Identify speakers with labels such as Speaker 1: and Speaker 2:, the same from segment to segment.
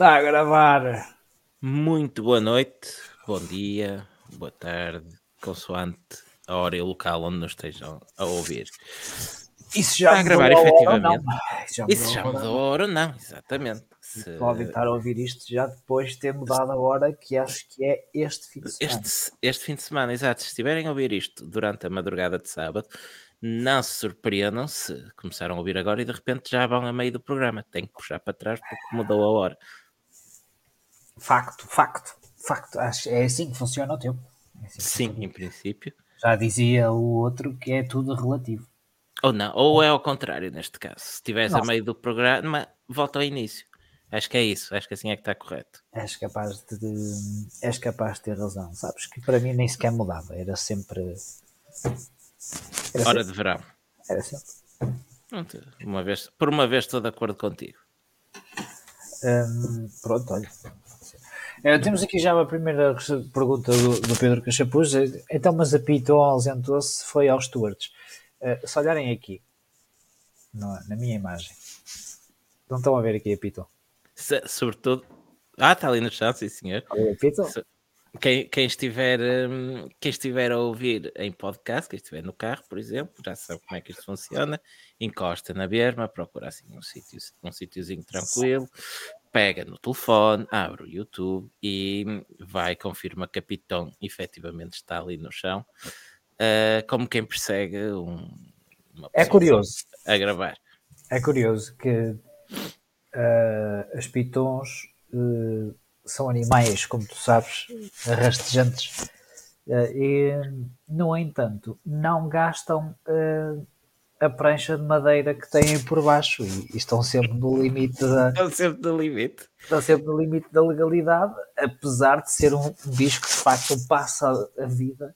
Speaker 1: Está a gravar.
Speaker 2: Muito boa noite, bom dia, boa tarde, consoante a hora e o local onde nos estejam a ouvir.
Speaker 1: Isso já
Speaker 2: Está a gravar, efetivamente.
Speaker 1: Isso já
Speaker 2: Isso
Speaker 1: mudou
Speaker 2: já
Speaker 1: a hora.
Speaker 2: mudou a hora, não, exatamente. Se-
Speaker 1: Podem estar a ouvir isto já depois de ter mudado a hora, que acho que é este fim de semana.
Speaker 2: Este, este fim de semana, exato, se estiverem a ouvir isto durante a madrugada de sábado, não se surpreendam se começaram a ouvir agora e de repente já vão a meio do programa. Tem que puxar para trás porque mudou a hora.
Speaker 1: Facto, facto, facto. Acho, é assim que funciona o tempo. É assim
Speaker 2: Sim,
Speaker 1: funciona.
Speaker 2: em princípio.
Speaker 1: Já dizia o outro que é tudo relativo.
Speaker 2: Ou não, ou é ao contrário neste caso. Se estiveres a meio do programa, volta ao início. Acho que é isso, acho que assim é que está correto.
Speaker 1: És capaz de, de- és capaz de ter razão. Sabes que para mim nem sequer mudava. Era sempre. Era
Speaker 2: Hora
Speaker 1: sempre.
Speaker 2: de verão.
Speaker 1: Era sempre.
Speaker 2: Uma vez, por uma vez estou de acordo contigo.
Speaker 1: Hum, pronto, olha. Eh, temos aqui já a primeira pergunta do, do Pedro Cachapuz. Eh, Então, mas a Piton ausentou-se, foi aos Stewards. Eh, se olharem aqui, na, na minha imagem, não estão a ver aqui a Piton?
Speaker 2: Se- sobretudo. Ah, está ali no chão, sim senhor.
Speaker 1: Piton?
Speaker 2: Se- Quem, quem estiver, hum, quem estiver a ouvir em podcast, quem estiver no carro, por exemplo, já sabe como é que isto funciona. Encosta na berma, procura assim um sítio, um sítiozinho tranquilo, pega no telefone, abre o YouTube e vai, confirma que a Piton efetivamente está ali no chão, ah, como quem persegue um, uma
Speaker 1: É
Speaker 2: pessoa
Speaker 1: curioso.
Speaker 2: a gravar.
Speaker 1: É curioso que eh, as pitons eh, são animais, como tu sabes, rastejantes e, no entanto, não gastam a prancha de madeira que têm por baixo e, e estão sempre no limite da,
Speaker 2: Estão sempre no limite.
Speaker 1: estão sempre no limite da legalidade, apesar de ser um bicho que de facto passa a vida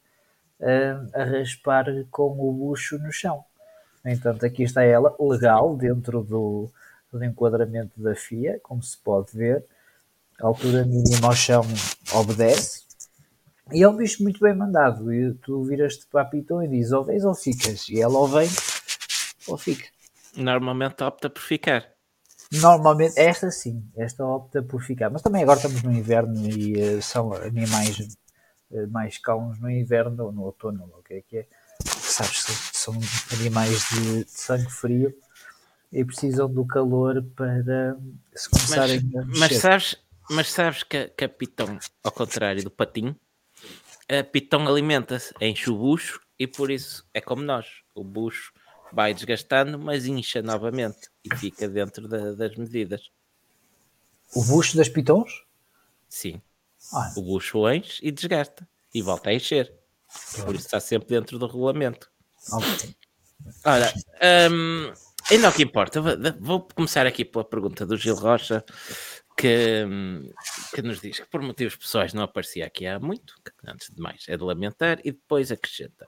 Speaker 1: eh, a raspar com o bucho no chão. No entanto, aqui está ela, legal, dentro do, do enquadramento da FIA, como se pode ver. A altura mínima ao chão obedece. E é um bicho muito bem mandado. E tu viras-te para a Piton e dizes ou vens ou ficas. E ela ou vem ou fica.
Speaker 2: Normalmente opta por ficar.
Speaker 1: Normalmente, esta sim, esta opta por ficar. Mas também agora estamos no inverno e eh, são animais eh, mais calmos no inverno ou no outono, ou o que é que é. Sabes, são animais de, de sangue frio e precisam do calor para se
Speaker 2: Mas,
Speaker 1: começarem a
Speaker 2: mas sabes, mas sabes que, que a pitão, ao contrário do patim, a pitão alimenta-se, enche o bucho e por isso é como nós. O bucho vai desgastando, mas incha novamente e fica dentro da- das medidas.
Speaker 1: O bucho das pitons?
Speaker 2: Sim,
Speaker 1: Ah,
Speaker 2: o bucho enche e desgasta e volta a encher. Por isso está sempre dentro do regulamento.
Speaker 1: ok.
Speaker 2: Ora, hum, ainda o que importa, vou, vou começar aqui pela pergunta do Gil Rocha, que, hum, que nos diz que por motivos pessoais não aparecia aqui há muito, antes de mais é de lamentar, e depois acrescenta.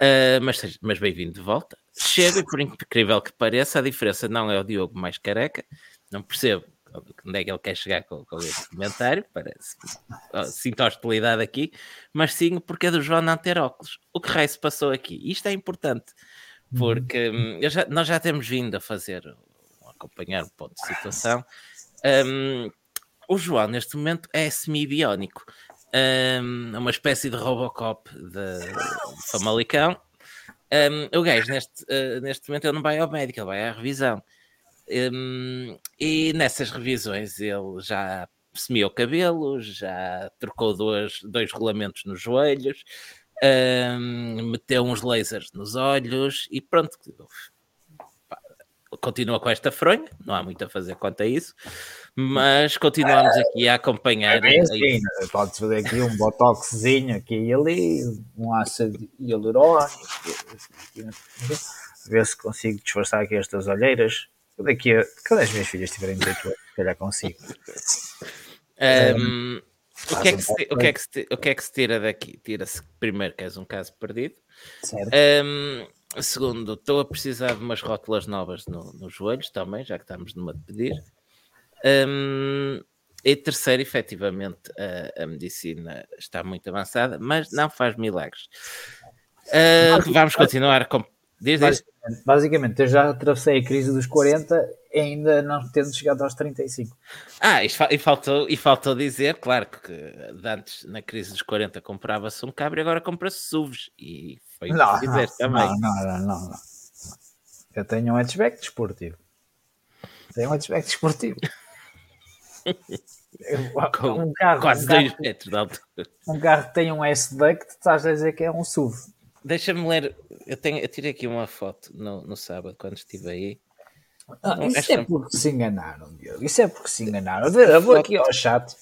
Speaker 2: Ah, mas mas bem-vindo de volta. Chega, e por incrível que pareça, a diferença não é o Diogo mais careca, não percebo onde é que ele quer chegar com, com esse comentário, parece. Sinto hostilidade aqui, mas sim porque é do João não ter óculos. O que raio se passou aqui? Isto é importante, porque hum, já- nós já temos vindo a fazer, um acompanhar o ponto de situação. Hum, o João, neste momento, é semi-biónico. É uma espécie de Robocop de, Famalicão. Hum, o gajo, neste, eh, neste momento, ele não vai ao médico, ele vai à revisão. Hum, e nessas revisões ele já semiou o cabelo, já trocou dois, dois rolamentos nos joelhos, hum, meteu uns lasers nos olhos e pronto. Continua com esta fronha, não há muito a fazer quanto a isso, mas continuamos aqui a acompanhar.
Speaker 1: É bem assim, pode-se fazer aqui um botoxzinho aqui e ali, um ácido hialurónico, ver se consigo disfarçar aqui estas olheiras. Daqui a, quando as minhas filhas tiverem 18 anos, se calhar consigo.
Speaker 2: Hum, o, que é que se, o, que é que se, o que é que se tira daqui? Tira-se primeiro que és um caso perdido.
Speaker 1: Certo?
Speaker 2: Hum, segundo, estou a precisar de umas rótulas novas no- nos joelhos também, já que estamos numa de pedir. Hum, e terceiro, efetivamente, a, a medicina está muito avançada, mas não faz milagres. Ah, vamos continuar com. Diz, diz.
Speaker 1: Basicamente, basicamente, eu já atravessei a crise dos 40 ainda não tendo chegado aos 35.
Speaker 2: Ah, e, faltou, e faltou dizer, claro, que antes, na crise dos 40, comprava-se um cabrio, agora compra-se SUVs. E foi
Speaker 1: não, não, também. Não, não, não, não, não. Eu tenho um hatchback desportivo. Tenho um hatchback desportivo.
Speaker 2: Um carro, quase 2 metros de altura.
Speaker 1: Um carro que tem um S-Duct, estás a dizer que é um SUV.
Speaker 2: Deixa-me ler, eu, tenho, eu tirei aqui uma foto no, no sábado quando estive aí.
Speaker 1: Ah, isso é porque se enganaram, Diogo. Isso é porque se enganaram. Eu vou aqui ao chat.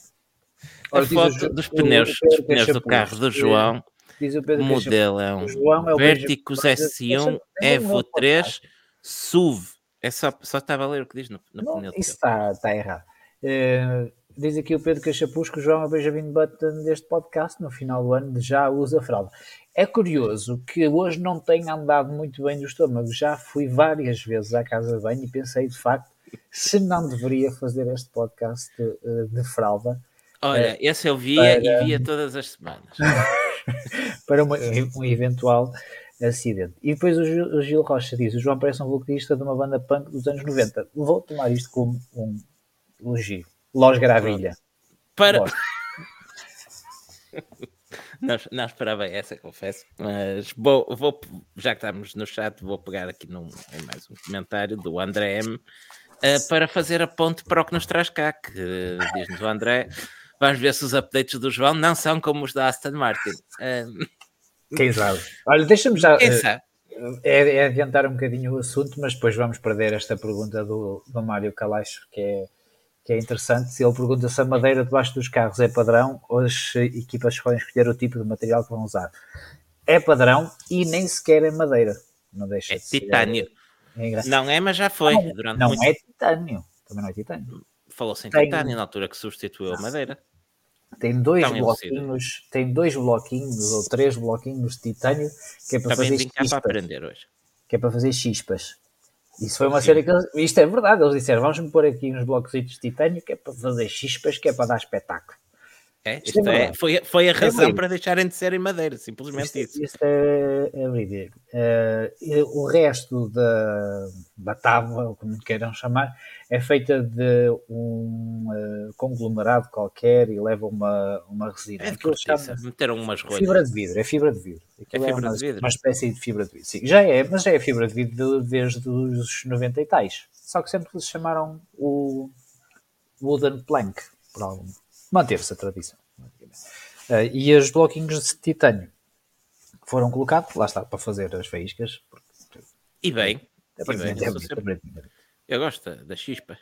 Speaker 2: A foto dos pneus, dos pneus do carro do João. Diz o, Pedro modelo é um é Verticus S1 Evo 3 SUV. É só, só estava a ler o que diz no, no
Speaker 1: não. Isso está, está errado. Uh, diz aqui o Pedro Cachapuz que o João é o Benjamin Button deste podcast. No final do ano já usa fralda. É curioso que hoje não tenha andado muito bem do estômago. Já fui várias vezes à casa de banho e pensei de facto se não deveria fazer este podcast de, eh, de fralda.
Speaker 2: Olha, uh, esse eu via para... e via todas as semanas.
Speaker 1: para uma, um eventual acidente. E depois o Gil, o Gil, Rocha diz: o João parece um vocalista de uma banda punk dos anos 90. Vou tomar isto como um elogio. Los Gravilha.
Speaker 2: Para. Não, não esperava essa, confesso. Mas vou, vou, já que estamos no chat, vou pegar aqui num, em mais um comentário do André M. Uh, para fazer a ponte para o que nos traz cá, que uh, diz-nos o André. Vamos ver se os updates do João não são como os da Aston Martin.
Speaker 1: Quem sabe? Olha, deixa-me já. Quem sabe? É, é, adiantar um bocadinho o assunto, mas depois vamos perder esta pergunta do, do Mário Calaixo, que é que é interessante. Ele pergunta se a madeira debaixo dos carros é padrão ou as equipas podem escolher o tipo de material que vão usar. É padrão e nem sequer é madeira. Não deixa
Speaker 2: é de titânio. É não é, mas já foi.
Speaker 1: Não, durante não muito... é titânio. Também não é titânio.
Speaker 2: Falou-se em tem... titânio na altura que substituiu a madeira.
Speaker 1: Tem dois bloquinhos, tem dois bloquinhos ou três bloquinhos de titânio que é para Também fazer chispas. para aprender hoje. Que é para fazer chispas. Isso foi uma Sim. série que eles, isto é verdade, eles disseram, vamos pôr aqui uns blocos de titânio que é para fazer chispas, que é para dar espetáculo.
Speaker 2: É, isto isto é, foi, foi a é razão é para deixarem de ser em madeira, simplesmente
Speaker 1: isto, isso. Isto é, é Uh, o resto da, da tábua, como queiram chamar, é feita de um uh, conglomerado qualquer e leva uma, uma resina.
Speaker 2: É de meteram umas rolhas.
Speaker 1: Fibra de vidro, é fibra de vidro.
Speaker 2: é fibra é uma, de vidro?
Speaker 1: Uma espécie de fibra de vidro. Sim, já é, mas já é fibra de vidro desde os 90 e tais. Só que sempre se chamaram o wooden plank, por algum manteve-se a tradição. Uh, e os bloquinhos de titânio foram colocados, lá está, para fazer as faíscas. Porque,
Speaker 2: e bem, é e bem eu, sempre... eu gosto da chispa.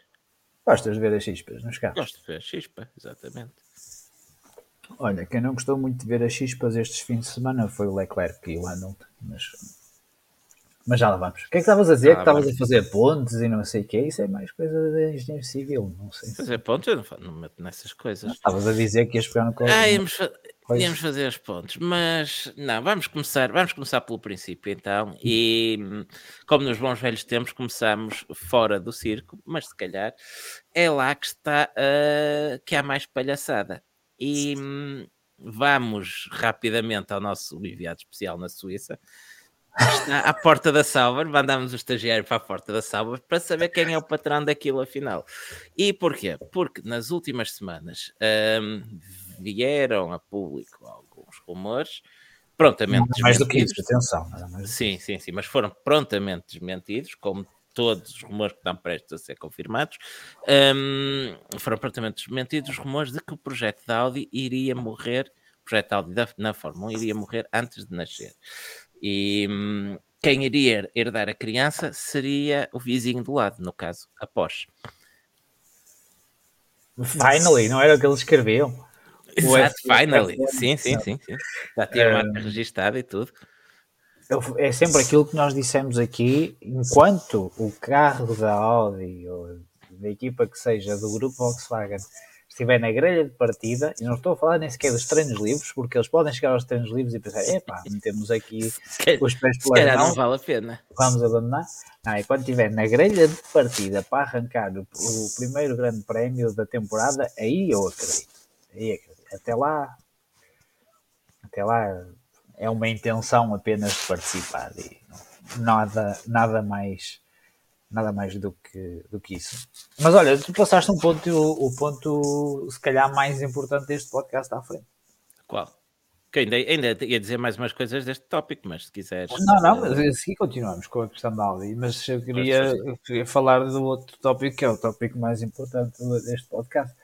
Speaker 1: Gostas de ver as chispas nos carros?
Speaker 2: Gosto de ver a chispa, exatamente.
Speaker 1: Olha, quem não gostou muito de ver as chispas estes fins de semana foi o Leclerc e o Hamilton, mas mas já lá vamos. O que é que estavas a dizer? que estavas a fazer pontes e não sei o quê? Isso é mais coisa de engenheiro civil, não sei.
Speaker 2: Fazer pontes? Eu não, não meto nessas coisas.
Speaker 1: Estavas a dizer que ias pegar no
Speaker 2: colo. Ah, íamos, fa íamos fazer as pontes, mas não, vamos começar, vamos começar pelo princípio então. E como nos bons velhos tempos começamos fora do circo, mas se calhar é lá que está uh, que há mais palhaçada. E hum, vamos rapidamente ao nosso enviado especial na Suíça à porta da Sauber, mandamos o estagiário para a porta da Sauber para saber quem é o patrão daquilo afinal. E porquê? Porque nas últimas semanas um, vieram a público alguns rumores prontamente
Speaker 1: não, mais do que isso, atenção.
Speaker 2: Sim, sim, sim, mas foram prontamente desmentidos, como todos os rumores que estão prestes a ser confirmados, um, foram prontamente desmentidos os rumores de que o projeto da Audi iria morrer, o projeto Audi da, na Fórmula 1 iria morrer antes de nascer. E hum, quem iria herdar a criança seria o vizinho do lado, no caso, a Porsche.
Speaker 1: Finally, não era o que eles escreviam?
Speaker 2: Exato, finally. Sim, sim, sim, sim. Já tinha marca registada e tudo.
Speaker 1: É sempre aquilo que nós dissemos aqui, enquanto o carro da Audi ou da equipa que seja do grupo Volkswagen estiver na grelha de partida, e não estou a falar nem sequer dos treinos livres, porque eles podem chegar aos treinos livres e pensar, epá, metemos aqui os pés
Speaker 2: pelas mãos, não vale a pena.
Speaker 1: Vamos abandonar. Não, e quando estiver na grelha de partida para arrancar o, o, primeiro grande prémio da temporada, aí eu acredito. Aí acredito. Até lá, até lá é uma intenção apenas de participar e nada, nada mais nada mais do que, do que isso. Mas olha, tu passaste um ponto, o ponto se calhar mais importante deste podcast à frente.
Speaker 2: Qual? Que ainda, ainda ia dizer mais umas coisas deste tópico, mas se quiseres.
Speaker 1: Não, não, mas assim continuamos com a questão da Audi. Mas eu queria, eu queria falar do outro tópico, que é o tópico mais importante deste podcast.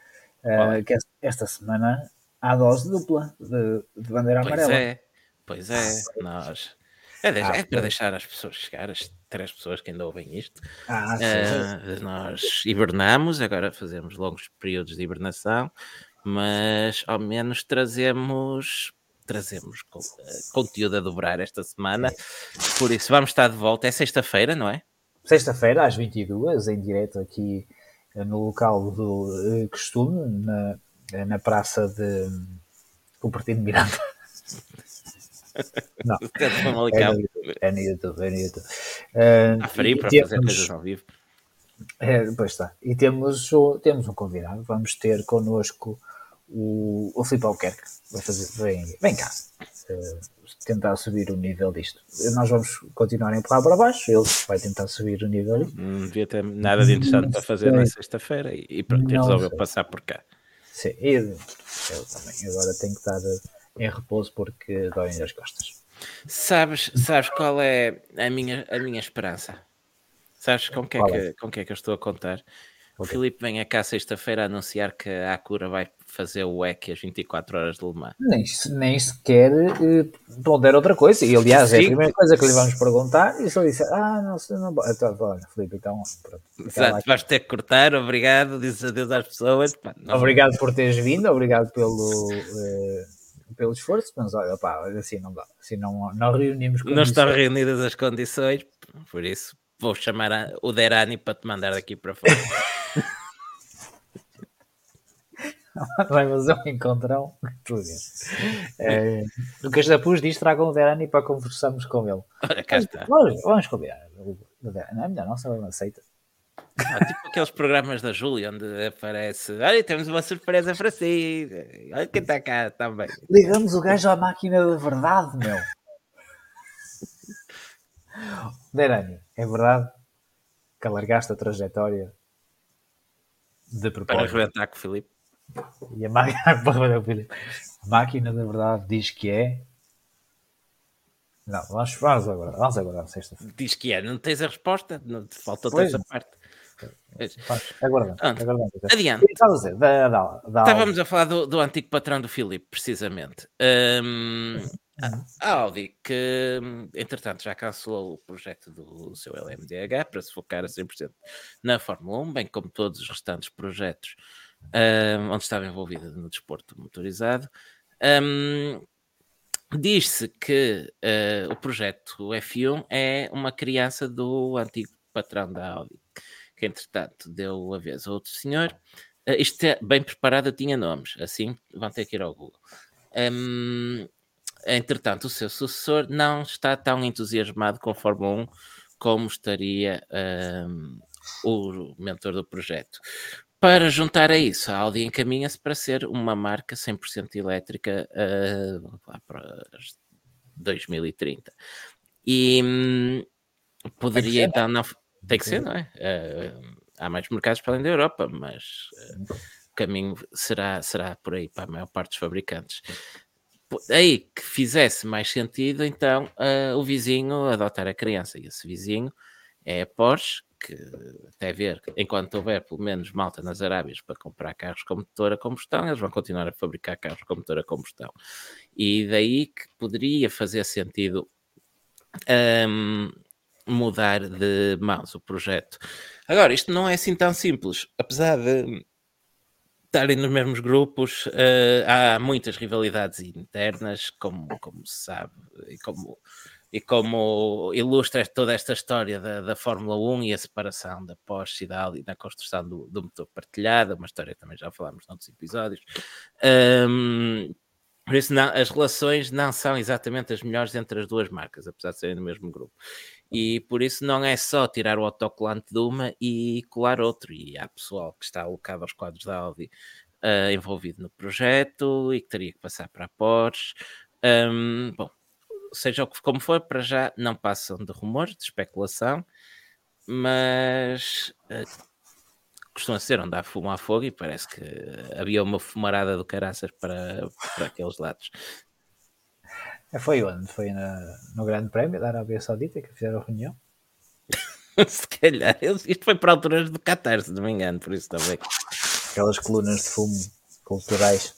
Speaker 1: Uh, que esta semana há dose dupla de, de bandeira
Speaker 2: pois
Speaker 1: amarela.
Speaker 2: É, pois é, nós. É, de, ah, é para deixar as pessoas chegar, três pessoas que ainda ouvem isto.
Speaker 1: Ah,
Speaker 2: uh, nós hibernamos, agora fazemos longos períodos de hibernação, mas ao menos trazemos trazemos conteúdo a dobrar esta semana. Por isso, vamos estar de volta. É sexta-feira, não é?
Speaker 1: Sexta-feira, às 22 em direto aqui eh, no local do uh, costume, na, eh, na praça de Cupertino Miranda.
Speaker 2: Não, é no,
Speaker 1: é no YouTube. É no YouTube. Uh,
Speaker 2: para temos, fazer coisas ao vivo.
Speaker 1: É, pois está. E temos, temos um convidado. Vamos ter connosco o, o Filipe Alquerque vai fazer, vem, vem cá uh, tentar subir o nível disto. Nós vamos continuar a empurrar para baixo, ele vai tentar subir o nível disto.
Speaker 2: Não devia ter nada de interessante para fazer na sexta-feira e, e pronto, resolveu passar por cá.
Speaker 1: Sim, eu, eu também agora tenho que estar em repouso porque doem as costas.
Speaker 2: Sabes, sabes qual é a minha, a minha esperança? Sabes com que, é que, é? com que é que eu estou a contar? O Filipe vem cá sexta-feira anunciar que a Acura vai fazer o WEC às 24 horas de Le Mans.
Speaker 1: Nem, nem sequer eh, ponder outra coisa. E aliás, Sim. é a primeira coisa que lhe vamos perguntar. E só disse: Ah, não, não. Então, olha, Filipe, então. Pronto,
Speaker 2: Exato, vais ter que cortar. Obrigado. Diz adeus às pessoas. Pá,
Speaker 1: obrigado por teres vindo. Obrigado pelo. Eh, pelo esforço, mas olha, pá, assim não dá, assim não, não reunimos
Speaker 2: condições. Não estão reunidas as condições, por isso vou chamar a, o Derani para te mandar daqui para fora.
Speaker 1: vai fazer um encontrão. É, o Castapuz diz: tragam o Derani para conversarmos com ele.
Speaker 2: Olha, cá está.
Speaker 1: Vamos, vamos combinar. Não é melhor, não, não aceita.
Speaker 2: Ah, tipo aqueles programas da Júlia onde aparece: Olha, temos uma surpresa para si. Olha quem está cá também.
Speaker 1: Ligamos o gajo à máquina da verdade, meu. Derani, é verdade que alargaste a trajetória de propósito.
Speaker 2: Para arrebentar com o Filipe.
Speaker 1: E a máquina, a máquina da verdade diz que é. Não, vamos, vamos agora, vamos agora sexta-feira.
Speaker 2: Diz que é, não tens a resposta, não faltou essa parte.
Speaker 1: Aguardando, aguardando.
Speaker 2: Adiante.
Speaker 1: Da, da, da,
Speaker 2: Estávamos a falar do, do antigo patrão do Filipe, precisamente. Um, a Audi, que entretanto já cancelou o projeto do seu LMDH para se focar a 100% na Fórmula 1, bem como todos os restantes projetos um, onde estava envolvida no desporto motorizado. Um, Diz-se que uh, o projeto F1 é uma criança do antigo patrão da Audi, que entretanto deu a vez a outro senhor. Uh, isto é bem preparado, tinha nomes, assim vão ter que ir ao Google. Um, entretanto, o seu sucessor não está tão entusiasmado com a Fórmula 1 como estaria um, o mentor do projeto. Para juntar a isso, a Audi encaminha-se para ser uma marca 100% elétrica uh, lá para 2030. E hum, poderia então não. Tem que ser, não é? Uh, há mais mercados para além da Europa, mas uh, o caminho será, será por aí para a maior parte dos fabricantes. Aí que fizesse mais sentido, então, uh, o vizinho adotar a criança. E esse vizinho é a Porsche, que até ver, enquanto houver pelo menos malta nas Arábias para comprar carros com motor a combustão, eles vão continuar a fabricar carros com motor a combustão. E daí que poderia fazer sentido um, mudar de mãos o projeto. Agora, isto não é assim tão simples, apesar de estarem nos mesmos grupos, uh, há muitas rivalidades internas, como, como se sabe, e como e como ilustra toda esta história da, da Fórmula 1 e a separação da Porsche e da Audi na construção do, do motor partilhado, uma história que também já falámos noutros episódios. Um, por isso, não, as relações não são exatamente as melhores entre as duas marcas, apesar de serem do mesmo grupo. E por isso não é só tirar o autocolante de uma e colar outro. E há pessoal que está alocado aos quadros da Audi uh, envolvido no projeto e que teria que passar para a Porsche. Um, bom, seja como for, para já não passam de rumores, de especulação. mas uh, costuma ser onde há fumo a fogo e parece que havia uma fumarada do caraças para, para aqueles lados.
Speaker 1: É, foi onde? Foi na, no Grande Prémio da Arábia Saudita que fizeram a reunião?
Speaker 2: se calhar, isto foi para alturas do Qatar, se não me engano, por isso também.
Speaker 1: Aquelas colunas de fumo culturais.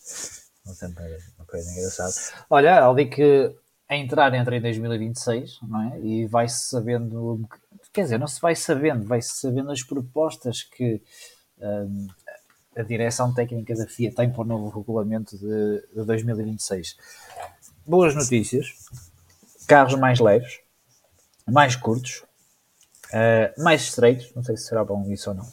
Speaker 1: Sempre uma coisa engraçada. Olha, ali que a entrar entra em 2026, não é? E vai-se sabendo, quer dizer, não se vai sabendo, vai-se sabendo as propostas que um, a direção técnica da FIA tem para o novo regulamento de, de 2026. Boas notícias, carros mais leves, mais curtos, uh, mais estreitos, não sei se será bom isso ou não.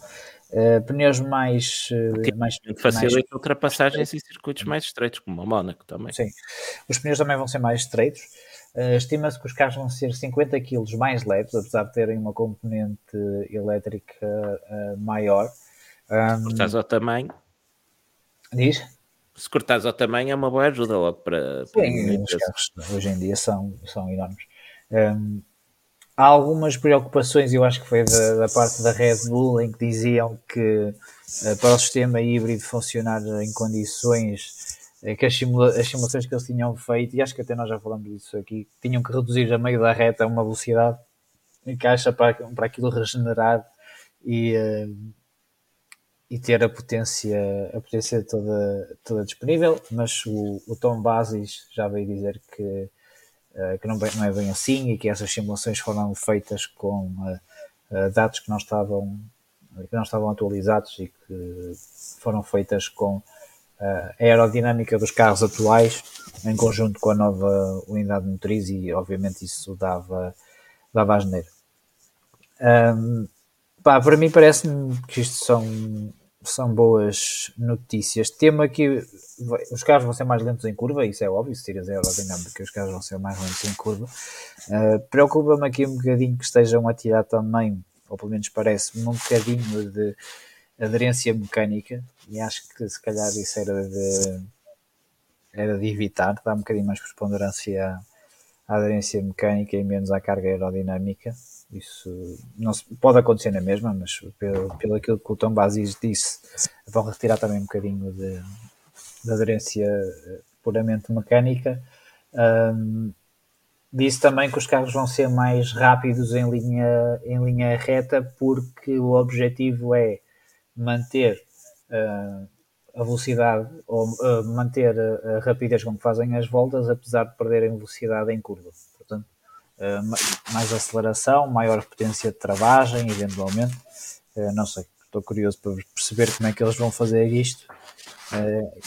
Speaker 1: Uh, pneus mais, uh, mais
Speaker 2: facilita ultrapassagens em circuitos mais estreitos, como o Mónaco também.
Speaker 1: Sim, os pneus também vão ser mais estreitos. Uh, Estima-se que os carros vão ser 50 kg mais leves, apesar de terem uma componente elétrica uh, maior.
Speaker 2: Um, cortares ao tamanho.
Speaker 1: Diz?
Speaker 2: Se cortares ao tamanho é uma boa ajuda logo para. para
Speaker 1: Sim, os carros hoje em dia são, são enormes. Um, há algumas preocupações, eu acho que foi da, da, parte da Red Bull, em que diziam que uh, para o sistema híbrido funcionar em condições uh, que as, simula as, simulações que eles tinham feito, e acho que até nós já falamos disso aqui, tinham que reduzir a meio da reta uma velocidade em caixa para, para aquilo regenerar e, uh, e ter a potência, a potência toda, toda disponível, mas o, o Tom Basis já veio dizer que eh, que não, não, é bem assim e que essas simulações foram feitas com uh, dados que não estavam que não estavam atualizados e que foram feitas com a aerodinâmica dos carros atuais em conjunto com a nova unidade motriz e obviamente isso dava, dava a geneira. Um, pá, para mim parece-me que isto são são boas notícias. Tema que os carros vão ser mais lentos em curva, isso é óbvio, se tiras a aerodinâmica, os carros vão ser mais lentos em curva. Uh, Preocupa-me aqui um bocadinho que estejam a tirar também, ou pelo menos parece-me, um bocadinho de aderência mecânica, e acho que se calhar isso era de, era de evitar, dá um bocadinho mais preponderância à aderência mecânica e menos à carga aerodinâmica. Isso não se, pode acontecer na mesma, mas pelo, pelo aquilo que o Tom Basis disse, vão retirar também um bocadinho de, de aderência eh, puramente mecânica. Um, disse também que os carros vão ser mais rápidos em linha, em linha reta, porque o objetivo é manter uh, a velocidade ou uh, manter a, a, rapidez com que fazem as voltas, apesar de perderem velocidade em curva. Eh, mais aceleração, maior potência de travagem, eventualmente. Uh, não sei, estou curioso para perceber como é que eles vão fazer isto. Uh,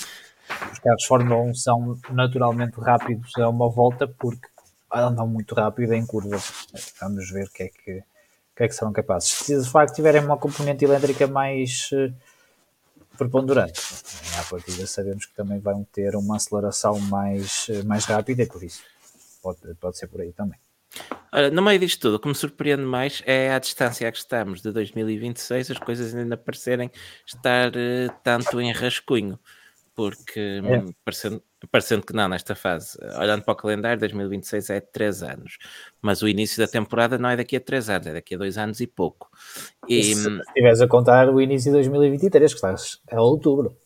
Speaker 1: os carros Fórmula 1 são naturalmente rápidos a uma volta porque andam muito rápido em curvas. Vamos ver o que é que, que, é que serão capazes. Se de facto tiverem uma componente elétrica mais preponderante, partida sabemos que também vão ter uma aceleração mais, mais rápida por isso pode, pode ser por aí também.
Speaker 2: Olha, no meio disto tudo, o que me surpreende mais é a distância a que estamos de 2026, as coisas ainda parecerem estar uh, tanto em rascunho, porque é. Hum, parecendo, parecendo que não, nesta fase, olhando para o calendário, 2026 é 3 anos, mas o início da temporada não é daqui a 3 anos, é daqui a 2 anos e pouco.
Speaker 1: E, e se hum, estiveres a contar o início de 2023, que estás a outubro.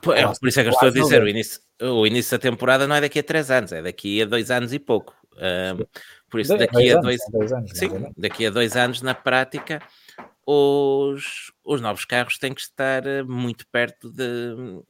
Speaker 2: Por, é, por isso é que eu estou a dizer, o início, o início da temporada não é daqui a 3 anos, é daqui a 2 anos e pouco. Um, por isso, daqui a dois, dois anos, sim, daqui a dois anos, na prática, os, os novos carros têm que estar eh, muito perto de,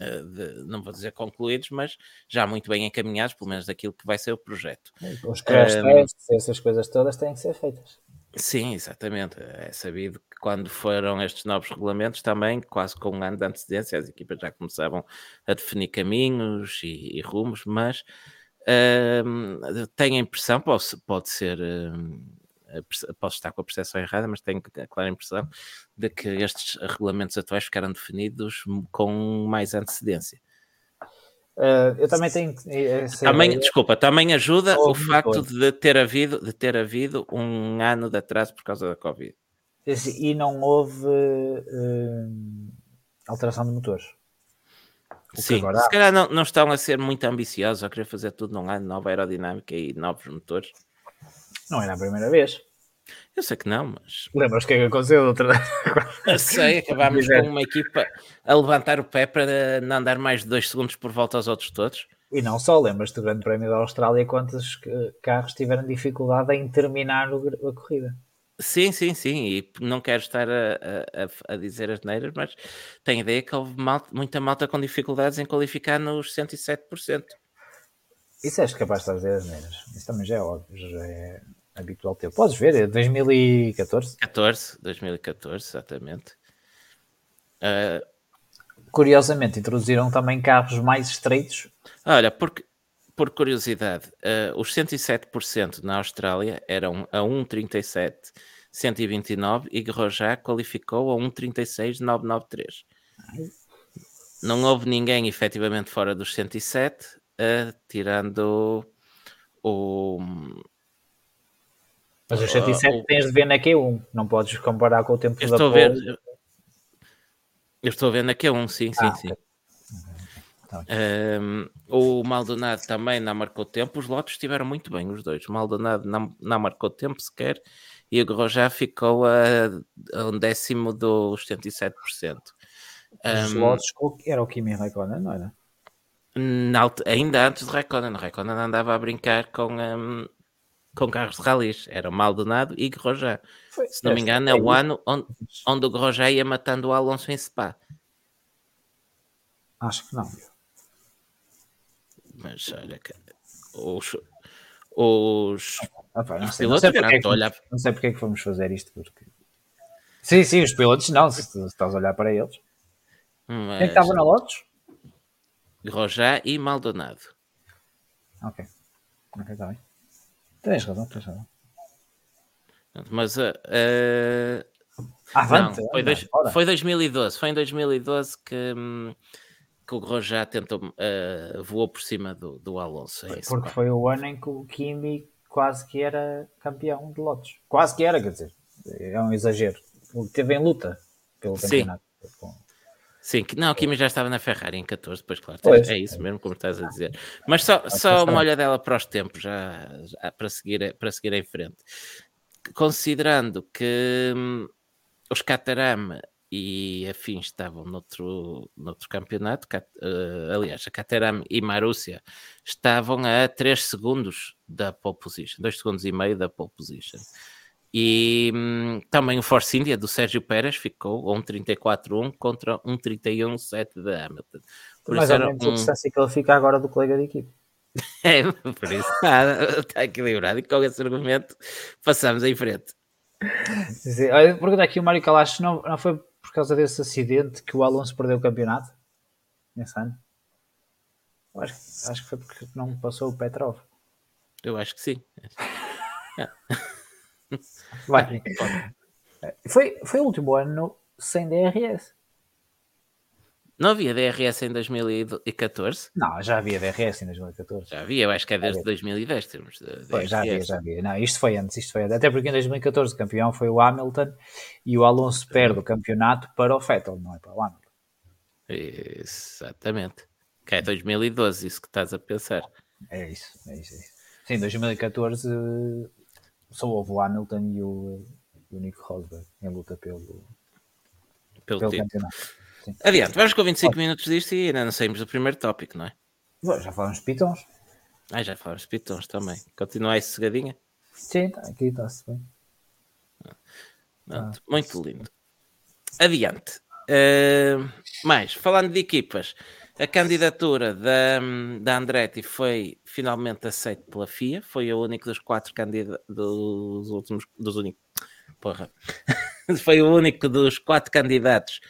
Speaker 2: eh, de, não vou dizer concluídos, mas já muito bem encaminhados, pelo menos daquilo que vai ser o projeto.
Speaker 1: Os crash um, essas coisas todas têm que ser feitas.
Speaker 2: Sim, exatamente. É sabido que quando foram estes novos regulamentos, também, quase com um ano de antecedência, as equipas já começavam a definir caminhos e, e rumos, mas Uh, tenho a impressão, pode, pode ser, uh, posso estar com a percepção errada, mas tenho a clara impressão de que estes regulamentos atuais ficaram definidos com mais antecedência.
Speaker 1: Uh, eu também tenho.
Speaker 2: Também, ideia. desculpa, também ajuda o facto de ter, havido, de ter havido um ano de atraso por causa da Covid.
Speaker 1: E não houve uh, alteração de motores.
Speaker 2: Sim, agora... se calhar não, não estão a ser muito ambiciosos a querer fazer tudo num ano, nova aerodinâmica e novos motores.
Speaker 1: Não era a primeira vez.
Speaker 2: Eu sei que não, mas.
Speaker 1: Lembras o que é que aconteceu outra
Speaker 2: Eu sei, acabámos com uma equipa a levantar o pé para não andar mais de dois segundos por volta aos outros todos.
Speaker 1: E não só, lembras-te do Grande Prémio da Austrália quantos carros tiveram dificuldade em terminar a corrida?
Speaker 2: Sim, sim, sim, e não quero estar a, a, a dizer as neiras, mas tenho ideia que houve malta, muita malta com dificuldades em qualificar nos 107%.
Speaker 1: Isso és capaz de fazer as neiras. Isso também já é óbvio, já é habitual ter. Podes ver, é 2014?
Speaker 2: 14, 2014, exatamente. Uh,
Speaker 1: Curiosamente, introduziram também carros mais estreitos.
Speaker 2: Olha, porque, por curiosidade, uh, os 107% na Austrália eram a 1,37 129 e Grosjean qualificou a 1,36 993. Não houve ninguém efetivamente fora dos 107, uh, tirando o.
Speaker 1: Mas os 107 uh, tens de ver na Q1, não podes comparar com o tempo
Speaker 2: eu
Speaker 1: da
Speaker 2: estou a ver, Eu estou a ver na Q1, sim, sim, ah, sim. Okay. Um, o Maldonado também não marcou tempo. Os lotes estiveram muito bem, os dois. O Maldonado não, não marcou tempo sequer e o Grosjean ficou a, a um décimo dos 77%.
Speaker 1: Os um, lotes era o Kimi Raikkonen, não era?
Speaker 2: Na, ainda antes de Raikkonen. Raikkonen andava a brincar com, um, com carros de ralis. Era Maldonado e Grosjean. Foi, Se não me engano, é o ano onde, onde o Grosjean ia matando o Alonso em Spa.
Speaker 1: Acho que não.
Speaker 2: Mas olha, os, os,
Speaker 1: ah, pá, não, sei, não, sei porque é que, olhar... não sei porque é que fomos fazer isto, porque sim, sim, os pilotos não, se, se estás a olhar para eles. Mas... Quem é estava na Lotus?
Speaker 2: Rojà e Maldonado.
Speaker 1: Ok, ok, está bem. Tens razão, tens razão.
Speaker 2: Mas uh, uh...
Speaker 1: Avante,
Speaker 2: não, foi, dois, foi 2012, foi em 2012 que. Hum, que o Grosjean tentou, uh, voou por cima do, do Alonso.
Speaker 1: É Porque foi o ano em que o Kimi quase que era campeão de Lotus. Quase que era, quer dizer, é um exagero. Teve em luta pelo campeonato.
Speaker 2: Sim. Sim, que, não, o Kimi já estava na Ferrari em 14, depois, claro, pois. é isso mesmo, como estás a dizer. Mas só, só uma olhadela para os tempos, já, já, para, seguir, para seguir em frente. Considerando que hum, os Caterham e afins estavam noutro, noutro campeonato. Uh, aliás, a Caterham e Marúcia estavam a 3 segundos da pole position, 2 segundos e meio da pole position. E hum, também o Force India do Sérgio Pérez ficou a 1.34.1 contra 1.31.7 da Hamilton.
Speaker 1: Por Mais ou menos um... a distância que ele fica agora do colega de equipe.
Speaker 2: É, por isso está equilibrado. E com esse argumento passamos em frente.
Speaker 1: Sim, olha, pergunta aqui o Mário Calacho, não, não foi por causa desse acidente que o Alonso perdeu o campeonato nesse ano? Acho, acho que foi porque não passou o Petrov.
Speaker 2: Eu acho que sim.
Speaker 1: Vai. Foi, foi o último ano sem DRS.
Speaker 2: Não havia DRS em 2014?
Speaker 1: Não, já havia DRS em 2014.
Speaker 2: Já havia, eu acho que é desde 2010 temos de
Speaker 1: pois, já havia, já havia. Não, isto foi antes, isto foi antes. Até porque em 2014 o campeão foi o Hamilton e o Alonso perde o campeonato para o Vettel, não é para o Hamilton.
Speaker 2: Exatamente. Que é 2012, isso que estás a pensar.
Speaker 1: É isso, é isso. É isso. Sim, 2014 só houve o Hamilton e o, o Nico Rosberg em luta pelo,
Speaker 2: pelo, pelo campeonato. Sim. Adiante, vamos com 25 minutos disto e ainda não saímos do primeiro tópico, não é?
Speaker 1: Já falamos de pitons.
Speaker 2: Ah, já falamos de pitons também. Continua aí sossegadinha?
Speaker 1: Sim, tá, aqui está-se bem.
Speaker 2: Ah, muito lindo. Adiante. Uh, mais, falando de equipas, a candidatura da, da Andretti foi finalmente aceita pela FIA. Foi o único dos quatro candidatos dos últimos. Dos únicos. Porra. foi o único dos quatro candidatos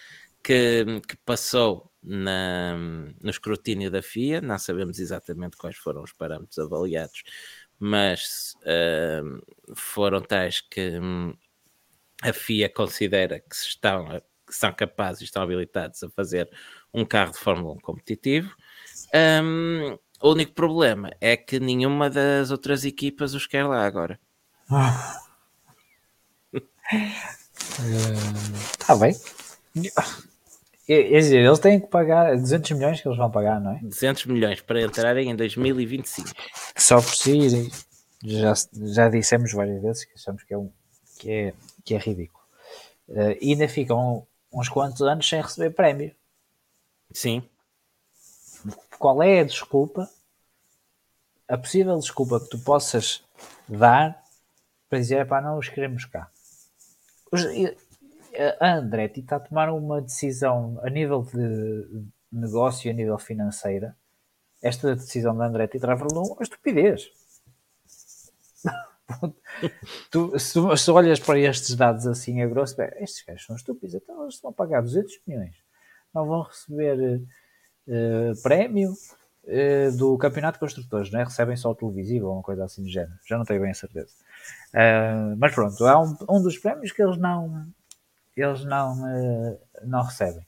Speaker 2: que, que passou na, no escrutínio da FIA, não sabemos exatamente quais foram os parâmetros avaliados, mas uh, foram tais que um, a FIA considera que, estão, que são capazes e estão habilitados a fazer um carro de Fórmula 1 competitivo. Um, o único problema é que nenhuma das outras equipas os quer lá agora.
Speaker 1: Está uh, bem. Eles têm que pagar 200 milhões que eles vão pagar, não é?
Speaker 2: 200 milhões para entrarem em 2025.
Speaker 1: Só por si, já, já dissemos várias vezes que achamos que é um que é, que é ridículo. Uh, e ainda ficam uns quantos anos sem receber prémio.
Speaker 2: Sim.
Speaker 1: Qual é a desculpa, a possível desculpa que tu possas dar para dizer, pá, não os queremos cá? Os, a Andretti está a tomar uma decisão a nível de negócio, a nível financeiro. Esta decisão da Andretti revelou uma estupidez. tu, se, se olhas para estes dados assim a grosso, bem, estes gajos são estúpidos, então eles vão pagar 200 milhões, não vão receber uh, prémio uh, do campeonato de construtores, não é? recebem só o televisivo ou uma coisa assim do género, já não tenho bem a certeza. Uh, mas pronto, há um, um, dos prémios que eles não, eles não, não recebem.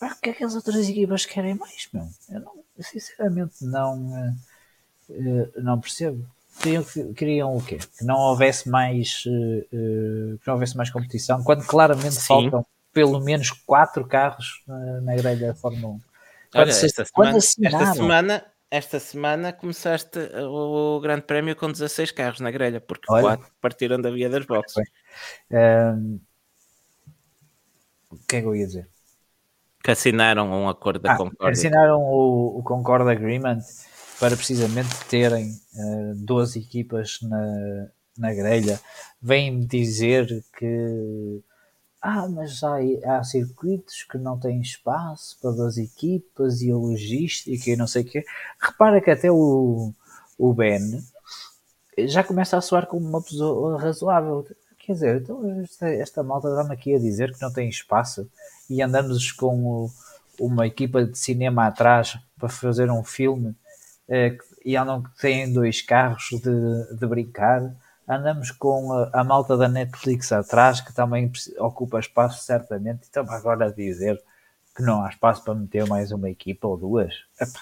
Speaker 1: Ah, o que é que as outras equipas querem mais, meu? Eu não, sinceramente não, não percebo queriam, queriam o quê? Que não houvesse mais uh, que não houvesse mais competição, quando claramente Sim. faltam pelo menos quatro carros uh, na grelha da Fórmula 1.
Speaker 2: Olha, se, esta, semana, esta, semana, esta semana começaste o Grande Prémio com 16 carros na grelha, porque Olha, quatro partiram da via das boxes.
Speaker 1: Um, o que é que eu ia dizer?
Speaker 2: Que assinaram um acordo da ah, Concórdia.
Speaker 1: Assinaram o, o Concord Agreement para precisamente terem uh, eh, 12 equipas na, na grelha. Vêm dizer que ah, mas há, há circuitos que não têm espaço para 12 equipas e a logística e não sei o quê. Repara que até o, o Ben já começa a soar como uma pessoa razoável. Quer dizer, então esta, esta malta está-me aqui a dizer que não tem espaço e andamos com o, uma equipa de cinema atrás para fazer um filme é, e andam que têm dois carros de, de brincar. Andamos com a, a, malta da Netflix atrás, que também ocupa espaço certamente. Então, agora dizer que não há espaço para meter mais uma equipa ou duas. Epá.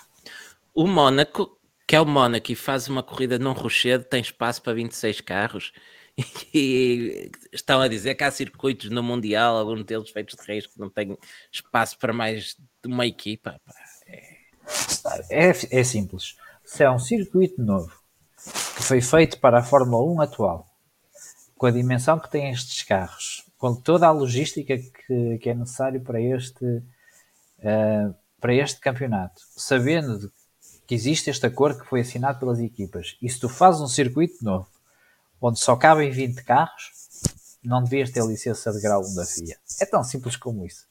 Speaker 2: O Mónaco, que é o Mónaco e faz uma corrida num rochedo, tem espaço para 26 carros. E estão a dizer que há circuitos no Mundial, alguns deles feitos de reis, que não têm espaço para mais de uma equipa.
Speaker 1: É, é simples. Se é um circuito novo que foi feito para a Fórmula 1 atual, com a dimensão que têm estes carros, com toda a logística que, que é necessário para este, uh, para este campeonato, sabendo que existe este acordo que foi assinado pelas equipas, e se tu fazes um circuito novo onde só cabem 20 carros, não devias ter licença de grau 1 da FIA. É tão simples como isso.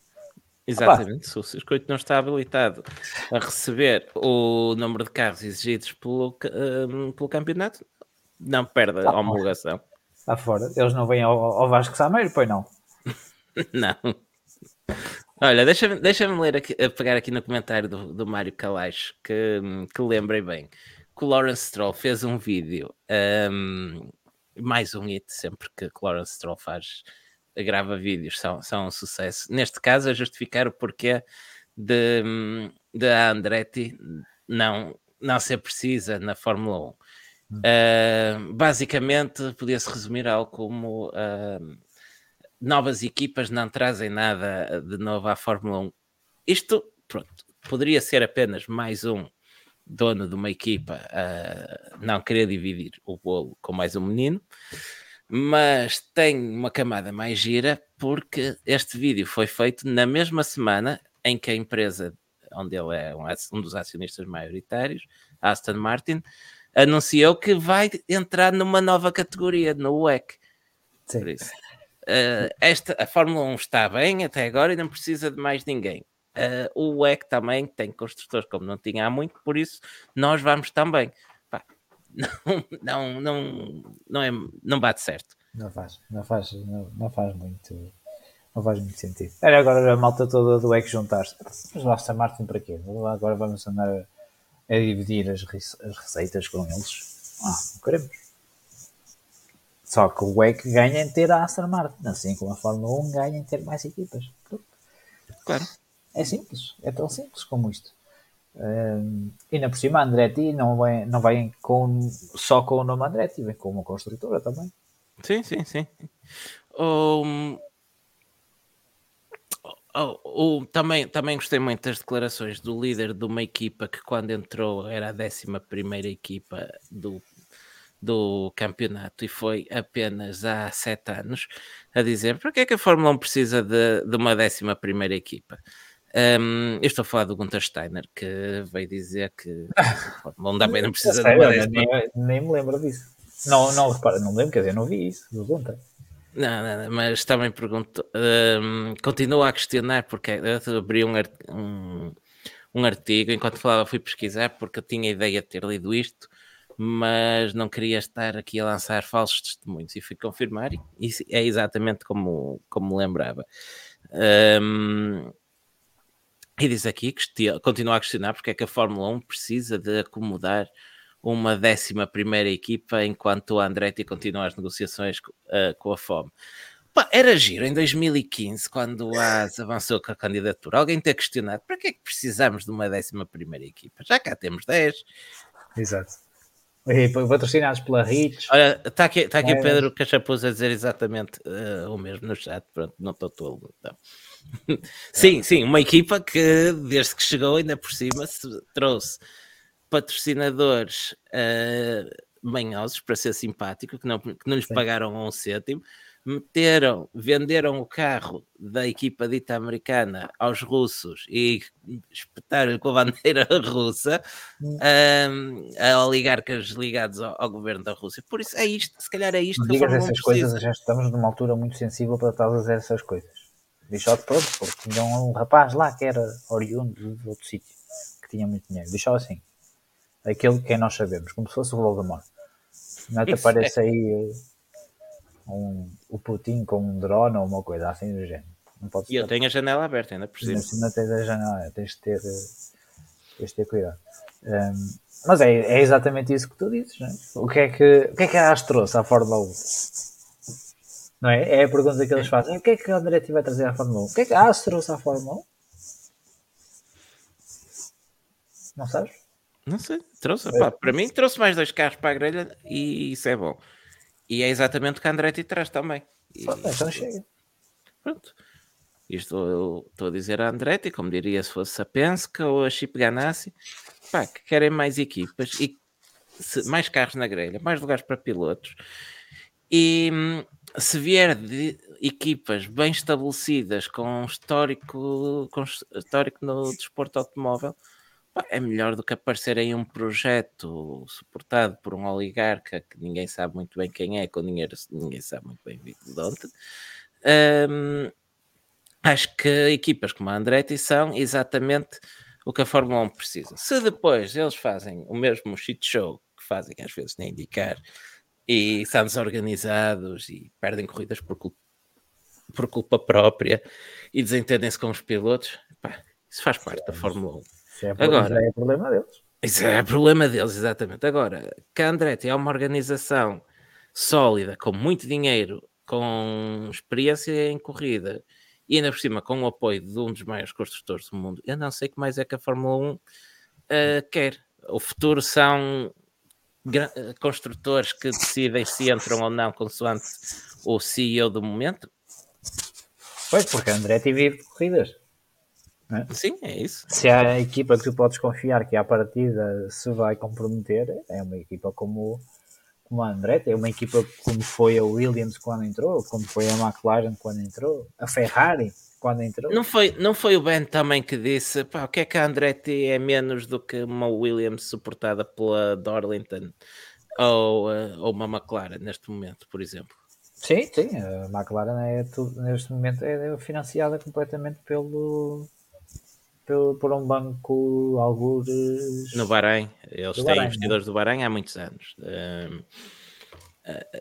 Speaker 2: Exatamente, se o circuito não está habilitado a receber o número de carros exigidos pelo, um, pelo campeonato, não perde a homologação.
Speaker 1: Está fora. Eles não vêm ao, ao Vasco Sameiro, pois não?
Speaker 2: não. Olha, deixa-me deixa ler aqui, pegar aqui no comentário do, do Mário Calaixo que, que lembrei bem que o Lawrence Stroll fez um vídeo, um, mais um hit sempre que o Lawrence Stroll faz grava vídeos, são, são um sucesso. Neste caso, a justificar o porquê de, de a Andretti não, não ser precisa na Fórmula 1. Uh, basicamente, podia-se resumir algo como uh, novas equipas não trazem nada de novo à Fórmula 1. Isto, pronto, poderia ser apenas mais um dono de uma equipa uh, não querer dividir o bolo com mais um menino mas tem uma camada mais gira porque este vídeo foi feito na mesma semana em que a empresa onde ele é um, um dos acionistas maioritários, Aston Martin, anunciou que vai entrar numa nova categoria, no WEC. Sim. Por isso, uh, esta, a Fórmula 1 está bem até agora e não precisa de mais ninguém. Uh, o WEC também tem construtores como não tinha há muito, por isso nós vamos também não, não, não, não, é, não bate certo.
Speaker 1: Não faz, não faz, não, não faz muito. Não faz muito sentido. Era agora a malta toda do EC juntar-se. Mas está Martin para quê? Agora vamos andar a, a dividir as, as, receitas com eles. Ah, não queremos. Só que o EC ganha em ter a Aston Martin, assim como a Fórmula 1 ganha em ter mais equipas.
Speaker 2: Claro.
Speaker 1: É simples, é tão simples como isto. E na por cima Andretti não vem, não vem com, só com o nome Andretti, vem com uma construtora também.
Speaker 2: Sim, sim, sim. Um, oh, oh, também, também gostei muito das declarações do líder de uma equipa que quando entrou era a 11 primeira equipa do, do campeonato e foi apenas há sete anos a dizer para que é que a Fórmula 1 precisa de, de uma décima primeira equipa. Um, eu estou a falar do Gunter Steiner que veio dizer que Fórmula 1 também não precisa de uma décima.
Speaker 1: nem, nem me lembro disso. Não, não, repara, não me lembro, quer dizer, não vi isso do Gunter.
Speaker 2: Não, não, não, mas também pergunto, um, continuo a questionar porque eu abri um, um, um artigo enquanto falava, fui pesquisar porque eu tinha a ideia de ter lido isto, mas não queria estar aqui a lançar falsos testemunhos e fui confirmar, e isso é exatamente como, como lembrava. Um, e diz aqui que continua a questionar porque é que a Fórmula 1 precisa de acomodar uma décima primeira equipa enquanto o Andretti continua as negociações uh, com a FOM. Pá, era giro em 2015, quando o AS avançou com a candidatura, alguém ter questionado para que é que precisamos de uma décima primeira equipa? Já cá temos 10.
Speaker 1: Exato. E patrocinados pela Rich.
Speaker 2: Olha, está aqui, tá aqui o Pedro Cachapuz a dizer exatamente uh, o mesmo no chat, pronto, não estou tolo. Então. sim, sim, uma equipa que desde que chegou ainda por cima trouxe patrocinadores uh, manhosos, para ser simpático, que não, que não lhes Sim. pagaram um cêntimo, meteram, venderam o carro da equipa dita americana aos russos e espetaram com a bandeira russa um, a oligarcas ligados ao, ao, governo da Rússia. Por isso é isto, se calhar é isto
Speaker 1: que digas essas coisas, já estamos numa altura muito sensível para estar a essas coisas. Deixou de pronto, porque tinha um rapaz lá que era oriundo de outro sítio, que tinha muito dinheiro. Deixou assim aquele que nós sabemos, como se fosse o Voldemort. Não te aparece é. aí um, o Putin com um drone ou uma coisa assim do género.
Speaker 2: Não pode e eu tenho a janela aberta ainda por cima.
Speaker 1: Não tens a janela, tens de ter, tens de ter cuidado. Um, mas é, é, exatamente isso que tu dizes, não é? O que é que, o que, é que a AS trouxe à Fórmula 1? Não é? É a pergunta que eles fazem. O que é que a Andretti vai trazer à Fórmula 1? O que é que a AS trouxe à Fórmula 1? Não sabes?
Speaker 2: Não sei, trouxe. É. Pá, para mim, trouxe mais dois carros para a grelha e isso é bom. E é exatamente o que a Andretti traz também. E,
Speaker 1: então chega.
Speaker 2: Pronto. Isto eu estou a dizer a Andretti, como diria se fosse a Penske ou a Chip Ganassi, pá, que querem mais equipas e mais carros na grelha, mais lugares para pilotos. E hum, se vier de equipas bem estabelecidas com histórico, com histórico no desporto automóvel, é melhor do que aparecer em um projeto suportado por um oligarca que ninguém sabe muito bem quem é, com dinheiro ninguém sabe muito bem de onde. Um, acho que equipas como a Andretti são exatamente o que a Fórmula 1 precisa. Se depois eles fazem o mesmo shit show que fazem às vezes nem indicar e são desorganizados e perdem corridas por culpa, por culpa própria e desentendem-se com os pilotos, pá, isso faz parte da Fórmula 1.
Speaker 1: Isso é, Agora, isso é problema deles.
Speaker 2: Isso é problema deles, exatamente. Agora, que a Andretti é uma organização sólida, com muito dinheiro, com experiência em corrida e ainda por cima com o apoio de um dos maiores construtores do mundo, eu não sei o que mais é que a Fórmula 1 uh, eh, quer. O futuro são construtores que decidem se entram ou não consoante o CEO do momento.
Speaker 1: Pois, porque a Andretti vive de corridas.
Speaker 2: É? Sim, é isso.
Speaker 1: Se há a equipa que tu podes confiar que à partida se vai comprometer, é uma equipa como, como a Andretti, é uma equipa como foi a Williams quando entrou, como foi a McLaren quando entrou, a Ferrari quando entrou.
Speaker 2: Não foi, não foi o Ben também que disse pá, o que é que a Andretti é menos do que uma Williams suportada pela Darlington ou, eh, ou uma McLaren neste momento, por exemplo?
Speaker 1: Sim, sim, a McLaren é tudo, neste momento é financiada completamente pelo por, por um banco algures
Speaker 2: no Bahrein. Eles têm Bahrein, investidores do Bahrein há muitos anos. Um,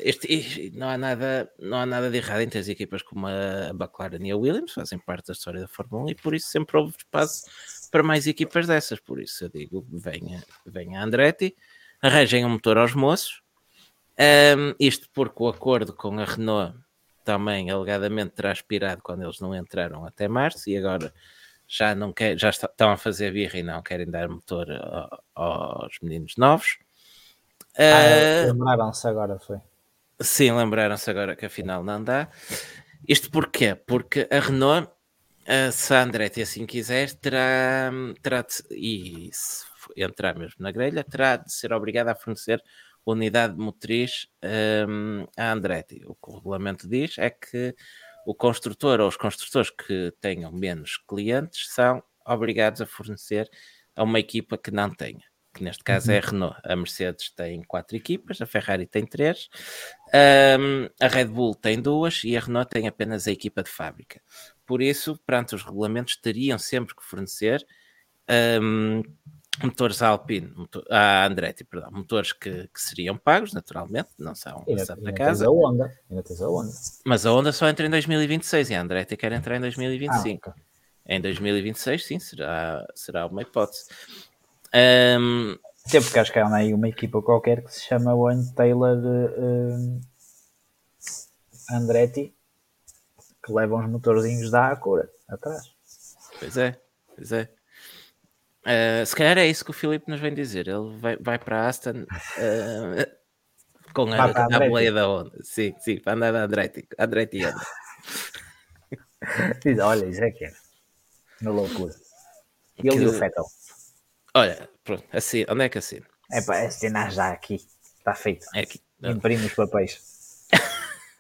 Speaker 2: este, este, não, há nada, não há nada de errado em ter equipas como a McLaren e a Williams, fazem parte da história da Fórmula 1 e por isso sempre houve espaço para mais equipas dessas. Por isso eu digo: venha, venha a Andretti, arranjem um motor aos moços. Um, isto porque o acordo com a Renault também alegadamente terá expirado quando eles não entraram até março e agora já não quer, já estão a fazer birra e não querem dar motor aos meninos novos.
Speaker 1: Ah, uh, lembraram-se agora, foi.
Speaker 2: Sim, lembraram-se agora que afinal não dá. Isto porquê? Porque a Renault, se a Andretti assim quiser, terá, terá de, e se entrar mesmo na grelha, terá de ser obrigada a fornecer unidade motriz um, a Andretti. O que o regulamento diz é que o construtor ou os construtores que tenham menos clientes são obrigados a fornecer a uma equipa que não tenha. Que neste caso é a uhum. Renault. A Mercedes tem quatro equipas, a Ferrari tem três, um, a Red Bull tem duas e a Renault tem apenas a equipa de fábrica. Por isso, perante os regulamentos, teriam sempre que fornecer um, motores Alpine, motor, a Andretti, perdão, motores que, que, seriam pagos, naturalmente, não são
Speaker 1: ainda, da casa. A Honda, ainda tens a Honda.
Speaker 2: Mas a Honda só entra em 2026 e a Andretti quer entrar em 2025. Ah, okay. Em 2026, sim, será, será uma hipótese. Um,
Speaker 1: Até porque acho que há aí uma equipa qualquer que se chama Wayne Taylor uh, Andretti que levam os motorzinhos da Acura atrás.
Speaker 2: Pois é, pois é. Uh, se calhar é isso que o Filipe nos vem dizer. Ele vai, vai para a Aston uh, com a, a, boleia da onda. Sim, sim, para andar da Andretti. Andretti anda.
Speaker 1: Olha, isso é que é. Na loucura. E ele e o Fettel.
Speaker 2: Olha, pronto, assim, onde é que assino?
Speaker 1: É para assinar já aqui. Está feito. É aqui. Imprime os papéis.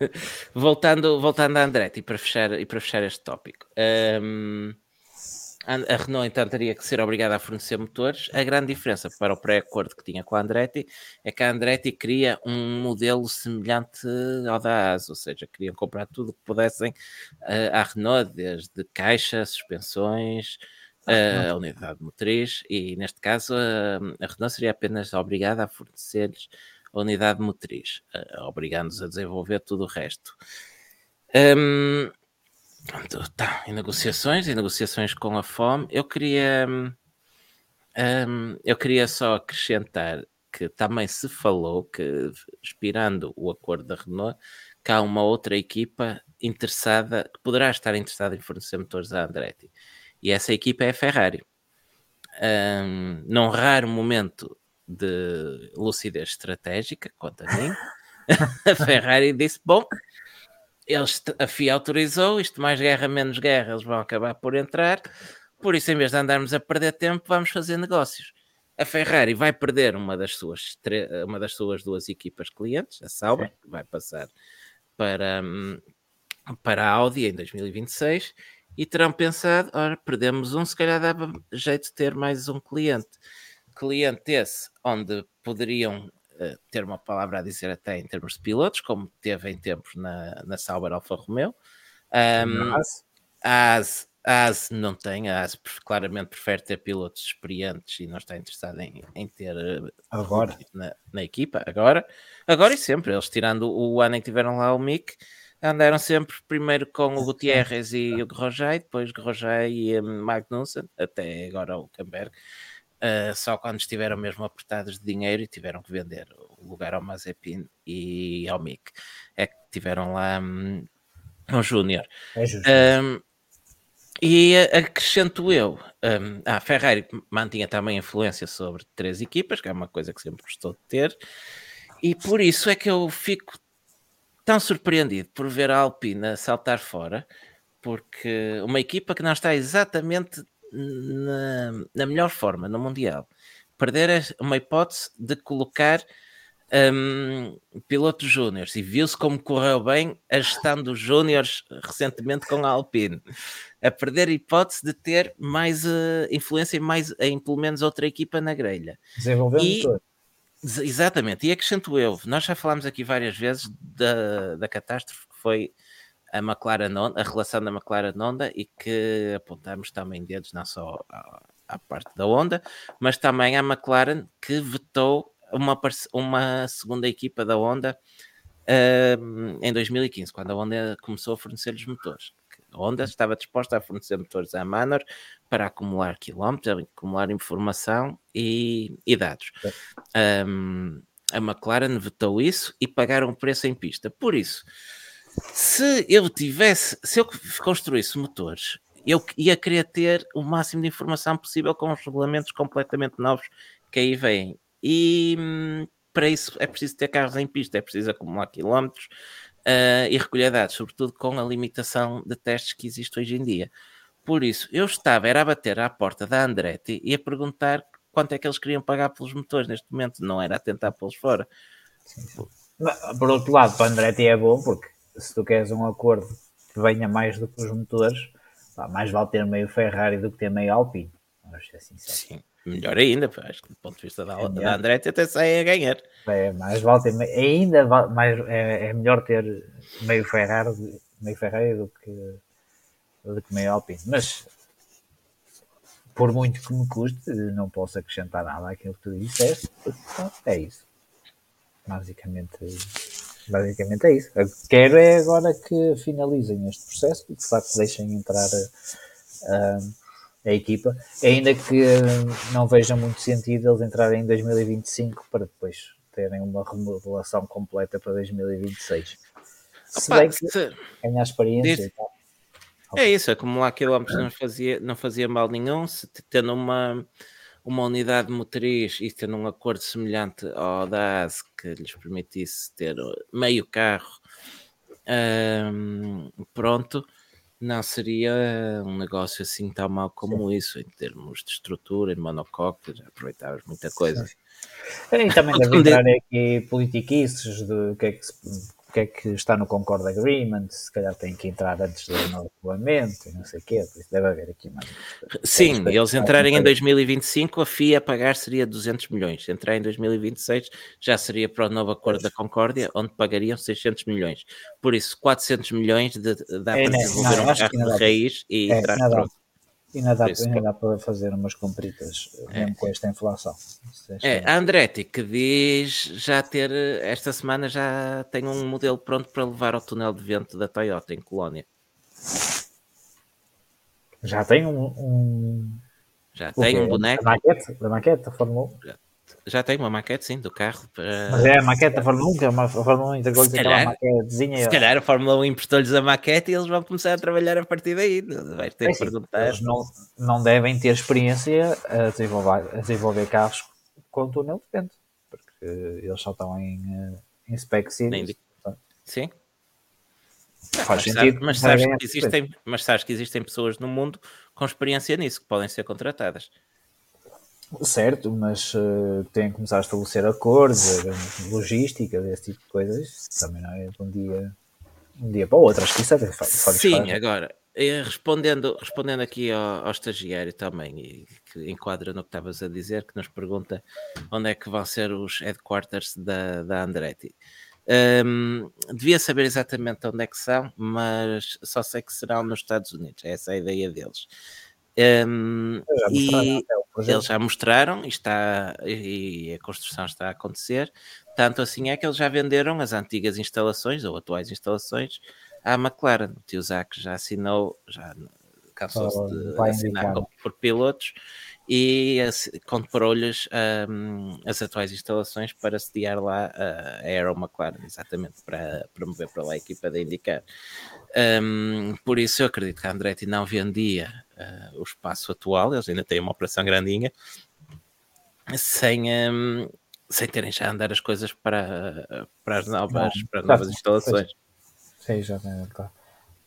Speaker 2: voltando, voltando a Andretti para fechar, e para fechar este tópico. Um, a Renault então teria que ser obrigada a fornecer motores. A grande diferença para o pré-acordo que tinha com a Andretti é que a Andretti queria um modelo semelhante ao da AS, ou seja, queriam comprar tudo que pudessem uh, à Renault, desde caixa, suspensões, a unidade motriz, e neste caso a Renault seria apenas obrigada a fornecer-lhes a unidade motriz, obrigando-os a desenvolver tudo o resto. Um, Tá, em negociações, em negociações com a fome. Eu queria, um, eu queria só acrescentar que também se falou que, expirando o acordo da Renault, que há uma outra equipa interessada, que poderá estar interessada em fornecer motores à Andretti. E essa equipa é a Ferrari. Um, num raro momento de lucidez estratégica, quanto a mim, a Ferrari disse: Bom, eles, a FIA autorizou, isto mais guerra, menos guerra, eles vão acabar por entrar. Por isso, em vez de andarmos a perder tempo, vamos fazer negócios. A Ferrari vai perder uma das suas, uma das suas duas equipas clientes, a Sauber, que vai passar para, hum, para a Audi em 2026, e terão pensado: ora, perdemos um, se calhar dava jeito de ter mais um cliente. Cliente esse onde poderiam ter uma palavra a dizer até em termos de pilotos, como teve em tempos na, na Sauber Alfa Romeo. Um, a AS, a AS não tem, a AS claramente prefere ter pilotos experientes e não está interessado em, em ter eh,
Speaker 1: agora
Speaker 2: na, na, equipa, agora, agora e sempre. Eles tirando o ano em que tiveram lá o Mick, andaram sempre primeiro com o Gutierrez e o Grosjean, depois Grosjean e um, Magnussen, até agora o Camberg uh, só quando estiveram mesmo apertados de dinheiro e tiveram que vender o lugar ao Mazepin e ao Mick. É que tiveram lá um, um Júnior. É justo. Um, e acrescento eu, um, a Ferrari mantinha também influência sobre três equipas, que é uma coisa que sempre gostou de ter, e por isso é que eu fico tão surpreendido por ver a Alpina saltar fora, porque uma equipa que não está exatamente na, na melhor forma no Mundial. Perder é uma hipótese de colocar um, pilotos júniores e viu-se como correu bem a gestão dos júniores recentemente com a Alpine. A perder a hipótese de ter mais uh, influência em, mais, em pelo menos outra equipa na grelha.
Speaker 1: Desenvolver e,
Speaker 2: Exatamente, e acrescento eu, nós já falámos aqui várias vezes da, da catástrofe que foi a McLaren a relação da McLaren Honda e que apontamos também dedos não só à, à, parte da Honda, mas também à McLaren que vetou uma, uma segunda equipa da Honda uh, em 2015, quando a Honda começou a fornecer-lhes motores. A Honda estava disposta a fornecer motores à Manor para acumular quilómetros, acumular informação e, e dados. Um, a McLaren vetou isso e pagaram o preço em pista. Por isso, se eu tivesse, se eu construísse motores, eu ia querer ter o máximo de informação possível com os regulamentos completamente novos que aí vêm. E hum, para isso é preciso ter carros em pista, é preciso acumular quilómetros uh, e recolher dados, sobretudo com a limitação de testes que existe hoje em dia. Por isso, eu estava, era a bater à porta da Andretti e a perguntar quanto é que eles queriam pagar pelos motores neste momento, não era a tentar pô-los fora.
Speaker 1: Por outro lado, para Andretti é bom porque se tu queres um acordo que venha mais do que os motores, mais vale ter meio Ferrari do que ter meio Alpine. Vamos ser sinceros.
Speaker 2: Sim, melhor ainda, acho que do ponto de vista da, da Andretti até sai a ganhar.
Speaker 1: É, ter meio, ainda mais, é, é melhor ter meio Ferrari, meio Ferrari do que, do que meio Alpine. Mas por muito que me custe, não posso acrescentar nada àquilo que tu disseste. É isso. Basicamente, basicamente é isso. Quero é agora que finalizem este processo e de facto deixem entrar a, a, equipa, ainda que não veja muito sentido eles entrarem em 2025 para depois terem uma remodelação completa para 2026. Se bem que ganhar experiência Diz... e tal.
Speaker 2: É isso, acumular quilómetros não fazia, não fazia mal nenhum, se tendo uma, uma unidade motriz e tendo um acordo semelhante ao da AS que lhes permitisse ter meio carro um, pronto, não seria um negócio assim tão mau como Sim. isso, em termos de estrutura, em monocoque, aproveitavas muita coisa.
Speaker 1: E também deve entrar aqui politiquices do que é que se o que é que está no Concord Agreement, se calhar tem que entrar antes do novo regulamento não sei o quê, por isso deve haver aqui mais.
Speaker 2: Sim, é, eles entrarem em 2025, a FIA a pagar seria 200 milhões, entrar em 2026 já seria para o novo acordo da Concórdia, onde pagariam 600 milhões. Por isso, 400 milhões de, dá é, para desenvolver não, um carro de raiz e é, entrar.
Speaker 1: Ainda dá, ainda dá para fazer umas compritas, é. mesmo com esta inflação.
Speaker 2: É, a Andretti que diz já ter, esta semana já tem um modelo pronto para levar ao túnel de vento da Toyota em Colónia.
Speaker 1: Já tem um. um...
Speaker 2: Já tem um boneco.
Speaker 1: Da maquete, da maquete da Fórmula 1.
Speaker 2: Já, já tem uma maquete, sim, do carro.
Speaker 1: Para... Mas é a maquete da Fórmula 1, que é uma a Fórmula 1 entregou-lhes aquela maquetezinha.
Speaker 2: Se calhar a Fórmula 1 emprestou-lhes a maquete e eles vão começar a trabalhar a partir daí. Vais ter é, que perguntar.
Speaker 1: Eles não, não devem ter experiência a desenvolver, a desenvolver carros com túnel de vento, porque eles só estão em, eh, em spec series.
Speaker 2: Sim.
Speaker 1: Faz mas sentido.
Speaker 2: mas, sabes que existem, mas sabes que existem pessoas no mundo com experiência nisso que podem ser contratadas.
Speaker 1: Certo, mas uh, têm que começar a estabelecer acordos, logística, esse tipo de coisas. Também não é de um dia, um dia para o outro. Acho que isso é
Speaker 2: Sim, agora, eh, respondendo, respondendo aqui ao, ao, estagiário também, que enquadra no que estavas a dizer, que nos pergunta onde é que vão ser os headquarters da, da Andretti. Um, devia saber exatamente onde é que são, mas só sei que serão nos Estados Unidos. Essa é a ideia deles. Um, e eles já mostraram e, está, e a construção está a acontecer. Tanto assim é que eles já venderam as antigas instalações ou atuais instalações à McLaren. O tio Zac já assinou, já cansou-se de assinar por pilotos e comprou-lhes um, as atuais instalações para sediar lá a Aero McLaren, exatamente, para promover para lá a equipa da IndyCar. Um, por isso eu acredito que a Andretti não vendia uh, o espaço atual, eles ainda têm uma operação grandinha, sem, um, sem terem já a andar as coisas para, para as novas, não, para as novas instalações.
Speaker 1: Sim, já está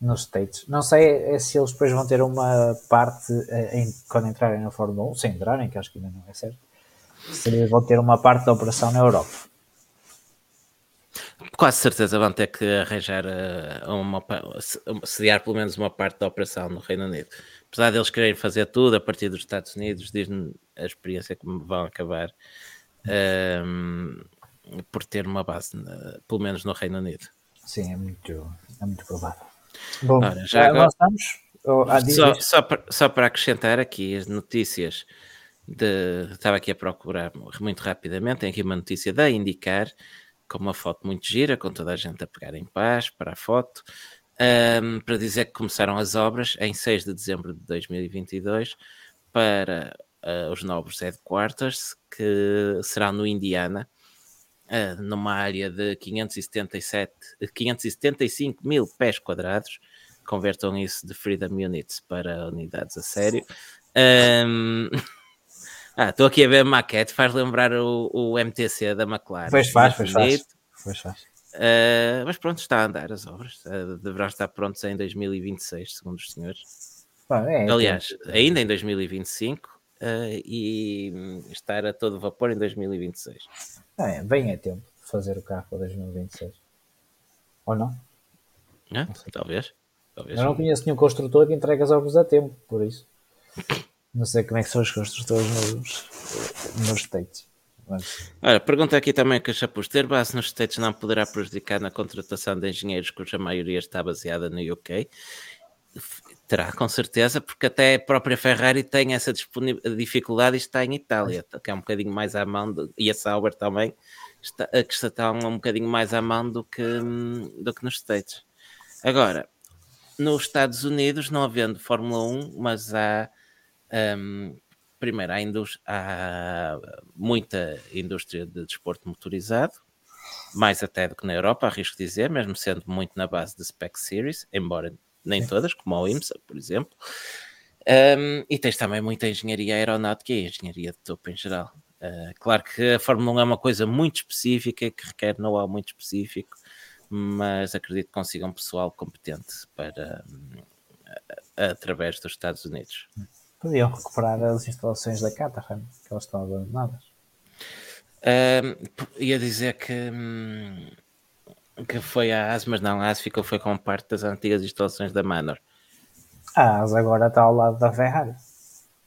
Speaker 1: nos States. Não sei é se eles depois vão ter uma parte eh, em, quando entrarem na Fórmula 1, se entrarem, que acho que ainda não é certo, se eles vão ter uma parte da operação na Europa.
Speaker 2: Quase certeza vão ter que arranjar eh, uma, sediar pelo menos uma parte da operação no Reino Unido. Apesar deles quererem fazer tudo a partir dos Estados Unidos, diz-me a experiência que vão acabar um, ehm, por ter uma base, pelo menos no Reino Unido.
Speaker 1: Sim, é muito, é muito provável. Bom, Ora, já agora,
Speaker 2: só, só, para, só para acrescentar aqui as notícias de, estava aqui a procurar muito rapidamente, tem aqui uma notícia da Indicar, com uma foto muito gira, com toda a gente a pegar em paz para a foto, um, para dizer que começaram as obras em 6 de dezembro de 2022 para uh, os novos headquarters, que serão no Indiana, uh, numa área de 577, 575 mil pés quadrados, convertam isso de Freedom Units para unidades a sério. Um... ah, estou aqui a ver a maquete, faz lembrar o, o MTC da McLaren.
Speaker 1: Pois faz, pois faz. Pois faz.
Speaker 2: Uh, mas pronto, está a andar as obras. Uh, deverão estar prontos em 2026, segundo os senhores. é, Aliás, ainda em 2025. Uh, e estar a todo vapor em 2026.
Speaker 1: É, bem é tempo de fazer o carro para 2026. Ou não?
Speaker 2: É, talvez. talvez.
Speaker 1: Eu não conheço nenhum construtor que entregue as obras a tempo, por isso. Não sei como é que são os construtores nos, nos States. Mas...
Speaker 2: Olha, pergunta aqui também que a Chapuz ter base nos States não poderá prejudicar na contratação de engenheiros cuja maioria está baseada no UK. Terá, com certeza, porque até a própria Ferrari tem essa dificuldade e está em Itália, que é um bocadinho mais à mão, de, e a Sauber também, está, que está um bocadinho mais à mão do que, do que nos States. Agora, nos Estados Unidos, não havendo Fórmula 1, mas há um, primeiro, há, há, muita indústria de desporto motorizado, mais até do que na Europa, arrisco dizer, mesmo sendo muito na base de Spec Series, embora nem todas, como a IMSA, por exemplo. Um, e tens também muita engenharia aeronáutica e engenharia de topo em geral. Uh, claro que a Fórmula 1 é uma coisa muito específica que requer know-how muito específico, mas acredito que consigam um pessoal competente para um, através dos Estados Unidos.
Speaker 1: Podiam recuperar as instalações da Caterham, que elas estão abandonadas.
Speaker 2: Uh, ia dizer que, hum, que foi a AS, mas não, a AS ficou foi com parte das antigas instalações da Manor.
Speaker 1: A AS agora está ao lado da Ferrari.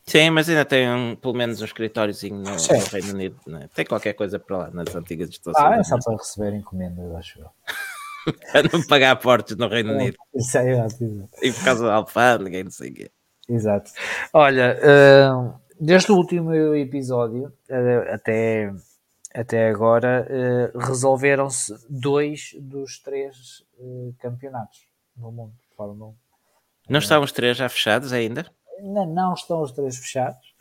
Speaker 2: Sim, mas ainda tem um, pelo menos um escritóriozinho no, no Reino Unido. Né? Tem qualquer coisa para lá nas antigas instalações.
Speaker 1: Ah, é só para receber encomendas, acho eu.
Speaker 2: para não pagar portos no Reino é, Unido.
Speaker 1: Isso é exato, exato.
Speaker 2: E por causa da alfândega, não sei o quê.
Speaker 1: Exato. Olha, uh, desde o último episódio uh, até, até agora uh, resolveram-se dois dos três campeonatos no mundo de Fórmula 1.
Speaker 2: Não estão os três já fechados ainda?
Speaker 1: Não, não estão os três fechados.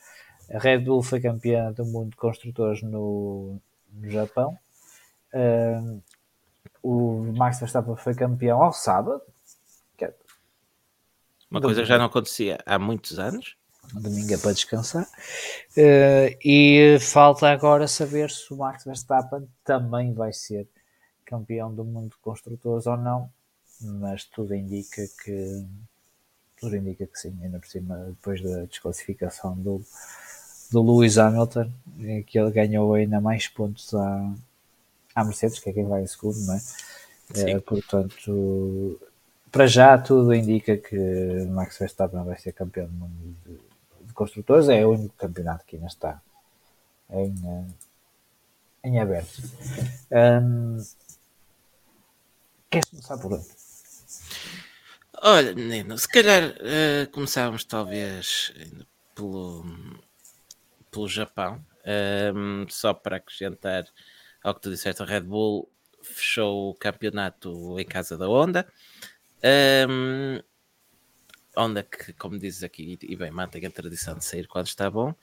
Speaker 1: A Red Bull foi campeã do mundo de construtores no, no Japão. o Max Verstappen foi campeão ao sábado,
Speaker 2: uma coisa que já não acontecia há muitos anos.
Speaker 1: Domingo é para descansar. Uh, e falta agora saber se o Max Verstappen também vai ser campeão do mundo de construtores ou não, mas tudo indica que tudo indica que sim, ainda por cima, depois da desclassificação do, do Lewis Hamilton, que ele ganhou ainda mais pontos à, à Mercedes, que é quem vai em segundo, não é? é portanto, para já tudo indica que Max Verstappen vai ser campeão do mundo de, de construtores, é o único campeonato que ainda está em, eh, em aberto. Um, queres começar por onde?
Speaker 2: Olha, Nino, se calhar uh, começávamos talvez pelo, pelo Japão, um, só para acrescentar ao que tu disseste, a Red Bull fechou o campeonato em casa da Honda. Um, onde que, como dizes aqui, e bem, mantém a tradição de sair quando está bom.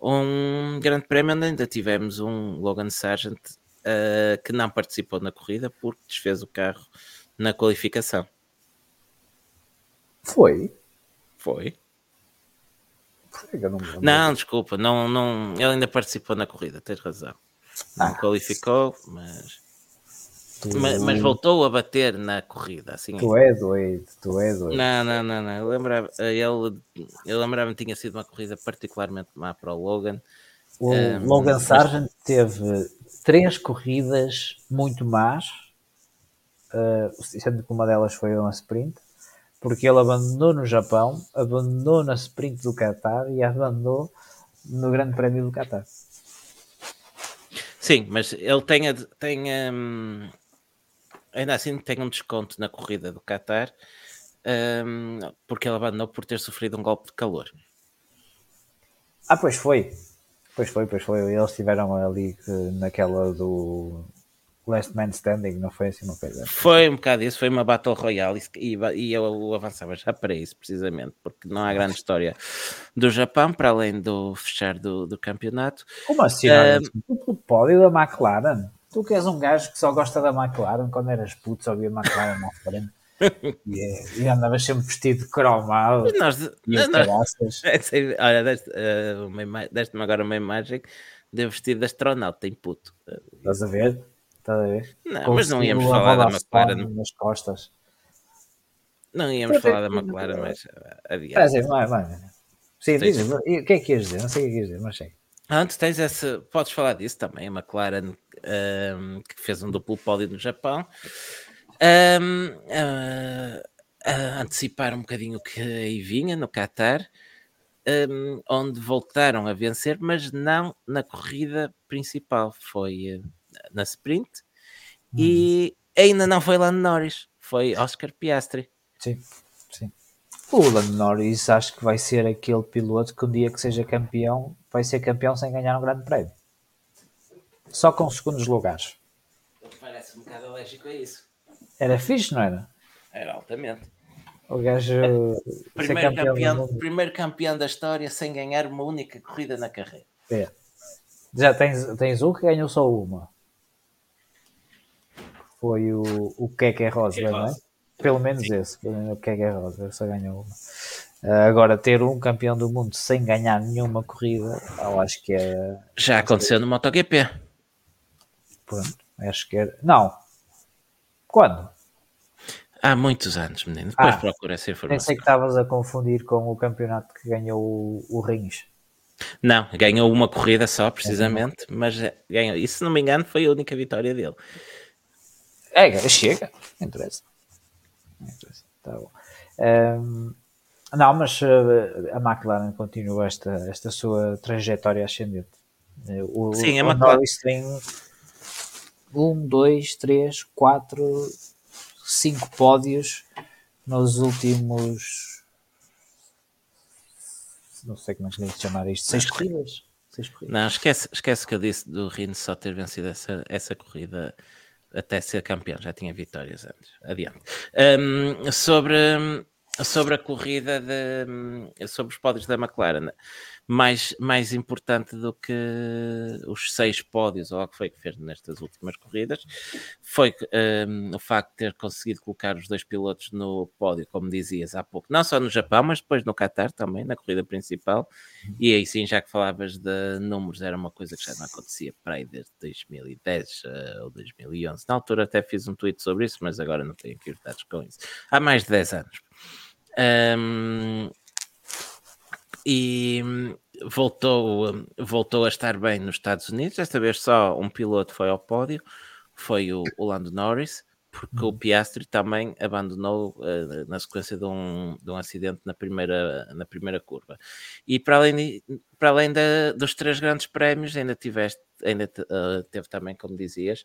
Speaker 2: Um grande prémio onde ainda tivemos um Logan Sargent uh, que não participou na corrida porque desfez o carro na qualificação.
Speaker 1: Foi?
Speaker 2: Foi.
Speaker 1: Não,
Speaker 2: não, desculpa, não, não, ele ainda participou na corrida, tens razão. Não ah, qualificou, mas Tu... Mas, mas, voltou a bater na corrida. Assim.
Speaker 1: Tu é doido, tu é doido.
Speaker 2: Não, não, não, não. Eu lembrava, ele, eu lembrava que tinha sido uma corrida particularmente má para o Logan.
Speaker 1: O um, Logan Sargent mas... teve três corridas muito más, uh, sendo que uma delas foi uma sprint, porque ele abandonou no Japão, abandonou na sprint do Qatar e abandonou no Grande Prémio do Qatar.
Speaker 2: Sim, mas ele tem, tem um, ainda assim tem um desconto na corrida do Qatar, um, porque ele abandonou por ter sofrido um golpe de calor.
Speaker 1: Ah, pois foi. Pois foi, pois foi. Eles estiveram ali naquela do Last Man Standing, não foi assim uma coisa?
Speaker 2: Foi um bocado isso, foi uma Battle Royale e, e eu avançava já para isso, precisamente, porque não há grande história do Japão, para além do fechar do, do campeonato.
Speaker 1: Como assim? Um, o pódio da McLaren? Tu que és um gajo que só gosta da McLaren, quando eras puto só via McLaren na frente. e, é, e andavas sempre vestido de cromado.
Speaker 2: Nós, nós, é, olha, deste-me uh, deste agora uma imagem de vestido de astronauta em puto.
Speaker 1: Estás a ver? Estás a ver?
Speaker 2: Não, mas não íamos falar da McLaren.
Speaker 1: Nas costas.
Speaker 2: Não íamos falar da McLaren, mas adiante.
Speaker 1: É assim, vai, vai. Sim, diz, o que é que ias dizer? Não sei o que é que ias dizer, mas sei.
Speaker 2: Antes tens esse, podes falar disso também, a McLaren um, que fez um duplo pódio no Japão. Um, uh, uh, antecipar um bocadinho o que aí vinha no Qatar, um, onde voltaram a vencer, mas não na corrida principal, foi uh, na sprint hum. e ainda não foi Lando Norris, foi Oscar Piastri.
Speaker 1: Sim, sim. O Lando Norris acho que vai ser aquele piloto que um dia que seja campeão, vai ser campeão sem ganhar um grande prémio. Só com segundos lugares.
Speaker 2: Parece um bocado alérgico a isso.
Speaker 1: Era fixe, não era?
Speaker 2: Era altamente.
Speaker 1: O gajo.
Speaker 2: Primeiro campeão, campeão primeiro campeão da história sem ganhar uma única corrida na carreira.
Speaker 1: É. Já tens, tens um que ganhou só uma. Foi o, o Keke Rosa, não é? Pelo menos Sim. esse. Pelo menos o Keke Rosa, só ganhou uma. Uh, agora, ter um campeão do mundo sem ganhar nenhuma corrida, eu acho que é.
Speaker 2: Já aconteceu no MotoGP.
Speaker 1: Pronto, acho que é. Não. Quando?
Speaker 2: Há muitos anos, menino. Depois ah, procura essa informação.
Speaker 1: Pensei que estavas a confundir com o campeonato que ganhou o, o Rins.
Speaker 2: Não, ganhou uma corrida só, precisamente, é. mas ganhou. E se não me engano, foi a única vitória dele.
Speaker 1: É, chega, não interessa. Não interessa. Tá bom. Um, não, mas uh, a McLaren continua esta, esta sua trajetória ascendente. O,
Speaker 2: Sim, o, a McLaren
Speaker 1: tem um, dois, três, quatro, cinco pódios nos últimos. Não sei como é que se chamar isto. Seis corridas? Seis
Speaker 2: corridas. Não, esquece, esquece que eu disse do Rino só ter vencido essa, essa corrida até ser campeão. Já tinha vitórias antes. Adiante. Um, sobre, sobre a corrida de, sobre os pódios da McLaren mais, mais importante do que os seis pódios, ou o que foi que fez nestas últimas corridas, foi um, o facto de ter conseguido colocar os dois pilotos no pódio, como dizias há pouco, não só no Japão, mas depois no Qatar também, na corrida principal. E aí sim, já que falavas de números, era uma coisa que já não acontecia para aí desde 2010 uh, eh, ou 2011. Na altura até fiz um tweet sobre isso, mas agora não tenho aqui os dados com isso. Há mais de 10 anos. Um, e voltou, voltou a estar bem nos Estados Unidos. Desta vez só um piloto foi ao pódio, foi o, o Lando Norris, porque o uhum. Piastri também abandonou uh, na sequência de um, de um acidente na primeira, na primeira curva. E para além, de, para além dos três grandes prémios, ainda, tiveste, ainda uh, teve também, como dizias,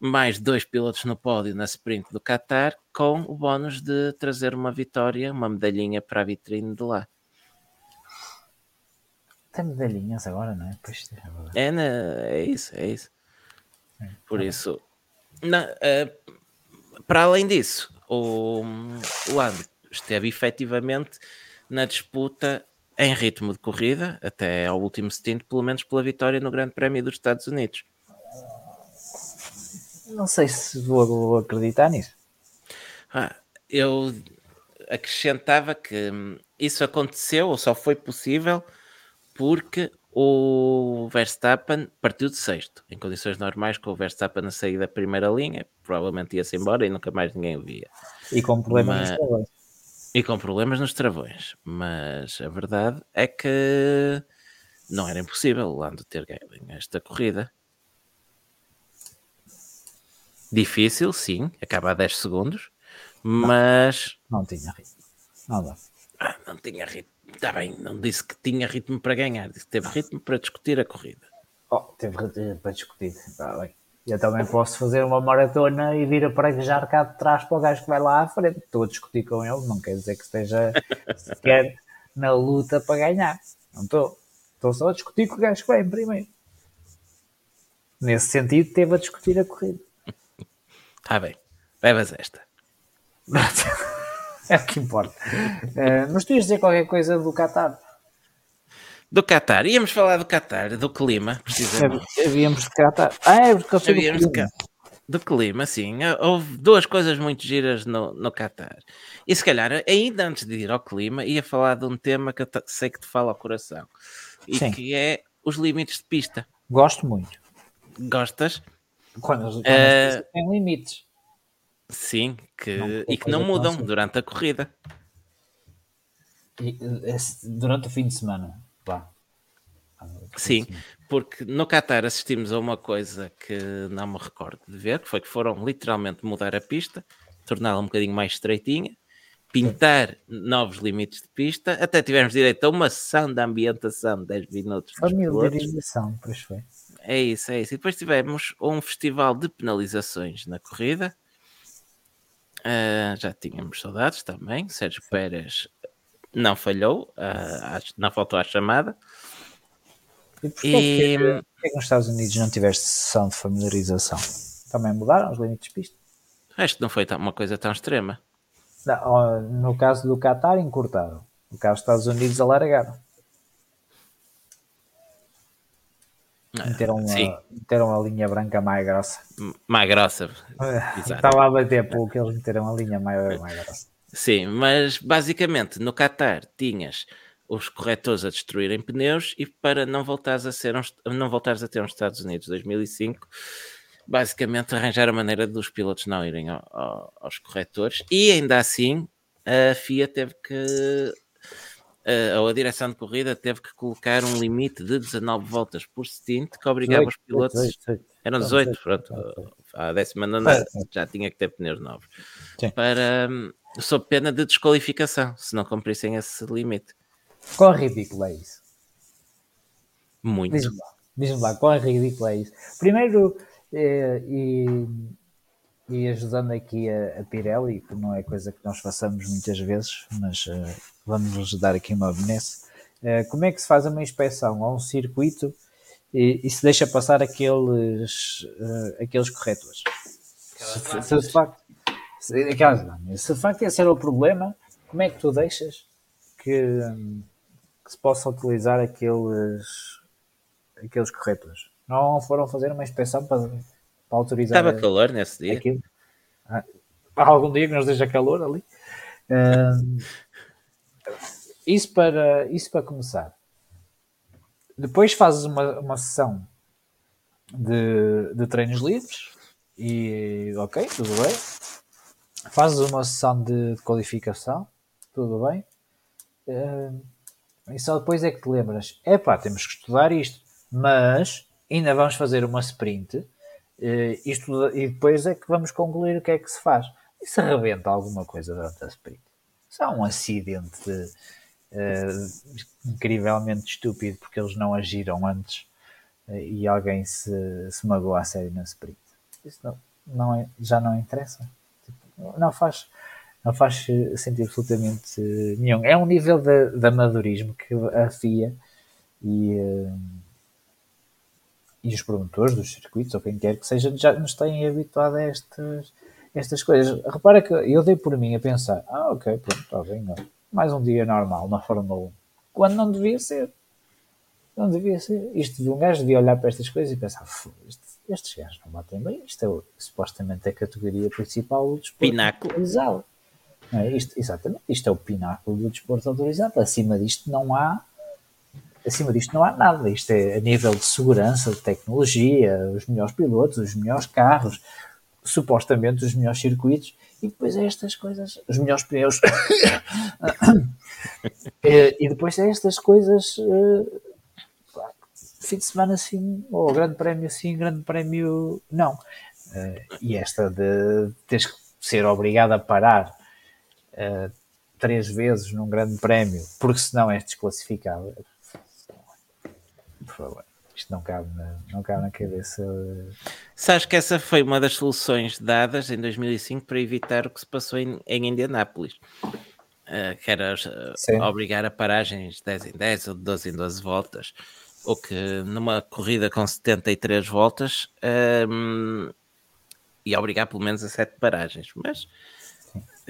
Speaker 2: mais dois pilotos no pódio na sprint do Qatar, com o bónus de trazer uma vitória, uma medalhinha para a vitrine de lá.
Speaker 1: Tem medalhinhas agora, não é? Pois,
Speaker 2: é, é, né? é isso, é isso. É, Por tá isso, não, uh, para além disso, o, o Lando esteve efetivamente na disputa em ritmo de corrida até ao último stint, pelo menos pela vitória no Grande Prémio dos Estados Unidos.
Speaker 1: Não sei se vou acreditar nisso.
Speaker 2: Ah, eu acrescentava que isso aconteceu ou só foi possível porque o Verstappen partiu de sexto. Em condições normais, com o Verstappen a sair da primeira linha, provavelmente ia-se embora e nunca mais ninguém o via.
Speaker 1: E com problemas Mas... nos travões.
Speaker 2: E com problemas nos travões. Mas a verdade é que não era impossível o Lando ter ganho esta corrida. Difícil, sim, acaba a 10 segundos, mas.
Speaker 1: Não, não tinha ritmo. Não dá.
Speaker 2: Ah, não tinha ritmo. Está bem, não disse que tinha ritmo para ganhar, disse que teve ritmo para discutir a corrida.
Speaker 1: Oh, teve ritmo para discutir, está bem. Eu também posso fazer uma maratona e vir a praguejar cá de trás para o gajo que vai lá à frente. Estou a discutir com ele, não quer dizer que esteja sequer na luta para ganhar. Não estou. Estou só a discutir com o gajo que vai em primeiro. Nesse sentido, teve a discutir a corrida.
Speaker 2: Está bem. Levas esta.
Speaker 1: É o que importa. Uh, mas tu ias dizer qualquer coisa do Qatar?
Speaker 2: Do Qatar. Íamos falar do Qatar, do clima, precisamente.
Speaker 1: Havíamos de Qatar. Ah, é porque eu sou
Speaker 2: Havíamos do clima. Do clima, sim. Houve duas coisas muito giras no, no Qatar. E se calhar, ainda antes de ir ao clima, ia falar de um tema que eu sei que te fala ao coração. E sim. que é os limites de pista.
Speaker 1: Gosto muito.
Speaker 2: Gostas?
Speaker 1: Quando, quando uh, têm limites.
Speaker 2: Sim, que, e que não mudam durante a corrida.
Speaker 1: durante o fim de semana, pá.
Speaker 2: Sim, porque no Qatar assistimos a uma coisa que não me recordo de ver, que foi que foram literalmente mudar a pista, torná-la um bocadinho mais estreitinha, pintar novos limites de pista, até tivemos direito a uma sessão de ambientação de 10 minutos.
Speaker 1: Familiarização, pois foi.
Speaker 2: É isso, é isso. E depois tivemos um festival de penalizações na corrida. Uh, já tínhamos saudades também. Sérgio Pérez não falhou, uh, não faltou à chamada.
Speaker 1: E porquê e... É que, que nos Estados Unidos não tiveste sessão de familiarização? Também mudaram os limites de pista?
Speaker 2: Acho que não foi uma coisa tão extrema.
Speaker 1: Não, no caso do Qatar, encurtaram. No caso dos Estados Unidos, alargaram. Meteram uma, meteram a linha branca mais grossa.
Speaker 2: Mais grossa.
Speaker 1: Estava a bater pouco, eles meteram a linha mais, mais grossa.
Speaker 2: Sim, mas basicamente no Qatar tinhas os corretores a destruírem pneus e para não voltares a ser um, não voltares a ter uns Estados Unidos 2005 basicamente arranjar a maneira dos pilotos não irem ao, ao, aos corretores e ainda assim a FIA teve que a, a direção de corrida teve que colocar um limite de 19 voltas por stint que obrigava 18, os pilotos 18, 18. eram 18, pronto a décima nona já tinha que ter pneus novos Sim. para sob pena de desqualificação se não cumprissem esse limite
Speaker 1: Quão ridículo é isso?
Speaker 2: Muito.
Speaker 1: Diz-me lá, diz lá, quão ridículo é isso? Primeiro, eh, e, e ajudando aqui a, a, Pirelli, que não é coisa que nós façamos muitas vezes, mas uh, vamos dar aqui uma benesse. Uh, como é que se faz uma inspeção a um circuito e, e se deixa passar aqueles, uh, aqueles corretores? Se, se, de facto, se, aquelas, se de facto esse era o problema, como é que tu deixas que, que se possa utilizar aqueles, aqueles corretores. Não foram fazer uma inspeção para, para autorizar.
Speaker 2: Estava calor nesse dia. Aquilo.
Speaker 1: Ah, há algum dia que nos deixa calor ali. Uh, isso, para, isso para começar. Depois fazes uma, uma sessão de, de treinos livres e ok, tudo bem. Fazes uma sessão de qualificação, tudo bem. Uh, e só depois é que te lembras: é pá, temos que estudar isto, mas ainda vamos fazer uma sprint uh, isto, e depois é que vamos concluir o que é que se faz. E se arrebenta alguma coisa durante a sprint? Se há um acidente de, uh, incrivelmente estúpido porque eles não agiram antes uh, e alguém se, se magoou a sério na sprint, isso não, não é, já não interessa. Tipo, não faz não faz sentido absolutamente nenhum. É um nível de, de amadorismo que a FIA e, e os promotores dos circuitos, ou quem quer que seja, já nos têm habituado a estas, estas coisas. Repara que eu dei por mim a pensar: ah, ok, pronto, está bem, mais um dia normal na Fórmula 1, quando não devia ser. Não devia ser. Isto de um gajo devia olhar para estas coisas e pensar: estes gajos não batem bem, isto é supostamente a categoria principal do desporto.
Speaker 2: Pináculo.
Speaker 1: É, isto, exatamente, isto é o pináculo do desporto autorizado. Acima disto não há acima disto não há nada. Isto é a nível de segurança, de tecnologia, os melhores pilotos, os melhores carros, supostamente os melhores circuitos, e depois é estas coisas, os melhores pneus. e depois é estas coisas. Uh, fim de semana sim, ou grande prémio sim, grande prémio não. Uh, e esta de teres que ser obrigado a parar três vezes num grande prémio, porque senão és desclassificado. Por favor, isto não cabe na, não cabe na cabeça.
Speaker 2: Sabes que essa foi uma das soluções dadas em 2005 para evitar o que se passou em, em Indianápolis. Uh, que era uh, obrigar a paragens 10 em 10 ou 12 em 12 voltas, ou que numa corrida com 73 voltas um, ia obrigar pelo menos a 7 paragens, mas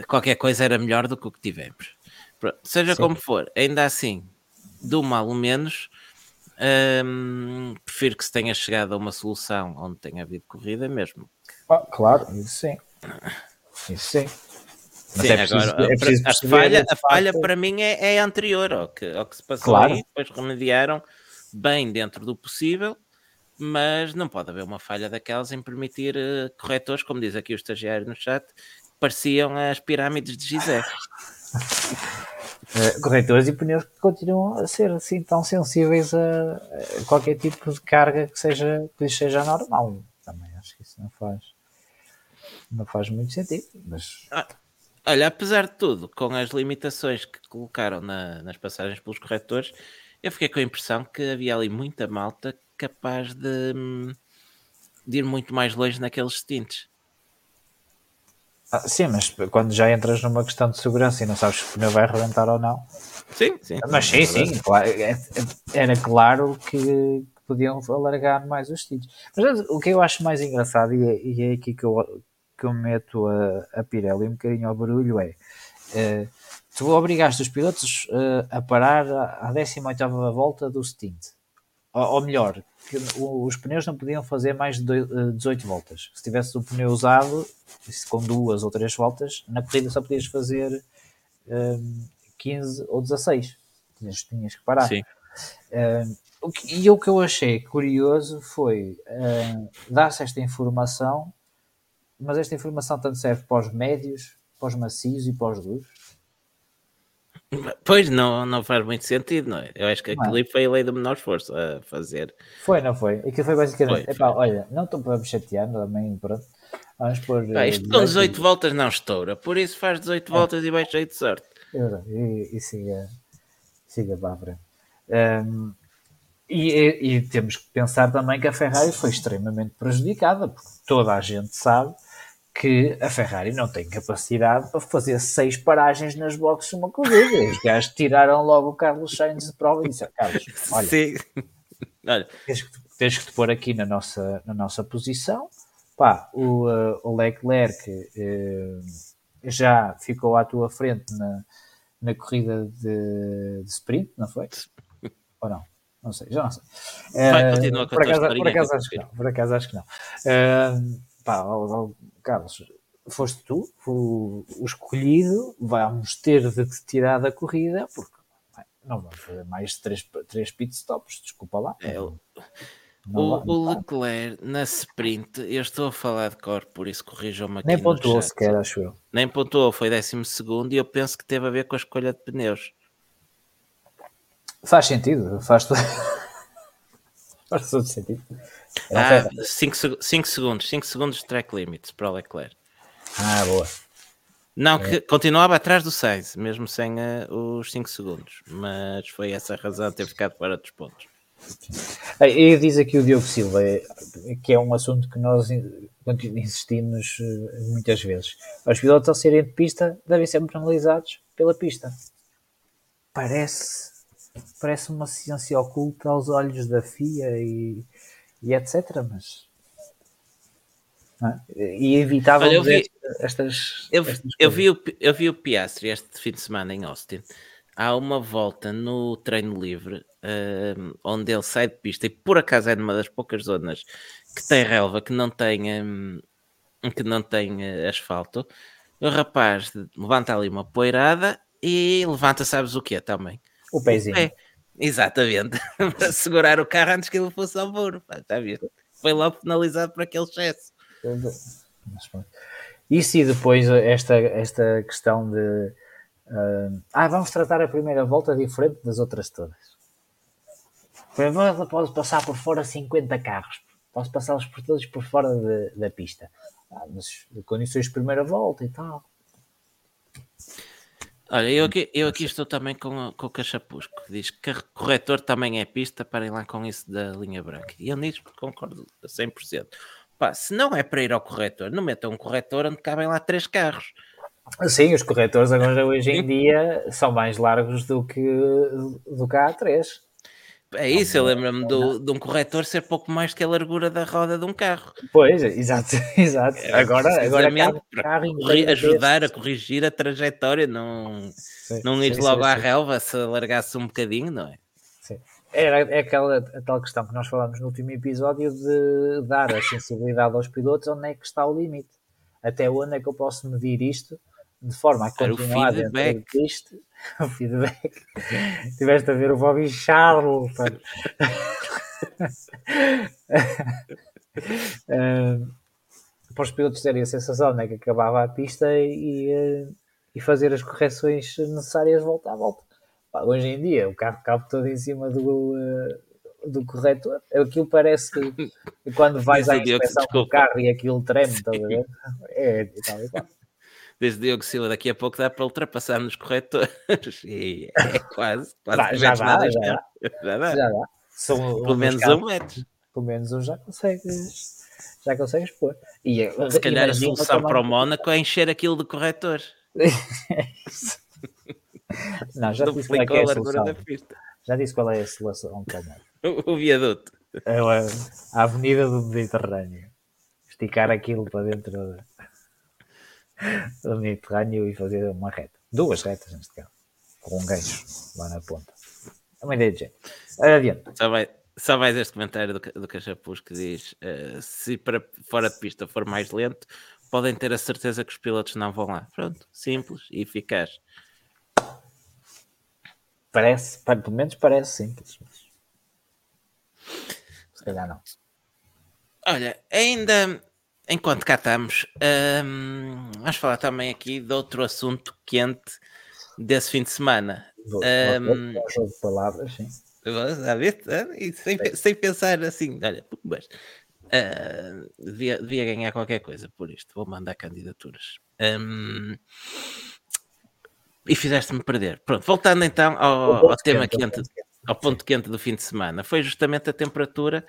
Speaker 2: qualquer coisa era melhor do que o que tivemos. Pronto, seja Sim. como for, ainda assim, do mal o menos, hum, prefiro que se tenha chegado a uma solução onde tenha havido corrida mesmo.
Speaker 1: Ah, claro, isso sim. Isso sim.
Speaker 2: Mas sim, é preciso, agora, é preciso a, falha, a falha para mim é, é anterior ao que, ao que se passou claro. aí, depois remediaram bem dentro do possível, mas não pode haver uma falha daquelas em permitir uh, corretores, como diz aqui o estagiário no chat, pareciam as pirâmides de Gizé.
Speaker 1: Uh, corretores e pneus que continuam a ser assim tão sensíveis a, a, qualquer tipo de carga que seja que lhes seja normal. Também acho que isso não faz não faz muito sentido. Mas
Speaker 2: ah, olha, apesar de tudo, com as limitações que colocaram na, nas passagens pelos corretores, eu fiquei com a impressão que havia ali muita malta capaz de, de ir muito mais longe naqueles stints.
Speaker 1: Ah, sim, mas quando já entras numa questão de segurança e não sabes se o pneu vai arrebentar ou não.
Speaker 2: Sim, sim.
Speaker 1: Mas sim, sim, claro, é, é, era claro que podiam alargar mais os stints. Mas o que eu acho mais engraçado, e é, e é aqui que eu, que eu meto a, a Pirelli um bocadinho ao barulho, é uh, tu obrigaste os pilotos uh, a parar à 18 volta do stint. Ou, ou melhor, que os pneus não podiam fazer mais de 18 eh, voltas. Se tivesse o pneu usado, com duas ou três voltas, na corrida só podias fazer um, ehm, 15 ou 16. Tinhas, tinhas que parar. Sim. Um, o que, e o que eu achei curioso foi uh, dar-se esta informação, mas esta informação tanto serve para os médios, para os macios e para os duros.
Speaker 2: Pois não, não faz muito sentido, não é? Eu acho que aquilo é. foi a lei do menor esforço a fazer.
Speaker 1: Foi, não foi? Aquilo foi basicamente, foi, epá, foi. olha, não estou para me chatear, também pronto. Vamos pôr.
Speaker 2: Pá, isto com 18 voltas não estoura, por isso faz 18 é. voltas e vai cheio de sorte.
Speaker 1: E, e siga, siga para a frente. Um, e, e, e, temos que pensar também que a Ferrari foi extremamente prejudicada, porque toda a gente sabe que a Ferrari não tem capacidade para fazer seis paragens nas boxes uma corrida. Os gajos tiraram logo o Carlos Sainz de prova e disseram, Carlos, olha, Sim. olha. Tens, que, tens que te pôr aqui na nossa, na nossa posição. Pá, o, uh, o Leclerc uh, já ficou à tua frente na, na corrida de, de sprint, não foi? Ou não? Não sei, já não sei. Vai, uh, por, acaso, por, acaso acho que não, por acaso acho que não. Uh, pá, Carlos, foste tu o, o escolhido, vamos ter de te tirar da corrida, porque bem, não vamos fazer mais três, três pit stops, desculpa lá. É, o,
Speaker 2: o Leclerc na sprint, eu estou a falar de cor, por isso corrijam-me aqui.
Speaker 1: Nem pontuou sequer, acho eu.
Speaker 2: Nem pontuou, foi 12 segundo e eu penso que teve a ver com a escolha de pneus.
Speaker 1: Faz sentido, faz, faz todo sentido.
Speaker 2: Ah, 5 segundos, 5 segundos de track limits para o Leclerc.
Speaker 1: Ah, boa.
Speaker 2: Não, é. que continuava atrás do Sainz, mesmo sem uh, os 5 segundos, mas foi essa a razão de ter ficado fora dos pontos.
Speaker 1: E diz aqui o Diogo Silva, é, que é um assunto que nós insistimos eh, muitas vezes. Os pilotos, ao serem de pista, devem ser penalizados pela pista. Parece, parece uma ciência oculta aos olhos da FIA e, e etc. Mas é? e evitava
Speaker 2: eu vi, estas, eu, estas eu, vi o, eu vi o Piastri este fim de semana em Austin. Há uma volta no treino livre uh, onde ele sai de pista e por acaso é numa das poucas zonas que tem relva, que não tem, um, que não tem uh, asfalto. O rapaz levanta ali uma poeirada e levanta, sabes o que também?
Speaker 1: O pezinho. O pé.
Speaker 2: Exatamente, para segurar o carro antes que ele fosse ao muro. Está? Foi logo penalizado por aquele excesso.
Speaker 1: Isso e depois esta, esta questão de uh, ah, vamos tratar a primeira volta diferente das outras todas. Primeira volta pode passar por fora 50 carros, posso passá-los por todos por fora de, da pista. Ah, mas condições de primeira volta e tal.
Speaker 2: Olha, eu aqui, eu aqui estou também com, com o Cachapusco, que diz que corretor também é pista, parem lá com isso da linha branca. E eu nisso concordo a 100%. Pá, se não é para ir ao corretor, não metam um corretor onde cabem lá três carros.
Speaker 1: Sim, os corretores agora hoje em dia são mais largos do que, do que há três.
Speaker 2: É isso, eu lembro-me de um corretor ser pouco mais que a largura da roda de um carro.
Speaker 1: Pois, exato, exato. É, agora, agora carro,
Speaker 2: carro ajudar a corrigir a trajetória, não, sim, não ir logo sim, à relva se largasse um bocadinho, não é?
Speaker 1: Sim. Era é aquela a tal questão que nós falámos no último episódio de dar a sensibilidade aos pilotos onde é que está o limite. Até onde é que eu posso medir isto de forma a continuar dentro disto o feedback. Tiveste a ver o Bobby Charlton. uh, para os pilotos terem a sensação né, que acabava a pista e, e fazer as correções necessárias volta à volta. Pá, hoje em dia o carro cabe todo em cima do, uh, do corretor. Aquilo parece que quando vais à inspeção do carro e aquilo treme, estás a ver? É, e tal,
Speaker 2: Desde Diogo Silva, daqui a pouco dá para ultrapassar nos corretores. E é quase, quase
Speaker 1: já, já, dá, já, dá.
Speaker 2: já dá.
Speaker 1: Já dá. São
Speaker 2: Pelo menos um metro.
Speaker 1: Pelo menos um já consegues, já consegues pôr. E,
Speaker 2: Se calhar a solução para o Mónaco é encher aquilo de corretor.
Speaker 1: Não, já disse qual é, é a solução. Já disse qual é a solução para o Mónaco.
Speaker 2: O, viaduto.
Speaker 1: É a, a Avenida do Mediterrâneo. Esticar aquilo para dentro do Mediterrâneo e fazer uma reta. Duas retas neste caso. Com um gancho lá na ponta. É uma ideia de jeito. Adiante.
Speaker 2: Só, vai, só mais este comentário do, do Cachapuz que diz: uh, se para fora de pista for mais lento, podem ter a certeza que os pilotos não vão lá. Pronto, simples e eficaz.
Speaker 1: Parece, pelo menos parece simples. Mas... Se calhar não.
Speaker 2: Olha, ainda enquanto cá estamos, um, vamos falar também aqui de outro assunto quente desse fim de semana.
Speaker 1: Vou, um, vou, jogo de palavras, sim.
Speaker 2: E sem, sem pensar assim, olha, mas uh, devia, devia ganhar qualquer coisa por isto. Vou mandar candidaturas. Um, e fizeste-me perder. Pronto, voltando então ao, ao tema quente, ao ponto quente do fim de semana, foi justamente a temperatura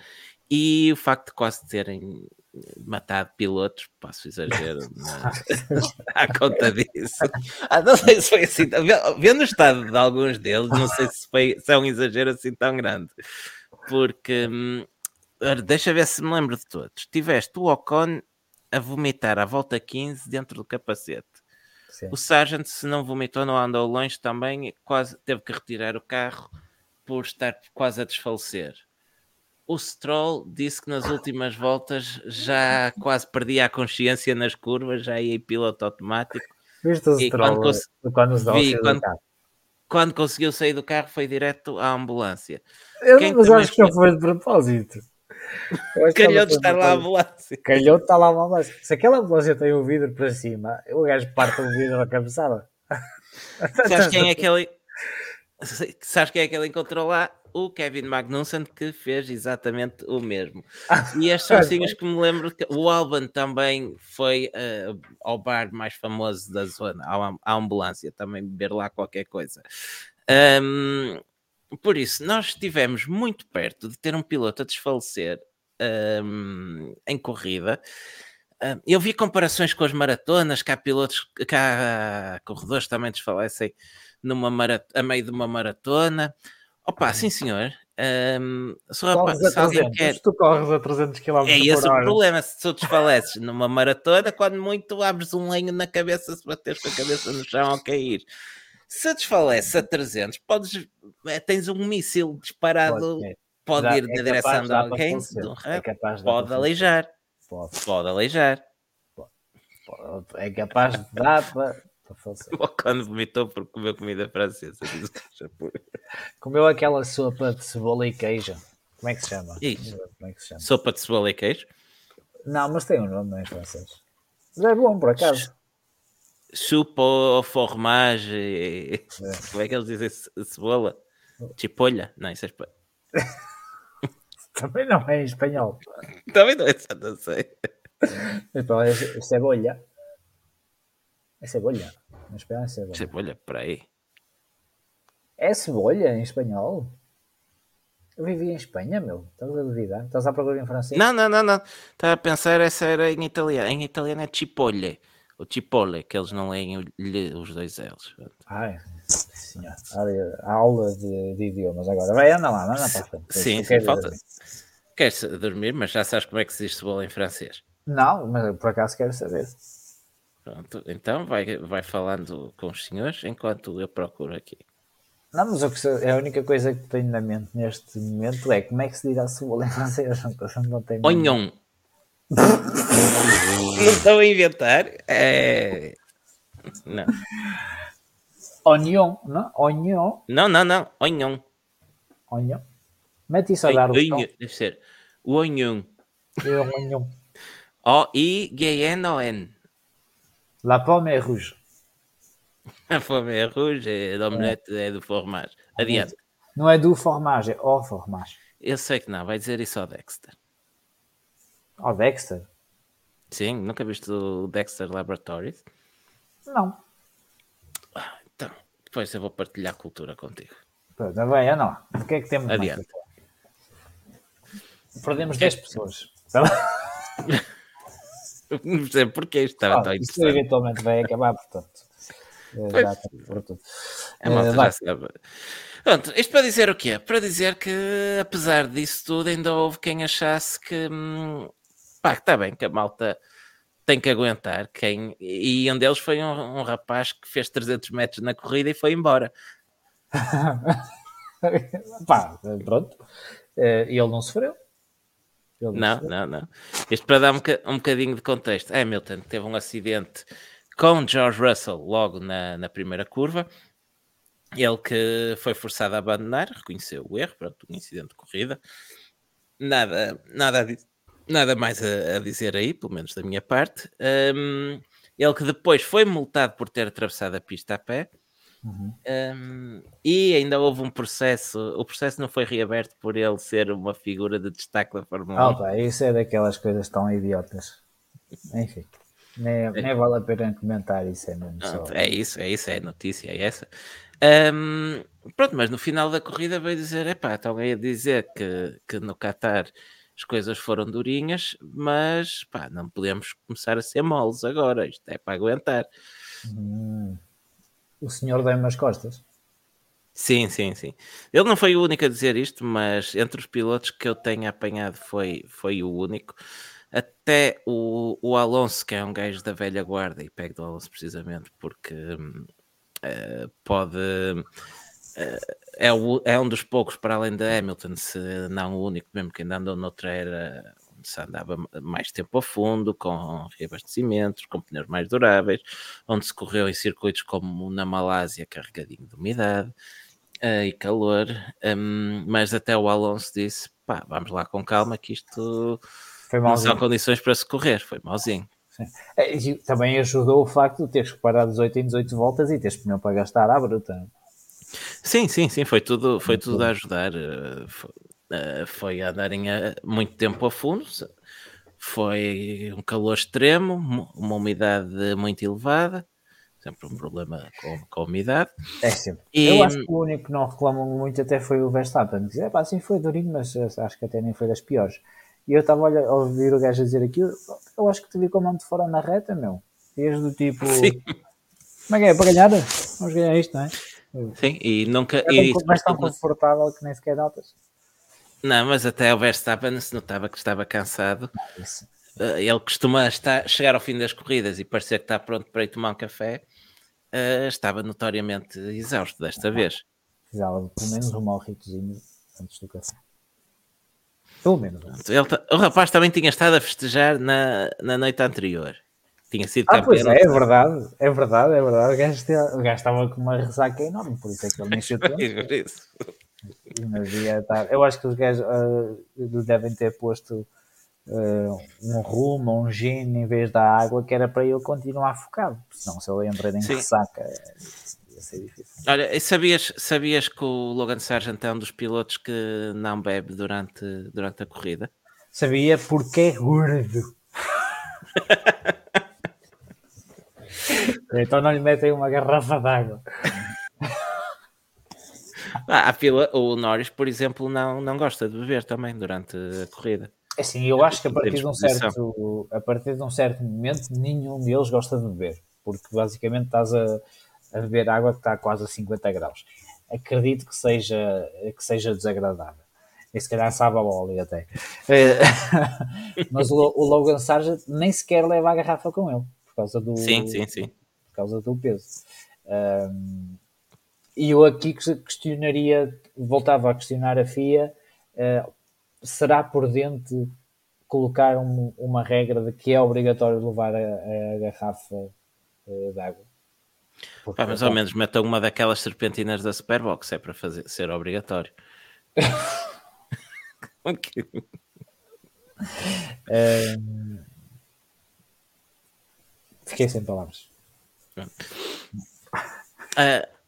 Speaker 2: e o facto de quase terem matado pilotos, passo exagero, à conta disso. Ah, não sei se foi assim, vendo o estado de alguns deles, não sei se, foi, se é um exagero assim tão grande, porque hum, deixa ver se me lembro de todos. Tiveste o Ocon a vomitar à volta 15 dentro do capacete. Sim. O Sargent, se não vomitou, não andou longe também, quase teve que retirar o carro por estar quase a desfalecer o Stroll disse que nas últimas voltas já quase perdia a consciência nas curvas, já ia em piloto automático.
Speaker 1: Viste o Stroll quando, cons... quando, vi,
Speaker 2: quando, quando, conseguiu sair do carro foi direto à ambulância.
Speaker 1: Eu Quem mas acho que não foi de propósito.
Speaker 2: Calhou de estar lá a ambulância.
Speaker 1: Calhou de estar lá a ambulância. Se aquela ambulância tem o vidro para cima, o gajo parte o vidro na cabeçada.
Speaker 2: Sabes quem é que ele... Sabes quem é que ele encontrou lá? O Kevin Magnussen que fez exatamente o mesmo. E estes são signos que me lembro que o Alban também foi uh, ao bar mais famoso da zona, à, ambulância, também beber lá qualquer coisa. Um, por isso, nós estivemos muito perto de ter um piloto a desfalecer um, em corrida. eu vi comparações com as maratonas, que há pilotos, que há corredores também desfalecem numa a meio de uma maratona. Opa, sim senhor. Um, se, rapaz, se alguém quer...
Speaker 1: tu corres a 300 km
Speaker 2: É esse o problema. Se tu desfaleces numa maratona, quando muito abres um lenho na cabeça, se bateres com a cabeça no chão ao cair. Se desfaleces a 300, podes, eh, tens um míssil disparado, pode, pode ir é na direção de alguém, de um é pode aleijar. Pode. pode aleijar.
Speaker 1: Pode. É capaz de dar para
Speaker 2: o Ocon vomitou por comer comida francesa.
Speaker 1: Comeu aquela sopa de cebola e queijo. Como é que se chama?
Speaker 2: Como é que se chama? Sopa de cebola e queijo?
Speaker 1: Não, mas tem um nome em francês. Mas é bom, por acaso.
Speaker 2: Chupa ou fromage. É. Como é que eles dizem cebola? Chipolha? Não, isso é espanhol.
Speaker 1: Também não é em espanhol.
Speaker 2: Também não é, não sei.
Speaker 1: Então é cebola. É cebola. Em espanhol é cebola.
Speaker 2: Cebola, peraí.
Speaker 1: É cebola em espanhol? Eu vivi em Espanha, meu. Estás a duvidar? Estás a procurar em francês?
Speaker 2: Não, não, não, não. Estava a pensar, essa era em italiano. Em italiano é cipolle. O cipolle, que eles não leem os dois L's.
Speaker 1: Ai, senhor. A aula de, de, idiomas agora. Vai, anda lá, anda para a frente.
Speaker 2: Sim, sim, falta. Queres dormir, mas já sabes como é que se diz cebola em francês?
Speaker 1: Não, mas por acaso quero saber.
Speaker 2: Pronto, então vai, vai falando com os senhores enquanto eu procuro aqui.
Speaker 1: Não, mas o que, é a única coisa que tenho na mente neste momento é como é que se diz a cebola em francês. Não tenho
Speaker 2: Onhon. não estou a inventar. É... Não.
Speaker 1: Onion, não? Onion.
Speaker 2: Não, não, não. Onion.
Speaker 1: Onion. Mete isso a dar o
Speaker 2: Deve ser. O onion. O-I-G-N-O-N.
Speaker 1: La pomme est rouge.
Speaker 2: A fome é rouge, a omelete é do formagem. Adiante.
Speaker 1: Não é do formagem, é ao formagem.
Speaker 2: Eu sei que não, vai dizer isso ao Dexter.
Speaker 1: Ao Dexter?
Speaker 2: Sim, nunca viste o Dexter Laboratories?
Speaker 1: Não.
Speaker 2: Ah, então, depois eu vou partilhar cultura contigo.
Speaker 1: Pronto, vai, eu não. O que é que temos
Speaker 2: Adiante.
Speaker 1: mais? Perdemos 10 pessoas.
Speaker 2: Não sei porque isto estava
Speaker 1: Ah,
Speaker 2: tão
Speaker 1: isto
Speaker 2: interessante.
Speaker 1: eventualmente vai acabar, portanto. eh,
Speaker 2: Pois.
Speaker 1: já está por tudo.
Speaker 2: A malta já
Speaker 1: vai.
Speaker 2: sabe. Pronto, isto para dizer o quê? Para dizer que, apesar disso tudo, ainda houve quem achasse que, hum, pá, está bem, que a malta tem que aguentar. Quem, e um deles foi um, um rapaz que fez 300 metros na corrida e foi embora.
Speaker 1: Pá, pronto. Eh, ele não sofreu.
Speaker 2: Não, não, não. Isto para dar um, um bocadinho de contexto. Hamilton teve um acidente com George Russell logo na, na primeira curva. Ele que foi forçado a abandonar, reconheceu o erro, pronto, um incidente de corrida. Nada, nada, nada mais a, a dizer aí, pelo menos da minha parte. Hum, ele que depois foi multado por ter atravessado a pista a pé.
Speaker 1: Uhum.
Speaker 2: Um, e ainda houve um processo, o processo não foi reaberto por ele ser uma figura de destaque da Fórmula 1.
Speaker 1: Ah, pá, isso é daquelas coisas tão idiotas. Enfim, nem, nem vale a pena comentar isso, é mesmo só.
Speaker 2: É isso, é isso, é a notícia, é essa. Ahm, pronto, mas no final da corrida veio dizer: epá, estão aí a dizer que, que no Qatar as coisas foram durinhas, mas pá, não podemos começar a ser moles agora, isto é para aguentar.
Speaker 1: Hum. O senhor deu-me as costas.
Speaker 2: Sim, sim, sim. Ele não foi o único a dizer isto, mas entre os pilotos que eu tenho apanhado foi, foi o único. Até o, o Alonso, que é um gajo da velha guarda, e pego do Alonso precisamente porque eh, pode. eh, é, o- é um dos poucos, para além da Hamilton, se não o único, mesmo que ainda andou noutra era se andava mais tempo a fundo, com reabastecimentos, com pneus mais duráveis, onde se correu em circuitos como na Malásia, carregadinho de umidade eh, e calor, hum, mas até o Alonso disse: pá, vamos lá com calma, que isto
Speaker 1: Foi
Speaker 2: não são condições para se correr, foi mauzinho.
Speaker 1: É, e Também ajudou o facto de teres que parar 18 em 18 voltas e teres pneu para gastar à bruta.
Speaker 2: Sim, sim, sim, foi tudo, foi tudo a ajudar. Eh, fo- eh, Foi a andarem a- muito tempo a fundo, foi um calor extremo, uma umidade muito elevada, sempre um problema com, com a umidade.
Speaker 1: É sempre.
Speaker 2: E-
Speaker 1: Eu acho que o único que não reclamou muito até foi o Verstappen. Dizer, pá, sim, foi durinho, mas eh, acho que até nem foi das piores. E eu estava a ouvir o gajo a dizer aquilo. Eu acho que te vi com a mão de fora na reta, meu. Ias do tipo.
Speaker 2: Sim.
Speaker 1: Como é que é? Para ganhar? Vamos ganhar isto, não é?
Speaker 2: Sim, e nunca.
Speaker 1: É
Speaker 2: e
Speaker 1: mas tão confortável que nem sequer notas.
Speaker 2: Não, mas até o Verstappen se notava que estava cansado. Eh, Ele costuma estar, chegar ao fim das corridas e parecer que está pronto para ir tomar um café. eh, estava notoriamente exausto desta vez.
Speaker 1: Precisava de pelo menos um morritozinho antes do café. Pelo menos.
Speaker 2: Ele o rapaz também tinha estado a festejar na, na noite anterior. Tinha sido
Speaker 1: Ah, pois
Speaker 2: campeão.
Speaker 1: é, é verdade, é verdade, é verdade. O gajo, estava com uma ressaca enorme, por isso é que ele nem chutou. Mas ia estar. Eu acho que os gajos ah, devem ter posto ah, um rumo, um gin em vez da água, que era para ele continuar focado. Senão, se ele entra em
Speaker 2: Sim.
Speaker 1: ressaca, ia ser difícil.
Speaker 2: Olha, sabias, sabias que o Logan Sargent é um dos pilotos que não bebe durante, durante a corrida?
Speaker 1: Sabia porque é gordo. então não lhe metem uma garrafa d'água.
Speaker 2: Ah, a pila, o Norris, por exemplo, não, não gosta de beber também durante a corrida.
Speaker 1: Assim, eu acho que a partir, de um certo, a partir de um certo momento nenhum deles gosta de beber, porque basicamente estás a, a beber água que está quase a 50 graus. Acredito que seja, que seja desagradável. E se calhar sabe a óleo até. Eh, Mas o, o Logan Sargent nem sequer leva a garrafa com ele, por causa do,
Speaker 2: Sim, sim, sim.
Speaker 1: por causa do peso. Ahm, e eu aqui que- questionaria, voltava a questionar a FIA, eh, será prudente colocar um- uma regra de que é obrigatório levar a, a garrafa eh, de água? Porque,
Speaker 2: Pá, mas ao menos metam uma daquelas serpentinas da Superbox, é para fazer, ser obrigatório. Ok.
Speaker 1: ahm, fiquei sem palavras.
Speaker 2: Uh,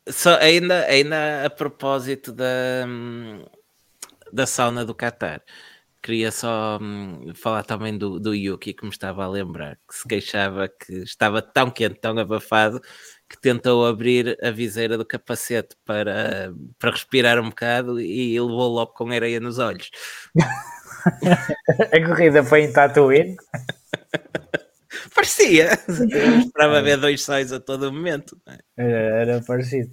Speaker 2: só, ainda, ainda a propósito da, hum, da sauna do Qatar, queria só hum, falar também do, do Yuki, que me estava a lembrar, que se queixava que estava tão quente, tão abafado, que tentou abrir a viseira do capacete para, para respirar um bocado e levou logo com areia nos olhos.
Speaker 1: a corrida foi em Tatooine?
Speaker 2: Parecia. Eu esperava ver dois sóis a todo momento.
Speaker 1: Era, era parecido.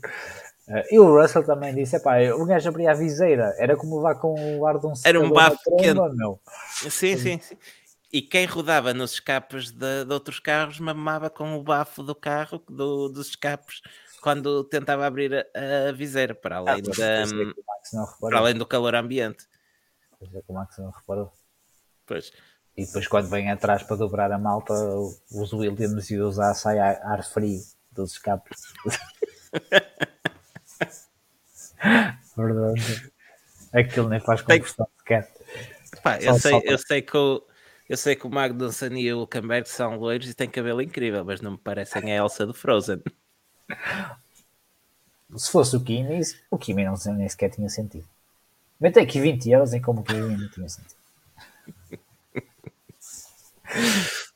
Speaker 1: Uh, e o Russell também disse: pá, o gajo abria a viseira, era como levar com o ar de um
Speaker 2: Era um bafo quente. Meu. Sim, sim, sim. E quem rodava nos escapes de, de, outros carros mamava com o bafo do carro, do, dos escapes, quando tentava abrir a, a viseira, para ah, além, ah, da, para além do calor ambiente.
Speaker 1: Pois é que o Max não reparou.
Speaker 2: Pois.
Speaker 1: E depois quando vem atrás para dobrar a malta, os Williams e os A sai ar frio dos escapes. Verdade. Aquilo nem faz conversão sequer.
Speaker 2: Pá, eu, sei, eu, sei que o, eu sei que o Magnussen e o Hulkenberg são loiros e têm cabelo incrível, mas não me parecem a Elsa do Frozen.
Speaker 1: Se fosse o Kimi, o Kimi não, nem sequer tinha sentido. Mete aqui 20 euros em como o Kimi não tinha sentido.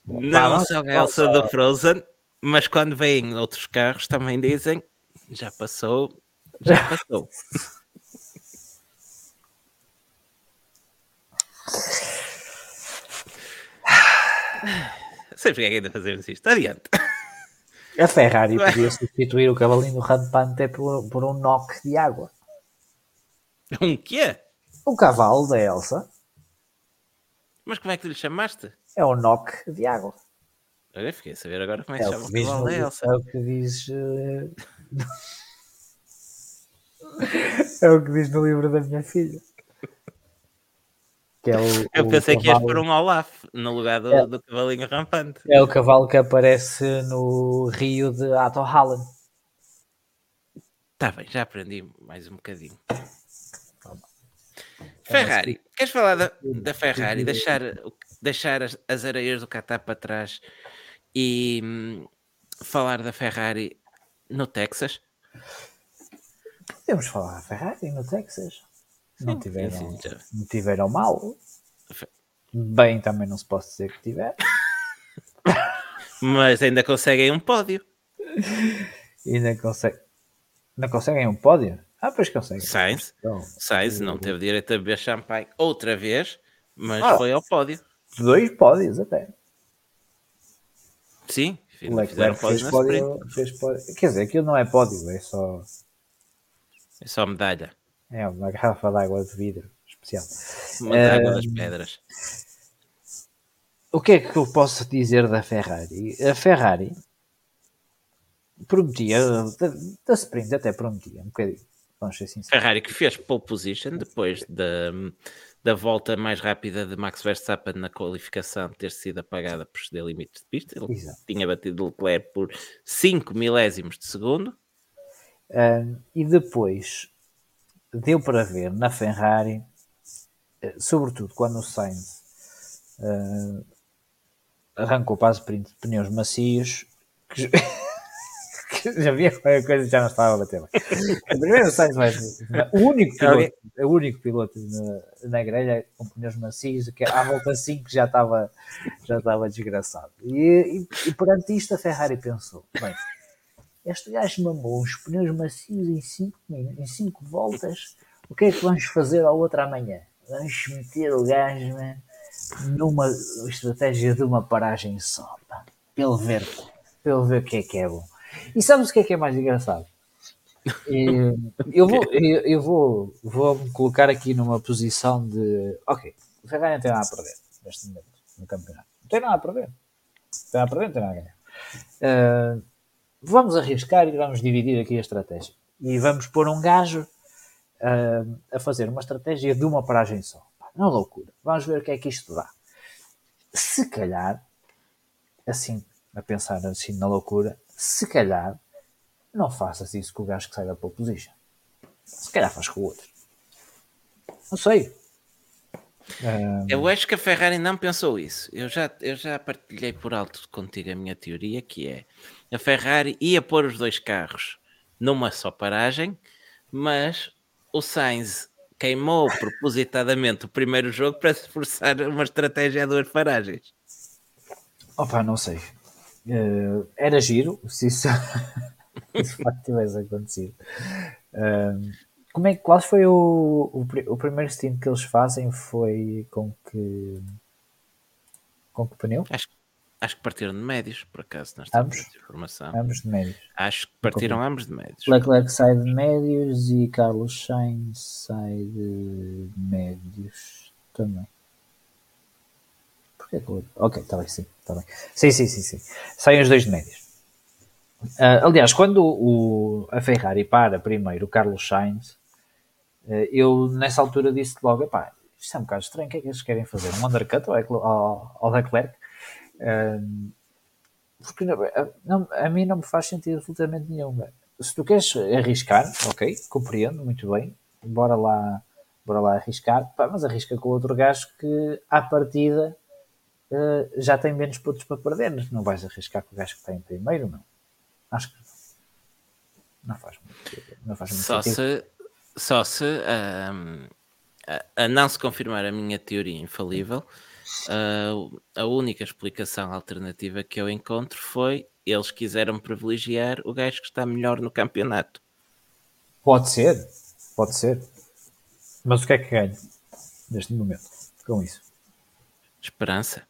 Speaker 2: Não são a Elsa do Frozen, mas quando vêm outros carros também dizem já passou, já passou. Sei porque é que ainda fazemos isto. Adiante.
Speaker 1: A Ferrari podia substituir o cavalinho do rampante por, por um knock de água.
Speaker 2: Um quê?
Speaker 1: O cavalo da Elsa.
Speaker 2: Mas como é que lhe chamaste?
Speaker 1: É o knock de água.
Speaker 2: Olha, fiquei a saber agora como é que é chama o cavalo da Elsa.
Speaker 1: É o que diz. Uh... é o que diz no livro da minha filha.
Speaker 2: Que é o, Eu pensei o que ias pôr um Olaf no lugar do, é, do, cavalinho rampante.
Speaker 1: É o cavalo que aparece no rio de Atto Holland.
Speaker 2: Está bem, já aprendi mais um bocadinho. Ferrari, queres falar da, da Ferrari? Deixar, deixar as, as areias do Qatar para trás e hum, falar da Ferrari no Texas?
Speaker 1: Podemos falar da Ferrari no Texas. Não tiveram, sim, sim, não tiveram mal. Bem, também não se pode dizer que tiver.
Speaker 2: Mas ainda conseguem um pódio.
Speaker 1: ainda conseguem. Não conseguem um pódio? Ah, pois conseguem.
Speaker 2: Sainz, então, Sainz não teve direito a beber champanhe outra vez, mas ah, foi ao pódio.
Speaker 1: Dois pódios até.
Speaker 2: Sim,
Speaker 1: o Leclerc fez pódio, fez pódio. Quer dizer, aquilo não é pódio, é só.
Speaker 2: É só medalha.
Speaker 1: É uma garrafa de água de vidro especial.
Speaker 2: Uma uh, água das pedras.
Speaker 1: O que é que eu posso dizer da Ferrari? A Ferrari prometia, da, da sprint até prometia um bocadinho. Vamos ser sinceros.
Speaker 2: Ferrari que fez pole position depois da, da volta mais rápida de Max Verstappen na qualificação ter sido apagada por ceder limites de pista. Ele Exato. tinha batido Leclerc por 5 milésimos de segundo.
Speaker 1: Uh, e depois deu para ver na Ferrari, eh, sobretudo quando o Sainz uh, arrancou para as pneus macios, que já havia qualquer coisa já não estava a bater Primeiro o Sainz vai, o único piloto, o único piloto na, na grelha com pneus macios, que à volta 5 já estava, já estava desgraçado. E, e, e perante isto a Ferrari pensou, bem, este gajo mamou uns pneus macios em 5 em cinco voltas. O que é que vamos fazer ao outro amanhã? Vamos meter o gajo man, numa estratégia de uma paragem só. Pá, pelo ver, pelo ver o que é que é bom. E sabes o que é que é mais engraçado? eu vou, eu, eu vou, vou me colocar aqui numa posição de ok, o Ferrari não tem nada a perder neste momento no campeonato. Não tem nada a perder. Não tem nada a perder, não tem nada a ganhar. Uh, vamos arriscar e vamos dividir aqui a estratégia. E vamos pôr um gajo uh, a fazer uma estratégia de uma paragem só. Não loucura. Vamos ver o que é que isto dá. Se calhar, assim, a pensar assim na loucura, se calhar não faças isso com o gajo que sai da pole position. Se calhar faz com o outro. Não sei.
Speaker 2: Um... Eu acho que a Ferrari não pensou isso. Eu já, eu já partilhei por alto contigo a minha teoria, que é a Ferrari ia pôr os dois carros numa só paragem, mas o Sainz queimou propositadamente o primeiro jogo para se forçar uma estratégia a duas paragens.
Speaker 1: Opa, não sei. Uh, era giro se isso, se facto tivesse acontecido. Uh, como é, qual foi o, o, o primeiro stint que eles fazem? Foi com que com que pneu?
Speaker 2: Acho, acho que partiram de médios, por acaso, nesta
Speaker 1: ambos?
Speaker 2: informação.
Speaker 1: Ambos de médios.
Speaker 2: Acho que partiram ambos de médios.
Speaker 1: Leclerc sai de médios e Carlos Sainz sai de médios também. Que Ok, está bem, sim, está bem. Sim, sim, sim, sim. Saem os dois de médios. Uh, aliás, quando o, a Ferrari para primeiro o Carlos Sainz, uh, eu nessa altura disse logo: pá, isto é um bocado estranho, o que é que eles querem fazer? Um undercut ao, ao, ao Leclerc? Uh, porque a, não, a mim não me faz sentido absolutamente nenhum. Se tu queres arriscar, ok, compreendo muito bem, bora lá, bora lá arriscar, pá, mas arrisca com outro gajo que à partida uh, já tem menos pontos para perder. Não vais arriscar com o gajo que está em primeiro, não. Acho que não faz muito, não faz muito
Speaker 2: só
Speaker 1: sentido.
Speaker 2: Se, só se um, a, a, não se confirmar a minha teoria infalível, uh, a única explicação alternativa que eu encontro foi eles quiseram privilegiar o gajo que está melhor no campeonato.
Speaker 1: Pode ser, pode ser. Mas o que é que ganha neste momento com isso?
Speaker 2: Esperança.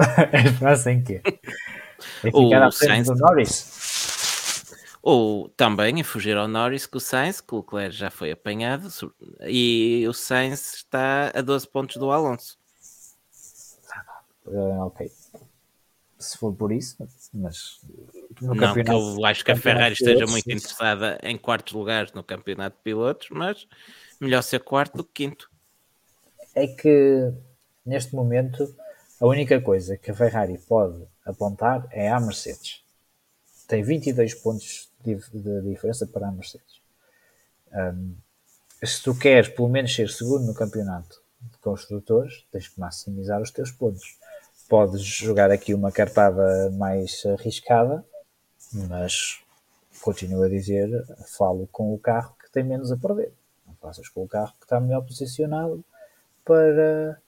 Speaker 1: Esperança em quê? Em ficar à frente do Norris?
Speaker 2: Ou também em fugir ao Norris com o Sainz, que o Leclerc já foi apanhado, e o Sainz está a 12 pontos do Alonso.
Speaker 1: Uh, ok. Se for por isso, mas
Speaker 2: no não que eu acho que a Ferrari esteja muito interessada em quartos lugares no campeonato de pilotos, mas melhor ser quarto do que quinto.
Speaker 1: É que neste momento a única coisa que a Ferrari pode apontar é a Mercedes. Tem 22 pontos de diferença para a Mercedes. Um, se tu queres pelo menos ser segundo no campeonato de construtores, tens que maximizar os teus pontos. Podes jogar aqui uma cartada mais arriscada, mas continuo a dizer, falo com o carro que tem menos a perder. Não faças com o carro que está melhor posicionado para,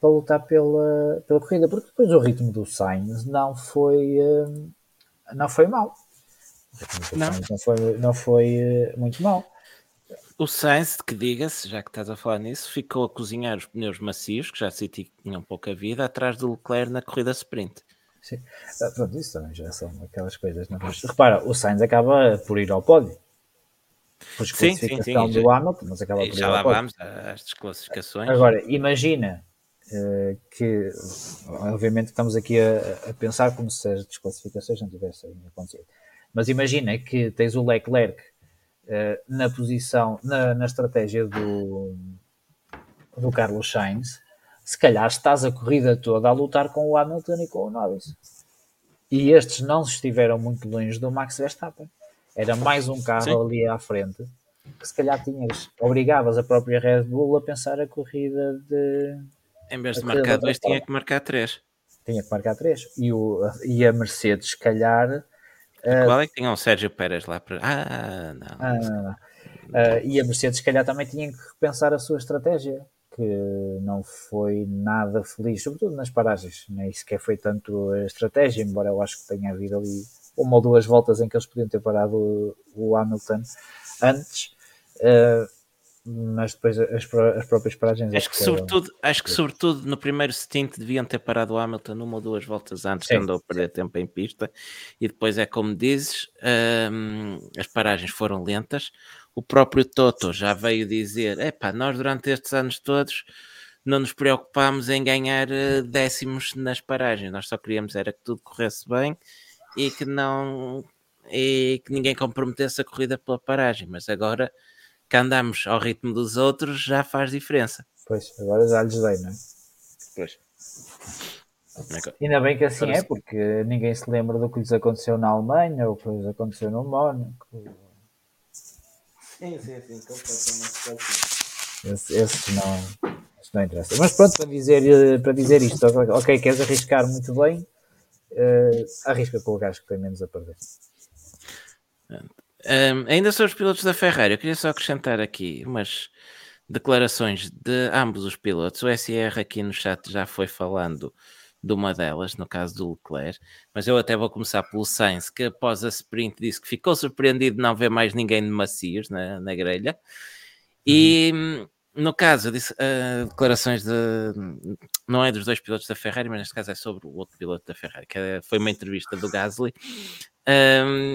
Speaker 1: para lutar pela, pela corrida, porque depois o ritmo do Sainz não foi, hum, não foi mau não. não foi, não foi eh, muito mal.
Speaker 2: O Sainz, que diga-se, já que estás a falar nisso, ficou a cozinhar os pneus macios, que já senti que tinham pouca vida, atrás do Leclerc na corrida sprint.
Speaker 1: Sim, ah, pronto, isso também já são aquelas coisas. Não? Mas, repara, o Sainz acaba por ir ao pódio.
Speaker 2: Por sim, sim, sim.
Speaker 1: do já, Hamilton, mas acaba por ir
Speaker 2: já
Speaker 1: lá
Speaker 2: vamos às desclassificações.
Speaker 1: Agora, imagina que, obviamente, estamos aqui a, a, pensar como se as desclassificações não tivessem acontecido. Mas imagina que tens o Leclerc uh, na posição, na, na estratégia do, do Carlos Sainz, se calhar estás a corrida toda a lutar com o Hamilton e com o Norris. E estes não estiveram muito longe do Max Verstappen. Era mais um carro Sim. ali à frente que se calhar tinhas, obrigavas a própria Red Bull a pensar a corrida de.
Speaker 2: Em vez de marcar dois, tinha que marcar três.
Speaker 1: Tinha que marcar três. E, o, e a Mercedes, se calhar,
Speaker 2: Uh, Qual é que tinha o Sérgio Pérez lá para. Ah, não. Ah.
Speaker 1: Uh, e a Mercedes, se calhar, também tinha que repensar a sua estratégia, que não foi nada feliz, sobretudo nas paragens. Nem sequer foi tanto a estratégia, embora eu acho que tenha havido ali uma ou duas voltas em que eles podiam ter parado o, o Hamilton antes. Uh, mas depois as, as próprias paragens.
Speaker 2: Acho que, sobretudo, acho que sobretudo no primeiro stint deviam ter parado o Hamilton uma ou duas voltas antes, andou a perder tempo em pista, e depois é como dizes, hum, as paragens foram lentas. O próprio Toto já veio dizer: epá, nós durante estes anos todos não nos preocupámos em ganhar eh, décimos nas paragens, nós só queríamos era que tudo corresse bem e que não e que ninguém comprometesse a corrida pela paragem, mas agora que andamos ao ritmo dos outros já faz diferença.
Speaker 1: Pois, agora já lhes dei, não é?
Speaker 2: Pois.
Speaker 1: Ainda bem que assim é, porque ninguém se lembra do que lhes aconteceu na Alemanha ou que lhes aconteceu no Mónaco.
Speaker 2: Sim, sim, sim, completamente.
Speaker 1: Esse, esse não, esse não interessa. Mas pronto, para dizer, para dizer isto, ok, queres arriscar muito bem, uh, arrisca com o gajo que tem menos a perder.
Speaker 2: Um, ainda sobre os pilotos da Ferrari, eu queria só acrescentar aqui umas declarações de ambos os pilotos. O SR aqui no chat já foi falando de uma delas, no caso do Leclerc, mas eu até vou começar pelo Sainz, que após a sprint disse que ficou surpreendido de não ver mais ninguém de macios na, na grelha. E uhum. no caso, disse, uh, declarações de. Não é dos dois pilotos da Ferrari, mas neste caso é sobre o outro piloto da Ferrari, que é, foi uma entrevista do Gasly, um,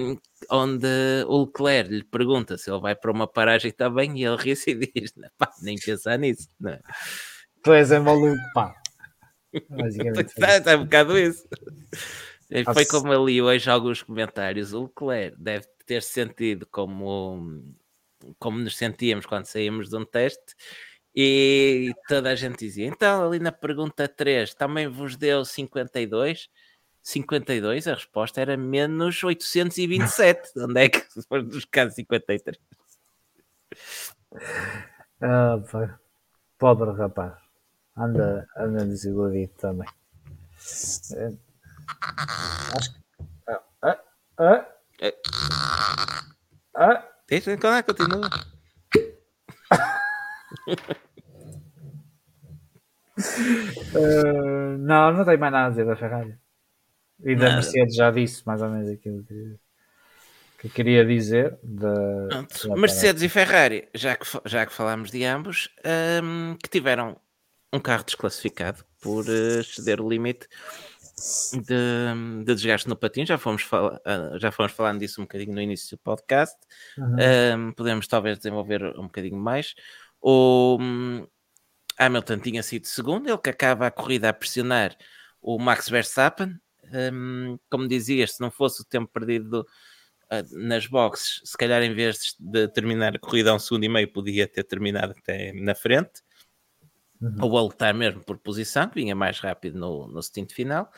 Speaker 2: onde o Leclerc lhe pergunta se ele vai para uma paragem também e ele ri-se e diz: pá, nem pensar nisso. Não.
Speaker 1: Tu és é maluco, pá.
Speaker 2: é, é um bocado isso. Foi como eu li hoje alguns comentários. O Leclerc deve ter sentido como, como nos sentíamos quando saímos de um teste. E toda a gente dizia: então, ali na pergunta 3, também vos deu 52? 52, a resposta era menos 827. Onde é que foram buscar 53?
Speaker 1: Ah, pobre rapaz. Anda, anda desiludido também. É, acho que. Ah, ah, ah,
Speaker 2: ah. Deixa, continua.
Speaker 1: uh, não, não tenho mais nada a dizer da Ferrari. E da Mercedes já disse mais ou menos aquilo que, que queria dizer. Da,
Speaker 2: Mercedes e Ferrari, já que, já que falámos de ambos, um, que tiveram um carro desclassificado por uh, exceder o limite de, de, desgaste no patinho. Já fomos, fala, uh, já fomos falando disso um bocadinho no início do podcast. Uhum. Um, podemos talvez desenvolver um bocadinho mais. O um, Hamilton tinha sido segundo, ele que acaba a corrida a pressionar o Max Verstappen um, como dizias, se não fosse o tempo perdido uh, nas boxes, se calhar em vez de terminar a corrida a um segundo e meio, podia ter terminado até na frente, uhum. ou a lutar mesmo por posição, que vinha mais rápido no, no stint final.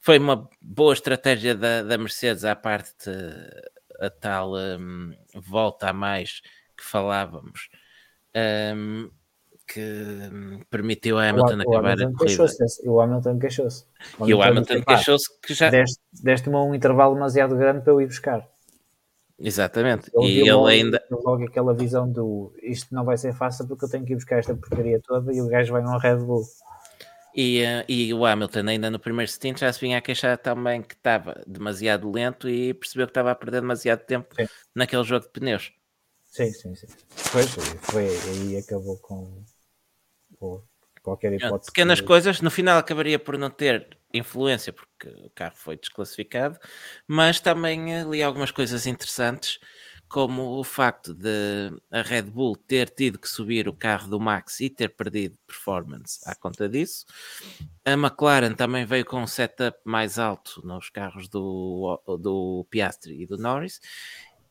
Speaker 2: Foi uma boa estratégia da, da Mercedes à parte a tal um, volta a mais que falávamos. Um, que hum, permitiu a Hamilton o, acabar o Hamilton a corrida.
Speaker 1: O Hamilton queixou-se.
Speaker 2: E o Hamilton queixou-se que já.
Speaker 1: Deste-me um intervalo demasiado grande para eu ir buscar.
Speaker 2: Exatamente. Ele e ele logo, ainda.
Speaker 1: Logo aquela visão do isto não vai ser fácil porque eu tenho que ir buscar esta porcaria toda e o gajo vai num Red Bull.
Speaker 2: E, uh, e o Hamilton, ainda no primeiro stint, já se vinha a queixar também que estava demasiado lento e percebeu que estava a perder demasiado tempo sim. naquele jogo de pneus.
Speaker 1: Sim, sim, sim. Pois, foi aí acabou com, qualquer hipótese.
Speaker 2: Pequenas de... coisas, no final acabaria por não ter influência, porque o carro foi desclassificado, mas também ali algumas coisas interessantes, como o facto de a Red Bull ter tido que subir o carro do Max e ter perdido performance à conta disso. A McLaren também veio com um setup mais alto nos carros do, do Piastri e do Norris.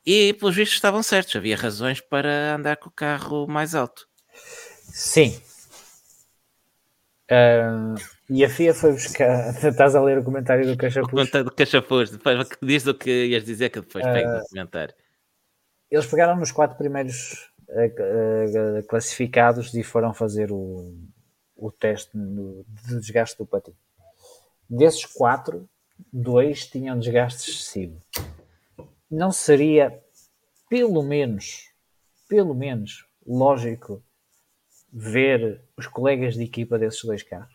Speaker 2: E pelos vistos estavam certos, havia razões para andar com o carro mais alto.
Speaker 1: Sim, Uh, e a FIA foi buscar. Estás a ler o comentário do Cachapuz? O
Speaker 2: comentário do Cachapuz. Depois diz o que ias dizer que depois uh, pego no comentário.
Speaker 1: Eles pegaram nos quatro primeiros uh, classificados e foram fazer o, o teste no, de desgaste do patinho. Desses quatro, dois tinham desgaste excessivo. Não seria, pelo menos, pelo menos, lógico ver os colegas de equipa desses dois carros?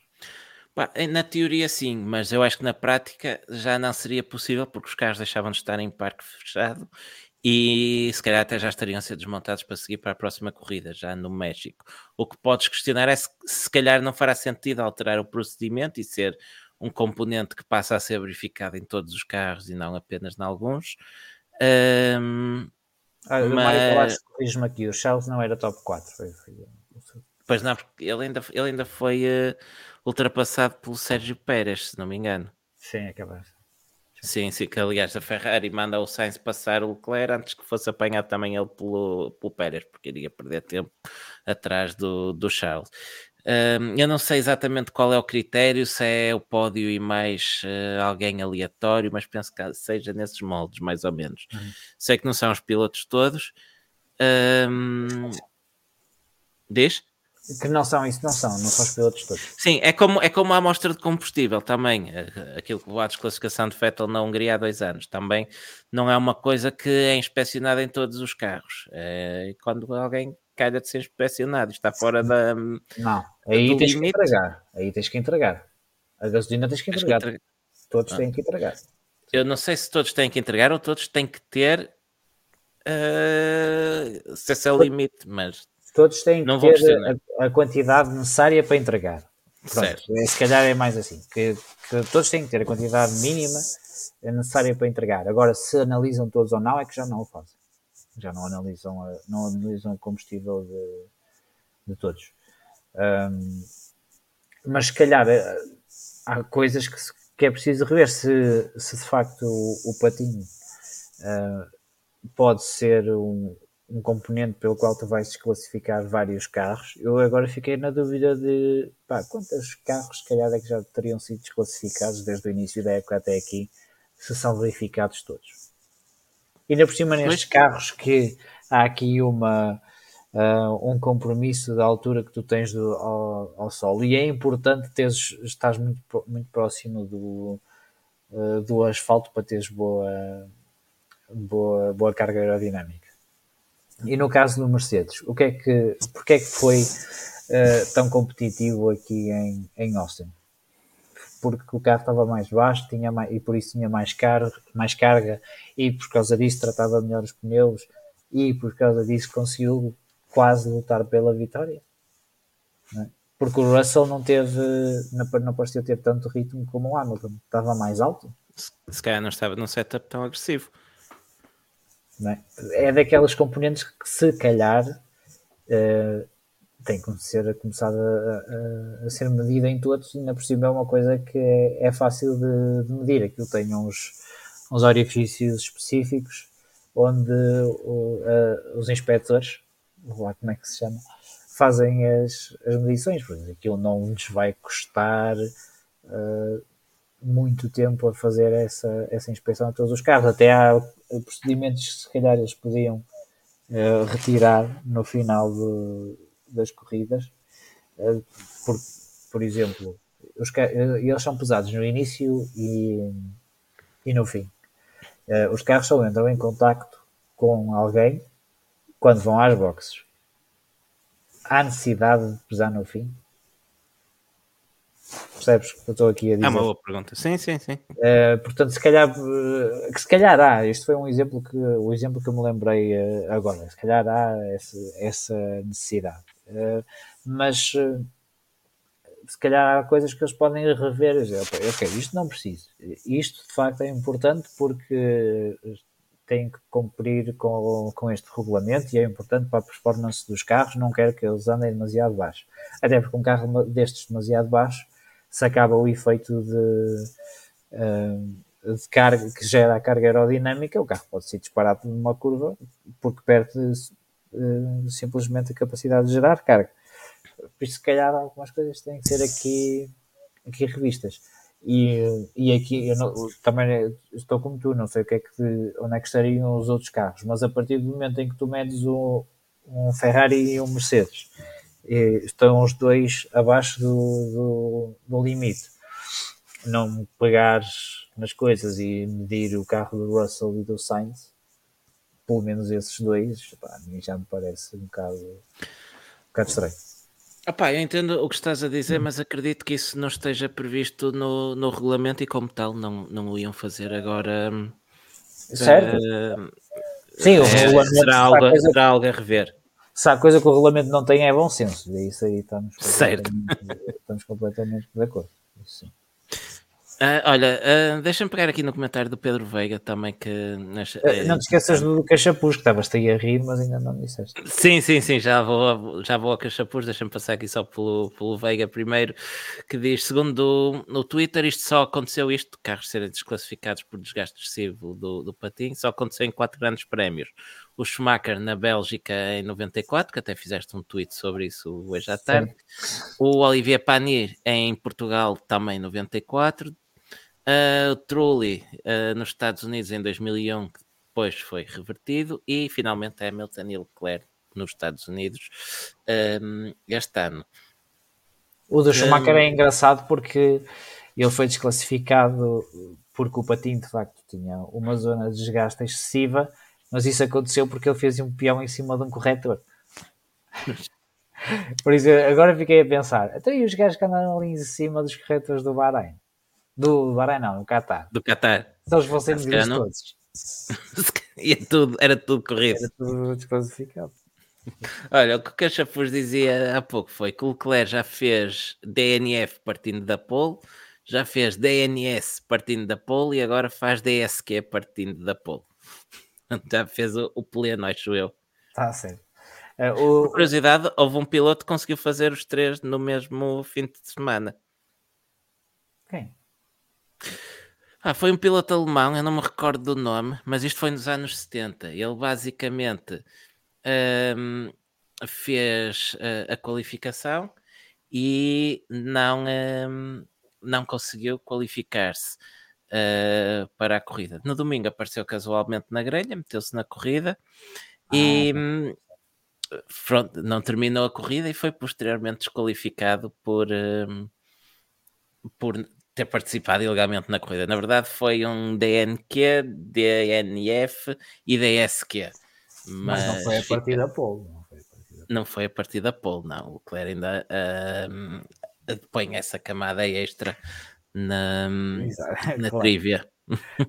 Speaker 2: Na teoria sim, mas eu acho que na prática já não seria possível porque os carros deixavam de estar em parque fechado e se calhar até já estariam a ser desmontados para seguir para a próxima corrida, já no México. O que podes questionar é se, se calhar não fará sentido alterar o procedimento e ser um componente que passa a ser verificado em todos os carros e não apenas em alguns. Um,
Speaker 1: ah, mas... corrijo-me aqui, o Charles não era top 4, foi, foi...
Speaker 2: Pois não, porque ele ainda, ele ainda foi uh, ultrapassado pelo Sérgio Pérez, se não me engano.
Speaker 1: Sim, é capaz.
Speaker 2: Sim, sim, que aliás a Ferrari manda o Sainz passar o Leclerc antes que fosse apanhado também ele pelo, pelo Pérez, porque iria perder tempo atrás do, do Charles. Um, eu não sei exatamente qual é o critério, se é o pódio e mais uh, alguém aleatório, mas penso que seja nesses moldes, mais ou menos. Uhum. Sei que não são os pilotos todos. Um, diz?
Speaker 1: Que não são, isso não são, não são os pilotos todos.
Speaker 2: Sim, é como, é como a amostra de combustível também. eh, Aquilo que a desclassificação de Vettel na Hungria há dois anos. Também não é uma coisa que é inspecionada em todos os carros. É quando alguém calha de ser inspecionado está fora da.
Speaker 1: Não, aí tens que
Speaker 2: limite.
Speaker 1: entregar. Aí tens que entregar. A gasolina tens que
Speaker 2: Tens que
Speaker 1: entregar.
Speaker 2: entregar.
Speaker 1: Todos
Speaker 2: Ah.
Speaker 1: têm que entregar.
Speaker 2: Eu não sei se todos têm que entregar ou todos têm que ter. eh, se esse é o limite, mas
Speaker 1: Todos têm
Speaker 2: Não
Speaker 1: que ter
Speaker 2: questionar.
Speaker 1: a, a quantidade necessária para entregar. Pronto,
Speaker 2: certo.
Speaker 1: é, se calhar é mais assim, que, que todos têm que ter a quantidade mínima necessária para entregar. Agora, se analisam todos ou não, é que já não o fazem. Já não analisam, a- não analisam o combustível de, de todos. Ahm, mas se calhar eh, há coisas que, que é preciso rever. Se, se de facto o, o patinho ah, pode ser um, um componente pelo qual tu vais desclassificar vários carros. Eu agora fiquei na dúvida de pá, quantos carros, se calhar, é que já teriam sido desclassificados desde o início da época até aqui, se são verificados todos. E ainda por cima, nestes carros, que há aqui uma, ah, um compromisso da altura que tu tens do, ao, ao solo, e é importante teres, estás muito, muito próximo do, ah, do asfalto para teres boa, boa, boa carga aerodinâmica. E no caso do Mercedes, o que é que, porque é que foi eh, tão competitivo aqui em, em Austin? Porque o carro estava mais baixo tinha mais, e por isso tinha mais, car mais carga e por causa disso tratava melhor os pneus e por causa disso conseguiu quase lutar pela vitória. é? Porque o Russell não teve, não, não pareceu ter tanto ritmo como o Hamilton, estava mais alto.
Speaker 2: Se calhar não estava num setup tão agressivo.
Speaker 1: É? É daquelas componentes que se calhar eh, tem que ser começada a, a- a ser medida em todos, e ainda por cima é uma coisa que é, é fácil de, de medir. Aquilo tem uns, uns orifícios específicos onde o- a- os inspectores, lá como é que se chama, fazem as, as medições, porque aquilo não lhes vai custar eh, muito tempo a fazer essa, essa inspeção a todos os carros. Até há procedimentos que se calhar eles podiam eh, retirar no final do- das corridas. Eh, por, por exemplo, os, eh, eles são pesados no início e, e no fim. Eh, os carros só entram em contacto com alguém quando vão às boxes. Há necessidade de pesar no fim? Percebes o que eu estou aqui a dizer?
Speaker 2: É uma boa pergunta. Sim, sim, sim.
Speaker 1: Uh, portanto, se calhar, uh, que se calhar há, este foi um exemplo que, o exemplo que eu me lembrei uh, agora, se calhar há essa, essa necessidade. Mas se calhar há coisas que eles podem rever, e dizer, ok, ok, isto não preciso. Isto de facto é importante porque tem que cumprir com, com este regulamento e é importante para a performance dos carros, não quero que eles andem demasiado baixo. Até porque um carro destes demasiado baixo se acaba o efeito de, uh, de carga que gera a carga aerodinâmica, o carro pode ser disparado numa curva porque perde uh, simplesmente a capacidade de gerar carga. Por isso, se calhar, algumas coisas têm que ser aqui, aqui revistas. E, e aqui eu não, também estou como tu, não sei o que é que, onde é que estariam os outros carros, mas a partir do momento em que tu medes um, um Ferrari e um Mercedes, estão os dois abaixo do, do, do limite. Não pegares nas coisas e medir o carro do Russell e do Sainz, pelo menos esses dois, pá, a mim já me parece um bocado, um bocado estranho.
Speaker 2: Opá, eu entendo o que estás a dizer, mas acredito que isso não esteja previsto no, no regulamento e como tal não, não o iam fazer agora.
Speaker 1: Certo?
Speaker 2: Uh,
Speaker 1: Sim, o
Speaker 2: é,
Speaker 1: regulamento
Speaker 2: será, algo,
Speaker 1: coisa-
Speaker 2: será algo a rever.
Speaker 1: Se há coisa que o regulamento não tem é bom senso, e isso aí estamos
Speaker 2: Certo.
Speaker 1: completamente, estamos completamente de acordo. Isso sim.
Speaker 2: Ah, olha, ah, deixa-me pegar aqui no comentário do Pedro Veiga também que.
Speaker 1: eh, Não te esqueças do cachapuz, que estavas-te aí a rir, mas ainda não disseste.
Speaker 2: Sim, sim, sim, já vou, já vou ao Cachapuz, deixa-me passar aqui só pelo, pelo Veiga primeiro, que diz, segundo no Twitter, isto só aconteceu isto, de carros serem desclassificados por desgaste excessivo do, do patinho, só aconteceu em quatro grandes prémios. O Schumacher na Bélgica em 94, que até fizeste um tweet sobre isso hoje à tarde. O Olivier Panis em Portugal também em 94. Uh, o Trulli uh, nos Estados Unidos em 2001, que depois foi revertido. E finalmente Hamilton e Leclerc nos Estados Unidos um, este ano.
Speaker 1: O do Schumacher um, é engraçado porque ele foi desclassificado porque o patinho de facto tinha uma zona de desgaste excessiva, mas isso aconteceu porque ele fez um peão em cima de um corretor. Por isso, agora fiquei a pensar, até então, os gajos que andaram ali em cima dos corretores do Bahrein? Do Bahrein não, do Qatar.
Speaker 2: Do Qatar.
Speaker 1: São os vão ser todos.
Speaker 2: e tudo, era tudo corrido.
Speaker 1: Era tudo desclassificado.
Speaker 2: Olha, o que o Cachapuz dizia há pouco foi que o Leclerc já fez DNF partindo da pole, já fez DNS partindo da pole e agora faz DSQ partindo da pole. Já fez o, o pleno, acho eu.
Speaker 1: Está certo.
Speaker 2: Uh, o... Por curiosidade, houve um piloto que conseguiu fazer os três no mesmo fim de semana.
Speaker 1: Quem?
Speaker 2: Ah, foi um piloto alemão, eu não me recordo do nome, mas isto foi nos anos 70. Ele basicamente um, fez uh, a qualificação e não, um, não conseguiu qualificar-se uh, para a corrida. No domingo apareceu casualmente na grelha, meteu-se na corrida ah, e hum, pronto, não terminou a corrida e foi posteriormente desqualificado por, um, por ter participado ilegalmente na corrida. Na verdade, foi um DNQ, DNF e DSQ.
Speaker 1: Mas, mas não foi a partir da pole.
Speaker 2: Não foi a partir da pole, não. O Claire ainda uh, põe essa camada extra na, na claro. trivia.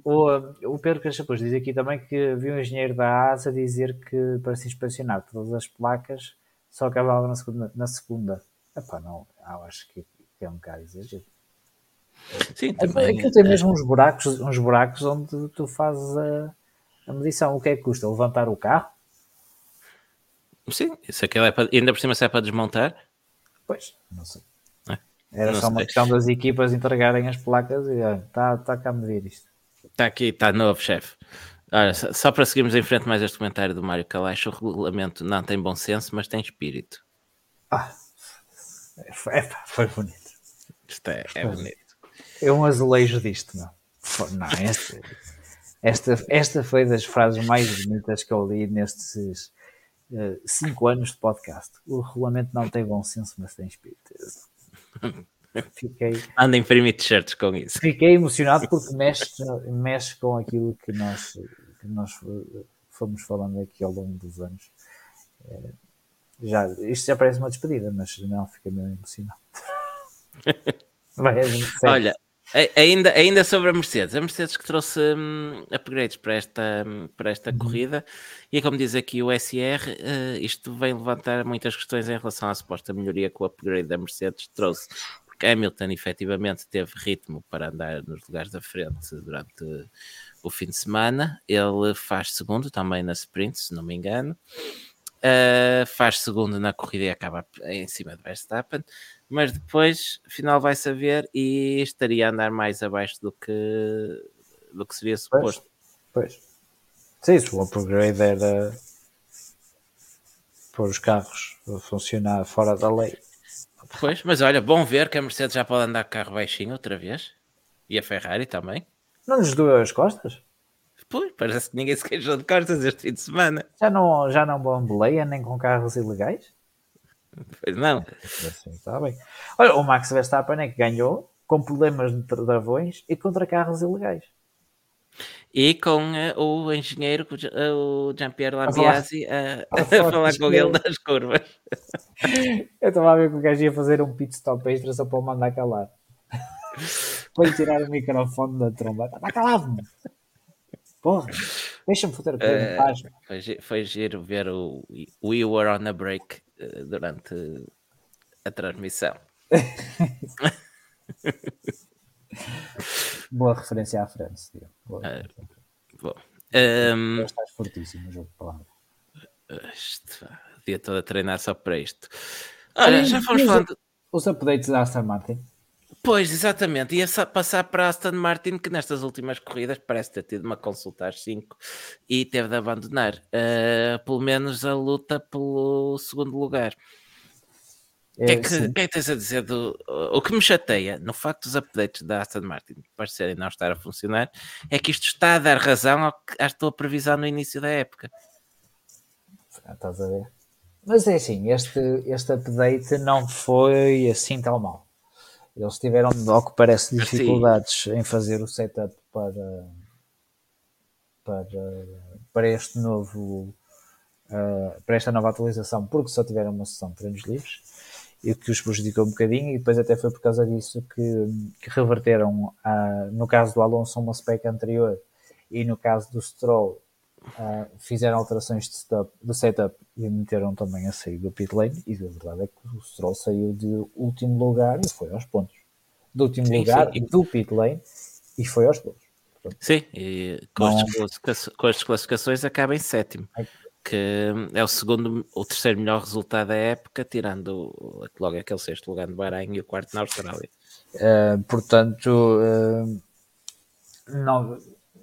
Speaker 1: O, o Pedro Cachapuz diz aqui também que viu um engenheiro da ASA dizer que para se inspecionar todas as placas só acabava na segunda. Na segunda. Epá, não, acho que, é um bocado exagero.
Speaker 2: Sim, também.
Speaker 1: Aquilo tem é. mesmo uns buracos, uns buracos onde tu fazes a, a medição. O que é que custa? Levantar o carro?
Speaker 2: Sim, isso aqui é para, ainda por cima se é para desmontar?
Speaker 1: Pois, não sei. Era não só uma questão das equipas entregarem as placas e está tá cá a medir isto.
Speaker 2: Está aqui, está novo, chefe. Olha, só para seguirmos em frente mais este comentário do Mário Calacho, o regulamento não tem bom senso, mas tem espírito.
Speaker 1: Ah, é, foi bonito.
Speaker 2: Isto é, é bonito.
Speaker 1: É um azulejo disto, não. Não, esta, esta, esta foi das frases mais bonitas que eu li nestes uh, cinco anos de podcast. O regulamento não tem bom senso, mas tem espírito.
Speaker 2: Fiquei. Anda a imprimir t-shirts com isso.
Speaker 1: Fiquei emocionado porque mexe, mexe com aquilo que nós, que nós fomos falando aqui ao longo dos anos. É, já, isto já parece uma despedida, mas não, fiquei meio emocionado.
Speaker 2: Olha, Ainda, ainda sobre a Mercedes, a Mercedes que trouxe um, upgrades para esta, hum, para esta uhum. corrida, e como diz aqui o SR, uh, eh, isto vem levantar muitas questões em relação à suposta melhoria que o upgrade da Mercedes trouxe, porque Hamilton efetivamente teve ritmo para andar nos lugares da frente durante o fim de semana, ele faz segundo também na sprint, se não me engano, uh, faz segundo na corrida e acaba em cima de Verstappen mas depois, afinal, vai saber e estaria a andar mais abaixo do que, do que seria suposto.
Speaker 1: Pois, pois. Sim, se o upgrade era pôr os carros a funcionar fora da lei.
Speaker 2: Pois, mas olha, bom ver que a Mercedes já pode andar carro baixinho outra vez. E a Ferrari também.
Speaker 1: Não nos doeu as costas?
Speaker 2: Pois, parece que ninguém se queixou de costas este fim de semana.
Speaker 1: Já não, já não bamboleia nem com carros ilegais?
Speaker 2: Pois não.
Speaker 1: Assim, está bem. Olha, o Max Verstappen é que ganhou com problemas de travões e contra carros ilegais.
Speaker 2: E com uh, o engenheiro, o Jean-Pierre Lambiasi, a, a, a, falar com ele nas curvas.
Speaker 1: Eu estava a ver que o gajo ia fazer um pit stop extra só para o mandar calar. para lhe tirar o microfone da tromba. Está calado. Porra, deixa-me fazer a uh,
Speaker 2: foi, foi giro ver o We Were on a Break uh, durante a transmissão.
Speaker 1: Boa referência à França. Boa.
Speaker 2: Uh, bom. Um,
Speaker 1: estás fortíssimo no jogo de palavras.
Speaker 2: Isto, o dia todo a treinar só para isto. Olha, já fomos falando.
Speaker 1: Os updates da Aston Martin.
Speaker 2: Pois, exatamente. Ia passar para Aston Martin, que nestas últimas corridas parece ter tido uma consulta às 5 e teve de abandonar. Uh, pelo menos a luta pelo segundo lugar. O que, é que, que, é que tens a dizer do. O que me chateia no facto dos updates da Aston Martin parecerem não estar a funcionar é que isto está a dar razão ao que, à tua previsão no início da época.
Speaker 1: Ah, estás a ver? Mas é assim, este, este update não foi assim tão mal. Eles tiveram, ao que parece, dificuldades Sim. em fazer o setup para, para, para este novo uh, para esta nova atualização, porque só tiveram uma sessão de treinos livres e que os prejudicou um bocadinho, e depois até foi por causa disso que, que reverteram, uh, no caso do Alonso, uma spec anterior e no caso do Stroll uh, fizeram alterações de setup, de setup e meteram também a sair do pit lane e a verdade é que o Stroll saiu de último lugar e foi aos pontos. Do último sim, lugar sim. do pit lane e foi aos pontos.
Speaker 2: Portanto, sim, e com, não... as com as classificações acaba em sétimo. Que é o segundo, o terceiro melhor resultado da época, tirando logo aquele sexto lugar no Bahrein e o quarto na Austrália.
Speaker 1: Uh, portanto, uh, não,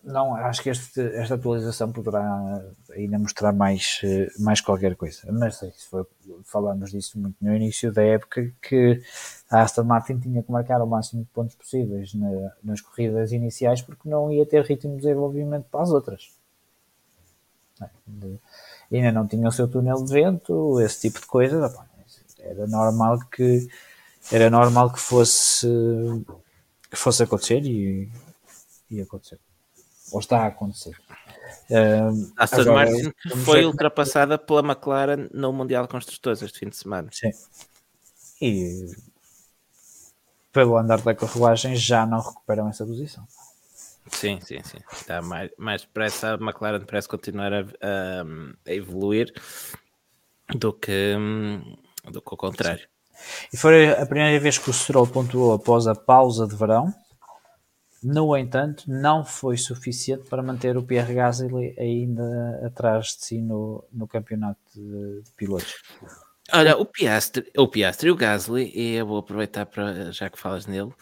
Speaker 1: não, acho que este, esta atualização poderá ainda mostrar mais, mais qualquer coisa. Mas isso foi, falamos disso muito no início da época que a Aston Martin tinha que marcar o máximo de pontos possíveis na, nas corridas iniciais porque não ia ter ritmo de desenvolvimento para as outras. De, ainda não tinha o seu túnel de vento, esse tipo de coisa. Era normal que era normal que fosse que fosse acontecer e, e acontecer ou está a acontecer.
Speaker 2: Uh, a Aston Martin foi ultrapassada pela McLaren no Mundial de Construtores este fim de semana.
Speaker 1: Sim. E pelo andar da carruagem já não recuperam essa posição.
Speaker 2: Sim, sim, sim. Está mais, mais depressa, a McLaren parece continuar a, a, a evoluir do que, do que o contrário.
Speaker 1: Sim. E foi a primeira vez que o Stroll pontuou após a pausa de verão no entanto, não foi suficiente para manter o Pierre Gasly ainda atrás de si no, no campeonato de, de pilotos.
Speaker 2: Olha, o Piastri, o Piastri e o Gasly, e eu vou aproveitar para, já que falas nele,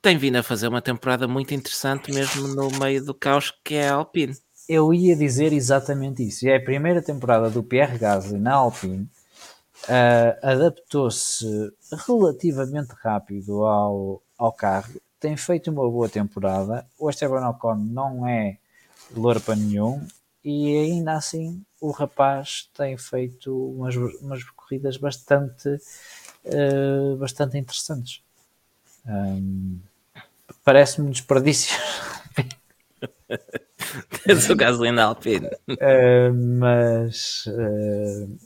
Speaker 2: tem vindo a fazer uma temporada muito interessante mesmo no meio do caos que é a Alpine.
Speaker 1: Eu ia dizer exatamente isso. É a primeira temporada do Pierre Gasly na Alpine. Uh, adaptou-se relativamente rápido ao, ao carro tem feito uma boa temporada. O Esteban Ocon não é louro para nenhum e ainda assim o rapaz tem feito umas, umas corridas bastante, uh, bastante interessantes. Um, Parece-me um desperdício.
Speaker 2: Tens o gasolina Alpine.
Speaker 1: Uh, mas uh,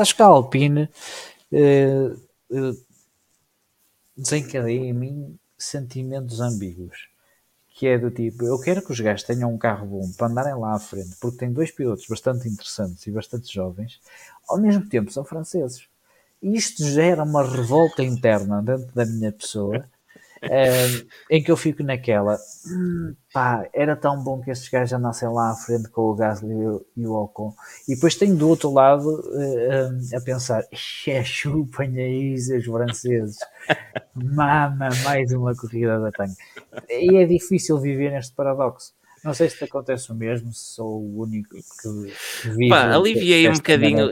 Speaker 1: acho que a Alpine uh, desencadeia em mim sentimentos ambíguos. Que é do tipo, eu quero que os gajos tenham um carro bom para andarem lá à frente, porque tem dois pilotos bastante interessantes e bastante jovens, ao mesmo tempo são franceses. E isto gera uma revolta interna dentro da minha pessoa um, em que eu fico naquela, hum, pá, era tão bom que estes gajos andassem lá à frente com o Gasly e o Ocon. E depois tenho do outro lado uh, a pensar, é chupem aí os franceses, mama, mais uma corrida da tanque. E é difícil viver neste paradoxo. Não sei se te acontece o mesmo, se sou o único que vive.
Speaker 2: Pá, aliviei um bocadinho,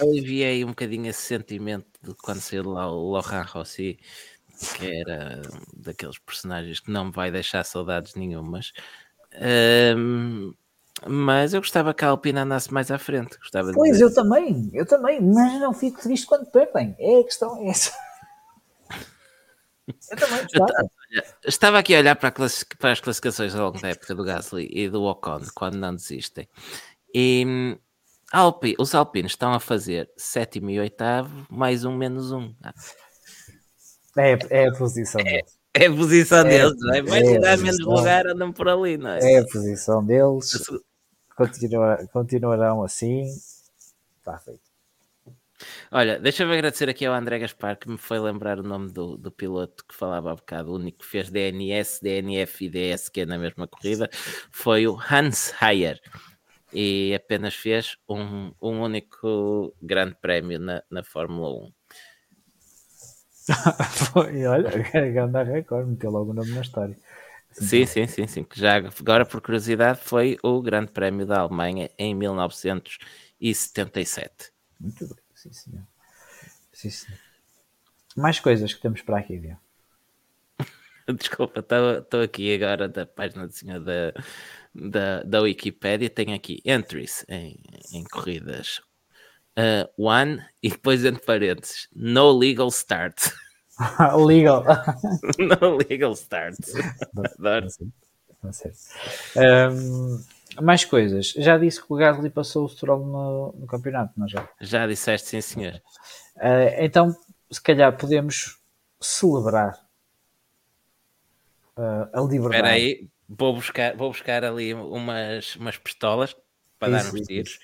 Speaker 2: aliviei um bocadinho esse sentimento de quando saiu lá o Laurent Rossi que era daqueles personagens que não me vai deixar saudades nenhumas. Um, mas eu gostava que a Alpina andasse mais à frente. Gostava
Speaker 1: pois, de... eu também, eu também, mas não fico triste quando perdem. É a questão é essa. Eu também gostava.
Speaker 2: Estava aqui a olhar para, para, as classificações ao longo da época do Gasly e do Ocon, quando não desistem. E hum, Alpi, os alpinos estão a fazer sétimo e oitavo, mais um menos um.
Speaker 1: É, é a posição deles.
Speaker 2: É a posição é, deles, não é? Vai é dar menos lugar, andam por ali, não é?
Speaker 1: É a posição deles. Continuar, continuarão assim. Está feito.
Speaker 2: Olha, deixa-me agradecer aqui ao André Gaspar que me foi lembrar o nome do, do piloto que falava há bocado, o único que fez DNS, DNF e DSQ na mesma corrida, foi o Hans Heyer. E apenas fez um, um único grande prémio na, na Fórmula 1.
Speaker 1: Foi, olha, grande recorde, meteu logo o nome na história.
Speaker 2: Sim, sim, sim, sim. Que já agora, por curiosidade, foi o Grande Prémio da Alemanha em 1977.
Speaker 1: Muito bem, sim, senhor. Sim, senhor. Mais coisas que temos para aqui, viu?
Speaker 2: Desculpa, estou aqui agora da página da, da, da Wikipédia. Tenho aqui entries em, em corridas uh, one e depois entre parênteses, no legal start.
Speaker 1: legal.
Speaker 2: no legal start. Adoro.
Speaker 1: Não sei. Um, mais coisas. Já disse que o Gasly passou o Stroll no, no campeonato, não já?
Speaker 2: Já disseste, sim, senhor.
Speaker 1: Uh, então, se calhar podemos celebrar uh, a liberdade.
Speaker 2: Espera aí, vou buscar, vou buscar ali umas, umas pistolas para
Speaker 1: Isso,
Speaker 2: dar uns
Speaker 1: isso,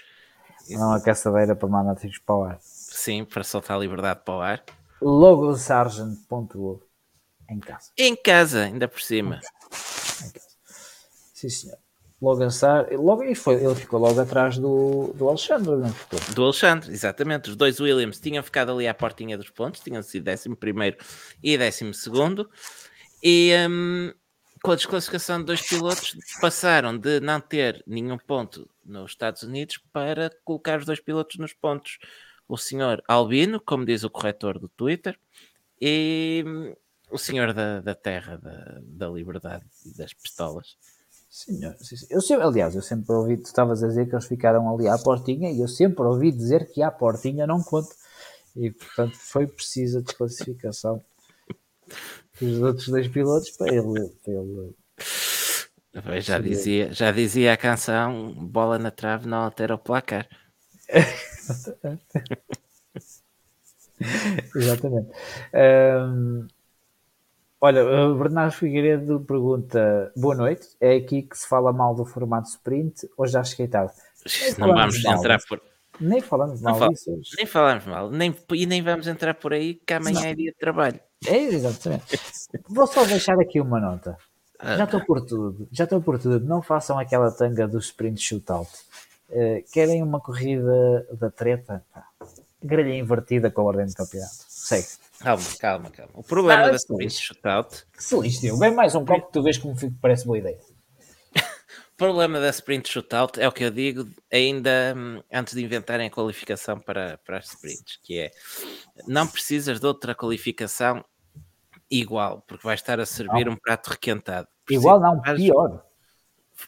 Speaker 1: Não uma caçadeira para mandar tiros para o ar.
Speaker 2: Sim, para soltar a liberdade para o ar.
Speaker 1: Logosargent.org em casa.
Speaker 2: Em casa, ainda por cima.
Speaker 1: Em casa. Sim, senhor. Logan Sar, logo, e foi, ele ficou logo atrás do, do Alexandre, não ficou?
Speaker 2: Do Alexandre, exatamente. Os dois Williams tinham ficado ali à portinha dos pontos, tinham sido 11 e 12. E um, com a desclassificação de dois pilotos, passaram de não ter nenhum ponto nos Estados Unidos para colocar os dois pilotos nos pontos. O senhor Albino, como diz o corretor do Twitter, e hum, o senhor da, da terra, da, da liberdade e das pistolas.
Speaker 1: Senhor. Eu sempre, aliás, eu sempre ouvi, tu estavas a dizer que eles ficaram ali à portinha e eu sempre ouvi dizer que à portinha não conta. E portanto foi precisa de desclassificação dos outros dois pilotos para ele. Para ele
Speaker 2: Pois já, dizia, já dizia a canção bola na trave não altera o placar.
Speaker 1: Exatamente. Um, olha, o Bernardo Figueiredo pergunta: Boa noite. É aqui que se fala mal do formato sprint ou já cheguei tarde?
Speaker 2: Não vamos mal, entrar por.
Speaker 1: Nem falamos mal
Speaker 2: fal
Speaker 1: disso hoje.
Speaker 2: Nem falamos mal. Nem, e nem vamos entrar por aí que amanhã não. é dia de trabalho.
Speaker 1: É, exatamente. Vou só deixar aqui uma nota. Já estou por tudo, já estou por tudo. Não façam aquela tanga do sprint shootout. Uh, querem uma corrida da treta? Grelha invertida com a ordem do campeonato. Segue.
Speaker 2: Calma, calma, calma. O problema ah, da sprint shootout.
Speaker 1: Que silício. Vem mais um copo que tu vês como fico, parece boa ideia.
Speaker 2: O problema da sprint shootout é o que eu digo ainda hum, antes de inventarem a qualificação para, para as sprints, que é não precisas de outra qualificação igual, porque vai estar a servir não. um prato requentado.
Speaker 1: Igual não, faz... pior.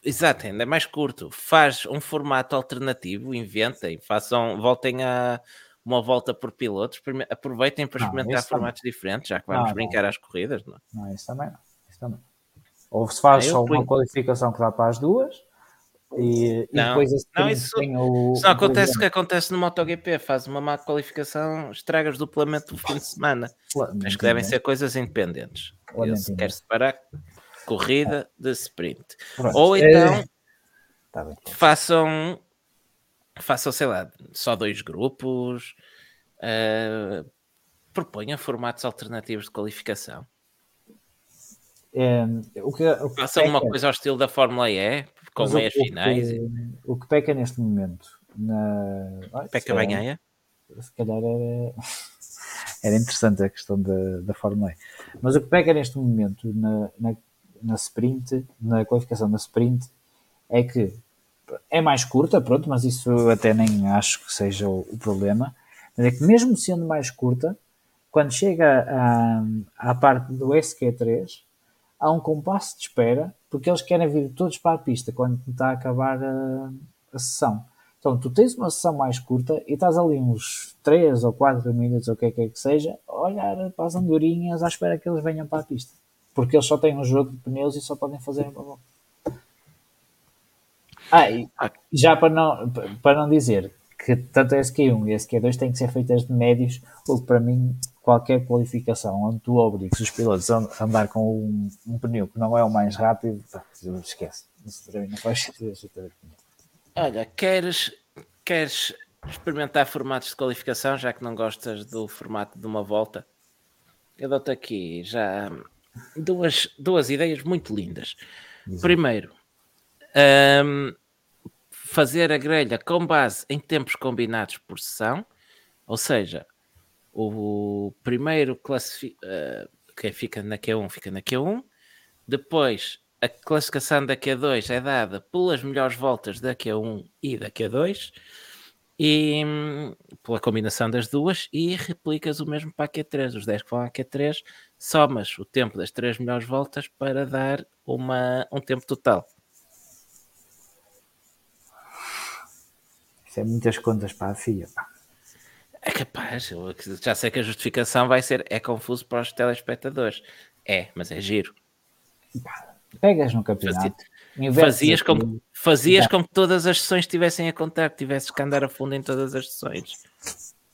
Speaker 2: Exato, ainda é mais curto. Faz um formato alternativo, inventem, façam, voltem a uma volta por pilotos, aproveitem para experimentar não, formatos também. diferentes, já que vamos não, brincar
Speaker 1: não.
Speaker 2: às corridas, não?
Speaker 1: Não, isso também não. Isso também. Ou se faz só uma qualificação que dá para as duas, e,
Speaker 2: não,
Speaker 1: e depois esse
Speaker 2: não, isso,
Speaker 1: o,
Speaker 2: isso não acontece o que acontece no MotoGP, faz uma má qualificação, estragas duplamente o fim de semana. Mas que devem ser coisas independentes. Se quer separar corrida de sprint.
Speaker 1: Pronto.
Speaker 2: Ou então
Speaker 1: é... tá bem.
Speaker 2: façam, façam, sei lá, só dois grupos, uh, proponham formatos alternativos de qualificação.
Speaker 1: É, o que, o que
Speaker 2: uma coisa ao estilo da Fórmula E, com meias
Speaker 1: o,
Speaker 2: finais.
Speaker 1: O que, o que peca neste momento na.
Speaker 2: Peca bem ganha?
Speaker 1: Se calhar era, era interessante a questão da, da Fórmula E. Mas o que peca neste momento na, na, na sprint, na qualificação da sprint, é que é mais curta, pronto, mas isso até nem acho que seja o, o problema. Mas é que mesmo sendo mais curta, quando chega à, à parte do SQ3, há um compasso de espera, porque eles querem vir todos para a pista quando está a acabar a, a sessão. Então, tu tens uma sessão mais curta e estás ali uns 3 ou 4 minutos, ou o que é que, é que seja, a olhar para as andorinhas à espera que eles venham para a pista. Porque eles só têm um jogo de pneus e só podem fazer uma volta. Ah, e já para não, para não dizer que tanto a SQ1 e a SQ2 têm que ser feitas de médios, o que para mim qualquer qualificação onde tu obrigues os pilotos a andar com um, um pneu que não é o mais rápido, esquece. Isso para mim não faz sentido.
Speaker 2: Olha, queres, queres experimentar formatos de qualificação, já que não gostas do formato de uma volta? Eu dou-te aqui já duas, duas ideias muito lindas. Exato. Primeiro, um, fazer a grelha com base em tempos combinados por sessão, ou seja, o primeiro classifica, uh, quem fica na Q1 fica na Q1, depois a classificação da Q2 é dada pelas melhores voltas da Q1 e da Q2 e hum, pela combinação das duas e replicas o mesmo para a Q3, os 10 que vão à Q3 somas o tempo das três melhores voltas para dar uma, um tempo total.
Speaker 1: Isso é muitas contas para a FIA
Speaker 2: É capaz, eu já sei que a justificação vai ser é confuso para os telespectadores. É, mas é giro.
Speaker 1: Pegas no campeonato.
Speaker 2: Fazias, como, fazias como que todas as sessões estivessem a contar, que tivesses que andar a fundo em todas as sessões.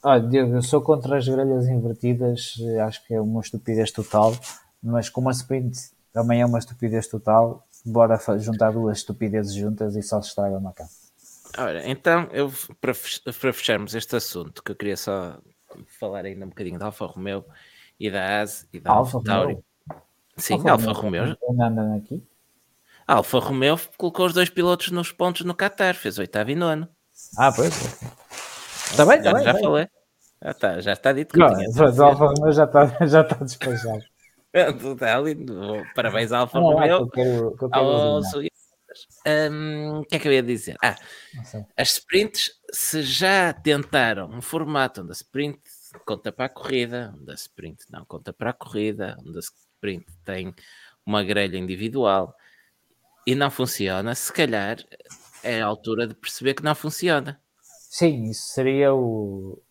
Speaker 1: Olha, Diego, eu sou contra as grelhas invertidas, acho que é uma estupidez total, mas como a sprint também é uma estupidez total, bora juntar duas estupidezes juntas e só se estraga uma casa.
Speaker 2: Ora, então, eu, para, para fecharmos este assunto, que eu queria só falar ainda um bocadinho da Alfa Romeo e da AS e da
Speaker 1: Alfa Tauri.
Speaker 2: Sim, Alfa, Alfa Romeo.
Speaker 1: Romeo. aqui.
Speaker 2: A Alfa Romeo colocou os dois pilotos nos pontos no Qatar, fez oitavo e nono.
Speaker 1: Ah, pois. Está bem, está
Speaker 2: já,
Speaker 1: bem.
Speaker 2: Já falei. Já está, já está dito que
Speaker 1: não, tinha. O Alfa Romeo já está, já está despejado.
Speaker 2: lindo. Parabéns, Alfa não, Romeo. Que eu quero um, o que é que eu ia dizer? Ah, as sprints, se já tentaram um formato onde a sprint conta para a corrida, onde a sprint não conta para a corrida, onde a sprint tem uma grelha individual e não funciona, se calhar é a altura de perceber que não funciona.
Speaker 1: Sim, isso seria o,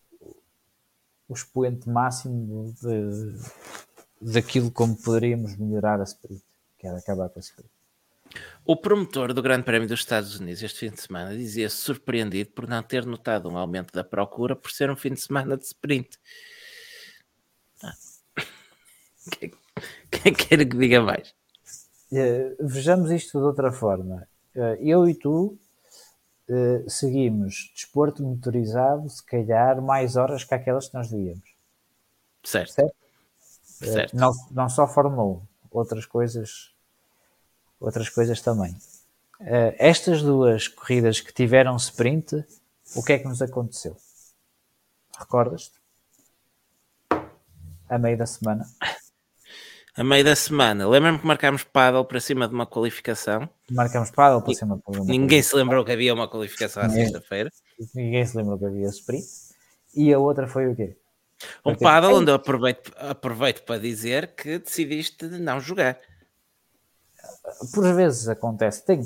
Speaker 1: o expoente máximo de, daquilo como poderíamos melhorar a sprint, que era acabar com a sprint.
Speaker 2: O promotor do Grande Prémio dos Estados Unidos este fim de semana dizia-se surpreendido por não ter notado um aumento da procura por ser um fim de semana de sprint. Ah. Quem quer que diga mais?
Speaker 1: Uh, vejamos isto de outra forma. Uh, eu e tu uh, seguimos desporto motorizado, se calhar, mais horas que aquelas que nós devíamos.
Speaker 2: Certo. certo?
Speaker 1: certo. Não, não só Fórmula 1, outras coisas outras coisas também. Uh, estas duas corridas que tiveram sprint, o que é que nos aconteceu? Recordas-te? A meio da semana.
Speaker 2: A meio da semana. Lembra-me que marcámos paddle para cima de uma qualificação.
Speaker 1: Marcámos paddle para cima de uma
Speaker 2: Ninguém se lembrou que havia uma qualificação à sexta-feira.
Speaker 1: Ninguém se lembrou que havia sprint. E a outra foi o quê?
Speaker 2: Um paddle onde eu aproveito, aproveito para dizer que decidiste não jogar
Speaker 1: por vezes acontece. Tem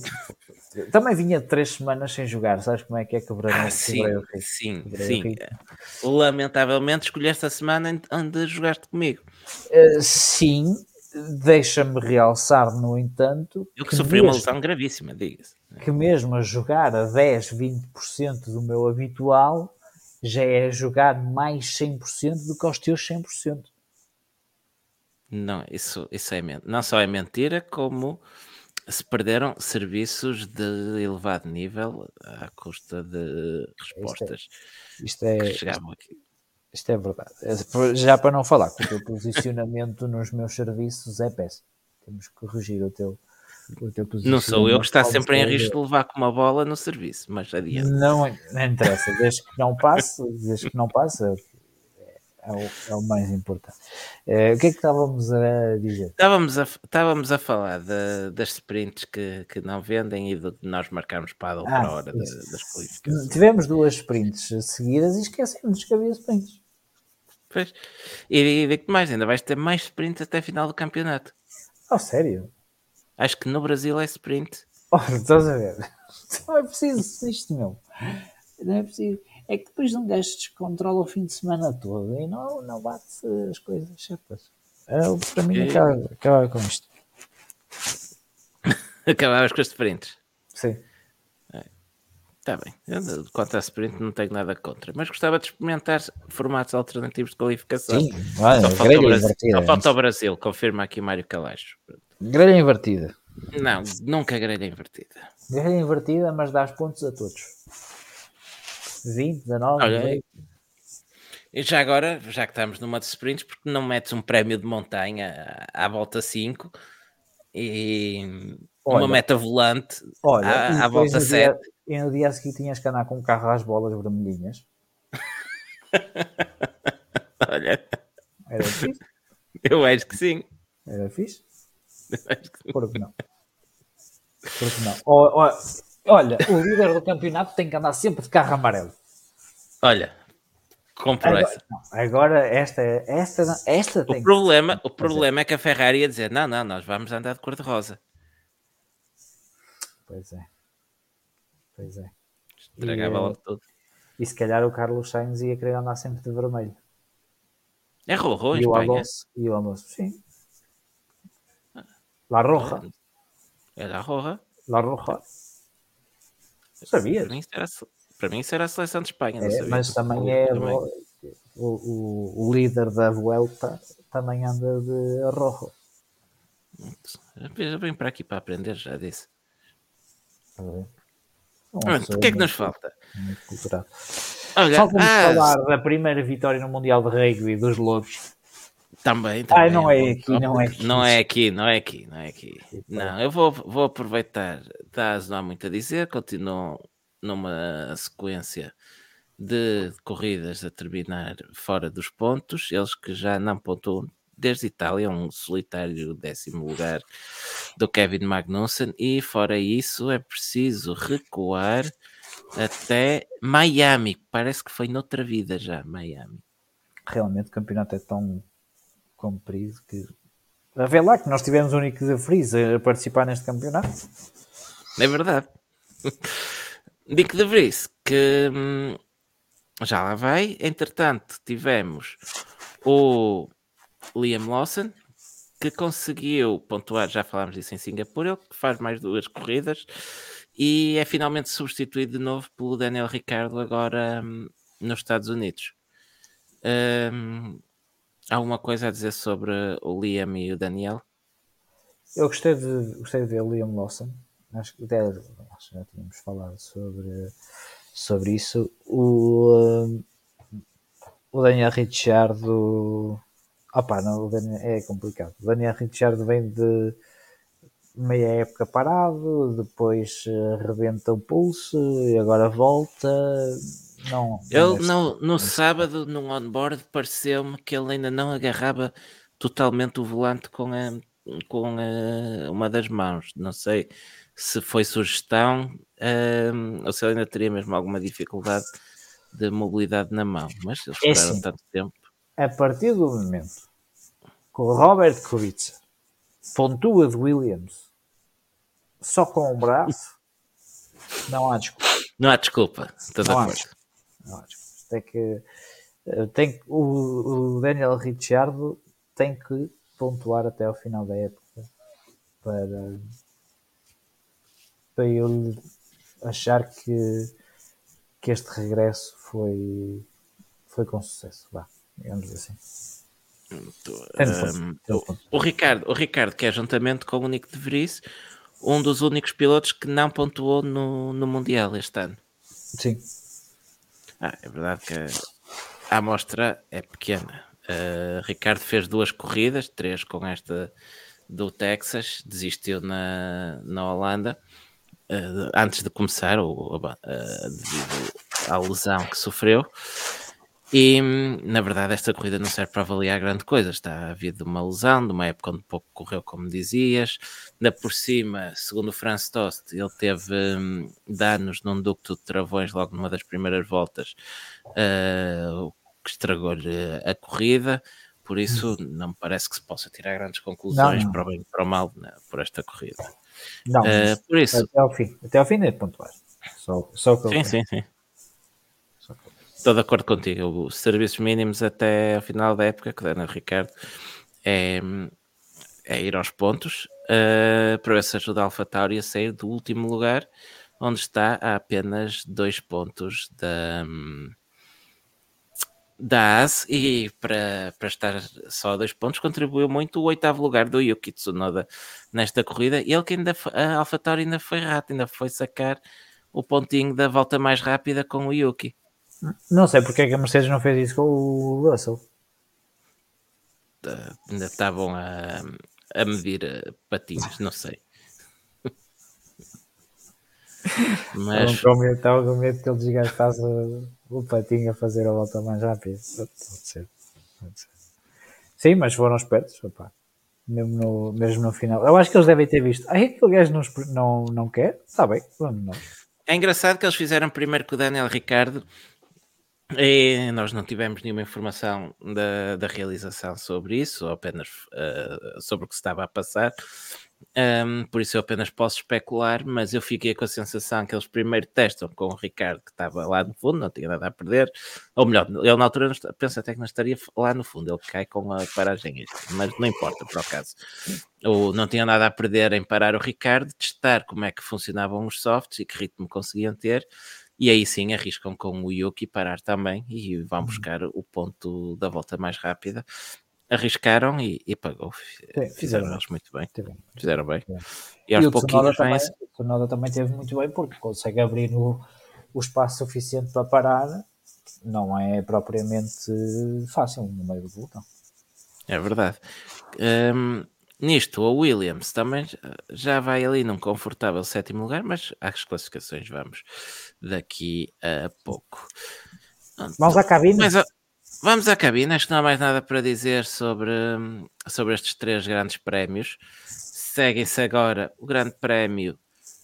Speaker 1: Também vinha três semanas sem jogar, sabes como é que é quebrar
Speaker 2: ah, sim, sim, sim. Lamentavelmente escolheste a semana onde jogaste comigo.
Speaker 1: Uh, sim, deixa-me realçar, no entanto.
Speaker 2: Eu que, que sofri mesmo, uma lesão gravíssima, diga-se.
Speaker 1: Que mesmo a jogar a 10, 20% do meu habitual já é jogar mais 100% do que aos teus 100%.
Speaker 2: Não, isso, isso é não só é mentira, como se perderam serviços de elevado nível à custa de respostas
Speaker 1: isto é, isto é, aqui. Isto é verdade. É, já para não falar que o teu posicionamento nos meus serviços é péssimo. Temos que corrigir o teu, o teu posicionamento.
Speaker 2: Não sou eu que está sempre em risco de levar com uma bola no serviço, mas adiante.
Speaker 1: Não, não interessa, desde que não passe, desde que não passe, é o, é o mais importante. Uh, o que é que estávamos a dizer?
Speaker 2: Estávamos a, estávamos a falar de, das sprints que, que não vendem e de nós marcarmos para a ah, hora de, das qualificações.
Speaker 1: Tivemos duas sprints seguidas e esquecemos que havia sprints.
Speaker 2: Pois. E, e digo mais, ainda vais ter mais sprints até a final do campeonato.
Speaker 1: Oh, sério?
Speaker 2: Acho que no Brasil é sprint.
Speaker 1: Oh, estás a ver? Não é preciso isto, meu. Não é preciso é que depois um gajo descontrola o fim de semana todo e não, não bate as coisas certas. Eu, para mim, acaba, acaba com isto.
Speaker 2: Acabavas com as sprints.
Speaker 1: Sim.
Speaker 2: Está é. bem. Eu, quanto a sprint, não tenho nada contra. Mas gostava de experimentar formatos alternativos de qualificação.
Speaker 1: Sim, olha, só, falta o Brasil,
Speaker 2: só falta o Brasil, confirma aqui Mário Calacho.
Speaker 1: Grelha invertida.
Speaker 2: Não, nunca grelha invertida.
Speaker 1: Grelha invertida, mas dás pontos a todos. 20, 19. Olha,
Speaker 2: e já agora, já que estamos numa de sprints, porque não metes um prémio de montanha à, volta 5 e olha, uma meta volante olha, à, à volta 7?
Speaker 1: e no dia a seguir tinhas que andar com um carro às bolas vermelhinhas.
Speaker 2: olha,
Speaker 1: era fixe.
Speaker 2: Eu acho que sim.
Speaker 1: Era fixe? Eu acho que sim. Por que não? Por que não? Oh, oh, Olha, o líder do campeonato tem que andar sempre de carro amarelo.
Speaker 2: Olha, compro
Speaker 1: agora,
Speaker 2: essa.
Speaker 1: Não, agora esta, esta, esta
Speaker 2: o problema, que... O problema é que a Ferrari ia dizer: não, não, nós vamos andar de cor-de-rosa.
Speaker 1: Pois é. Pois é.
Speaker 2: Estragava e, logo tudo.
Speaker 1: E se calhar o Carlos Sainz ia querer andar sempre de vermelho.
Speaker 2: É Rojo em
Speaker 1: E o? Alonso, e o Alonso, sim. La Roja.
Speaker 2: É da Roja.
Speaker 1: La Roja. Sabias?
Speaker 2: Para mim, isso era, para mim isso era a seleção de Espanha.
Speaker 1: É, mas também é o, o, o líder da Vuelta também anda de rojo.
Speaker 2: Eu venho para aqui para aprender, já disse.
Speaker 1: Pessoa
Speaker 2: o que é que nos falta? Olha,
Speaker 1: Falta-nos
Speaker 2: ah,
Speaker 1: falar da primeira vitória no Mundial de Rugby dos Lobos.
Speaker 2: Também, também.
Speaker 1: Ai, não é aqui, não é aqui.
Speaker 2: Não é aqui, não é aqui, não é aqui. Não, eu vou, vou aproveitar, Daz não há muito a dizer, continuam numa sequência de corridas a terminar fora dos pontos, eles que já não pontuam desde Itália, um solitário décimo lugar do Kevin Magnussen, e fora isso é preciso recuar até Miami, parece que foi noutra vida já, Miami.
Speaker 1: Realmente o campeonato é tão comprido que. A ver lá que nós tivemos o Nick de Vries a participar neste campeonato.
Speaker 2: É verdade. Dick de Vries, que hum, já lá vai. Entretanto, tivemos o Liam Lawson, que conseguiu pontuar, já falámos disso em Singapura, ele que faz mais duas corridas e é finalmente substituído de novo pelo Daniel Ricciardo agora hum, nos Estados Unidos. Hum, alguma coisa a dizer sobre o Liam e o Daniel?
Speaker 1: Eu gostei de, gostei de ver o Liam Lawson. Acho que, até, acho que já tínhamos falado sobre, sobre isso. O, o Daniel Ricciardo. Opa, não, Daniel, é complicado. O Daniel Ricciardo vem de meia época parado, depois eh, rebenta o pulso e agora volta. Não, não
Speaker 2: Ele
Speaker 1: é
Speaker 2: no, no sábado, num onboard, pareceu-me que ele ainda não agarrava totalmente o volante com, a, com a- uma das mãos. Não sei se foi sugestão ahm, ou se ele ainda teria mesmo alguma dificuldade de mobilidade na mão. Mas eles
Speaker 1: É assim.
Speaker 2: tanto tempo.
Speaker 1: a partir do momento que o Robert Kubica pontua de Williams só com um braço, não há desculpa.
Speaker 2: Não há desculpa, estou de
Speaker 1: Não há
Speaker 2: acordo.
Speaker 1: desculpa. Desculpa. Tem que, eh, tem o, o Daniel Ricciardo tem que pontuar até ao final da época para, para eu achar que, que este regresso foi, foi com sucesso. Vá, digamos assim.
Speaker 2: Ahm,
Speaker 1: tem
Speaker 2: o, o Ricardo, o Ricardo, que é juntamente com o Nico de Vries, um dos únicos pilotos que não pontuou no, no Mundial este ano.
Speaker 1: Sim.
Speaker 2: Ah, é verdade que a amostra é pequena. Uh, Ricardo fez duas corridas, três com esta do Texas, desistiu na, na Holanda uh, antes de começar, ou, uh, devido à lesão que sofreu. E na verdade, esta corrida não serve para avaliar grande coisa. Está a vir de uma lesão, de uma época onde pouco correu, como dizias. Ainda por cima, segundo o Franz Tost, ele teve hum, danos num ducto de travões logo numa das primeiras voltas, uh, o que estragou-lhe a corrida. Por isso, não me parece que se possa tirar grandes conclusões
Speaker 1: Não, não.
Speaker 2: para o bem e para o mal né, por esta corrida.
Speaker 1: Não,
Speaker 2: Uh, por isso,
Speaker 1: até ao fim. Até ao fim é pontuar. Só, só
Speaker 2: sim,
Speaker 1: tenho.
Speaker 2: sim, sim.
Speaker 1: Só o que eu tenho.
Speaker 2: Estou de acordo contigo. Os serviços mínimos até ao final da época, que dá no Ricardo, é, é ir aos pontos uh, para ver se ajuda a AlphaTauri a sair do último lugar, onde está a apenas dois pontos da, da AS e para, para estar só a dois pontos contribuiu muito o oitavo lugar do Yuki Tsunoda nesta corrida. Ele que ainda a AlphaTauri ainda foi rato, ainda foi sacar o pontinho da volta mais rápida com o Yuki.
Speaker 1: Não sei porque é que a Mercedes não fez isso com o Russell.
Speaker 2: Uh, ainda estavam a, a medir uh, patinhos, não sei. Mas
Speaker 1: Estava com medo, estava com medo que ele desgastasse o, patinho a fazer a volta mais rápida. Pode ser. Pode ser. Sim, mas foram espertos. Opa. Mesmo, no, mesmo no final. Eu acho que eles devem ter visto. Ah, aquele gajo não, não, não quer? Está bem, vamos nós.
Speaker 2: é engraçado que eles fizeram primeiro com o Daniel Ricardo E nós não tivemos nenhuma informação da, da realização sobre isso, apenas uh, sobre o que se estava a passar. Um, por isso eu apenas posso especular, mas eu fiquei com a sensação que eles primeiro testam com o Ricardo, que estava lá no fundo, não tinha nada a perder, ou melhor, ele na altura pensa até que não estaria lá no fundo, ele cai com a paragem mas não importa por acaso. Ou não tinha nada a perder em parar o Ricardo, testar como é que funcionavam os softs e que ritmo conseguiam ter, e aí sim arriscam com o Yuki parar também e vão uhum. buscar o ponto da volta mais rápida arriscaram e, e pagou. Sim, fizeram eles muito bem. Fizeram bem.
Speaker 1: E aos e pouquinhos também, O Tsunoda também teve muito bem porque consegue abrir no, o espaço suficiente para parar. Não é propriamente fácil no meio do pelotão.
Speaker 2: É verdade. Um, nisto, o Williams também já vai ali num confortável sétimo lugar, mas às classificações vamos daqui a pouco.
Speaker 1: Vamos à cabine. Mas,
Speaker 2: Vamos à cabine, acho que não há mais nada para dizer sobre, sobre estes três grandes prémios. Seguem-se agora o Grande Prémio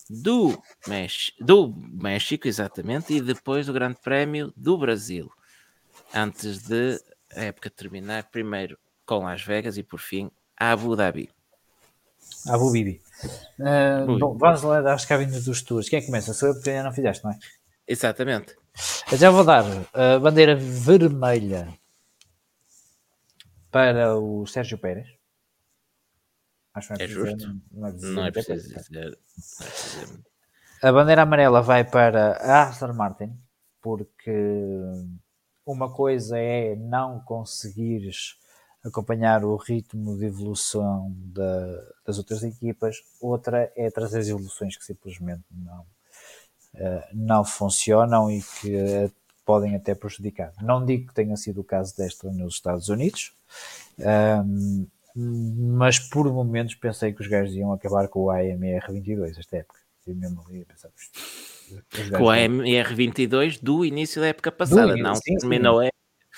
Speaker 2: do, do México, exatamente, e depois o Grande Prémio do Brasil. Antes de a época terminar, primeiro com Las Vegas e por fim Abu Dhabi.
Speaker 1: Abu Dhabi. Uh, bom, vamos lá às cabines dos tours. Quem é começa? Sou eu porque ainda não fizeste, não é?
Speaker 2: Exatamente.
Speaker 1: Eu já vou dar a bandeira vermelha para o Sérgio Pérez.
Speaker 2: Acho que é, é justo. Não é, não é preciso dizer.
Speaker 1: A bandeira amarela vai para a Aston Martin, porque uma coisa é não conseguires acompanhar o ritmo de evolução da, das outras equipas, outra é trazer as evoluções que simplesmente não, eh, não funcionam e que eh, podem até prejudicar. Não digo que tenha sido o caso desta nos Estados Unidos, um, mas por momentos pensei que os gajos iam acabar com o AMR22 esta época. E mesmo ali pensar,
Speaker 2: com o AMR22 do início da época passada, início, não sim, terminou sim.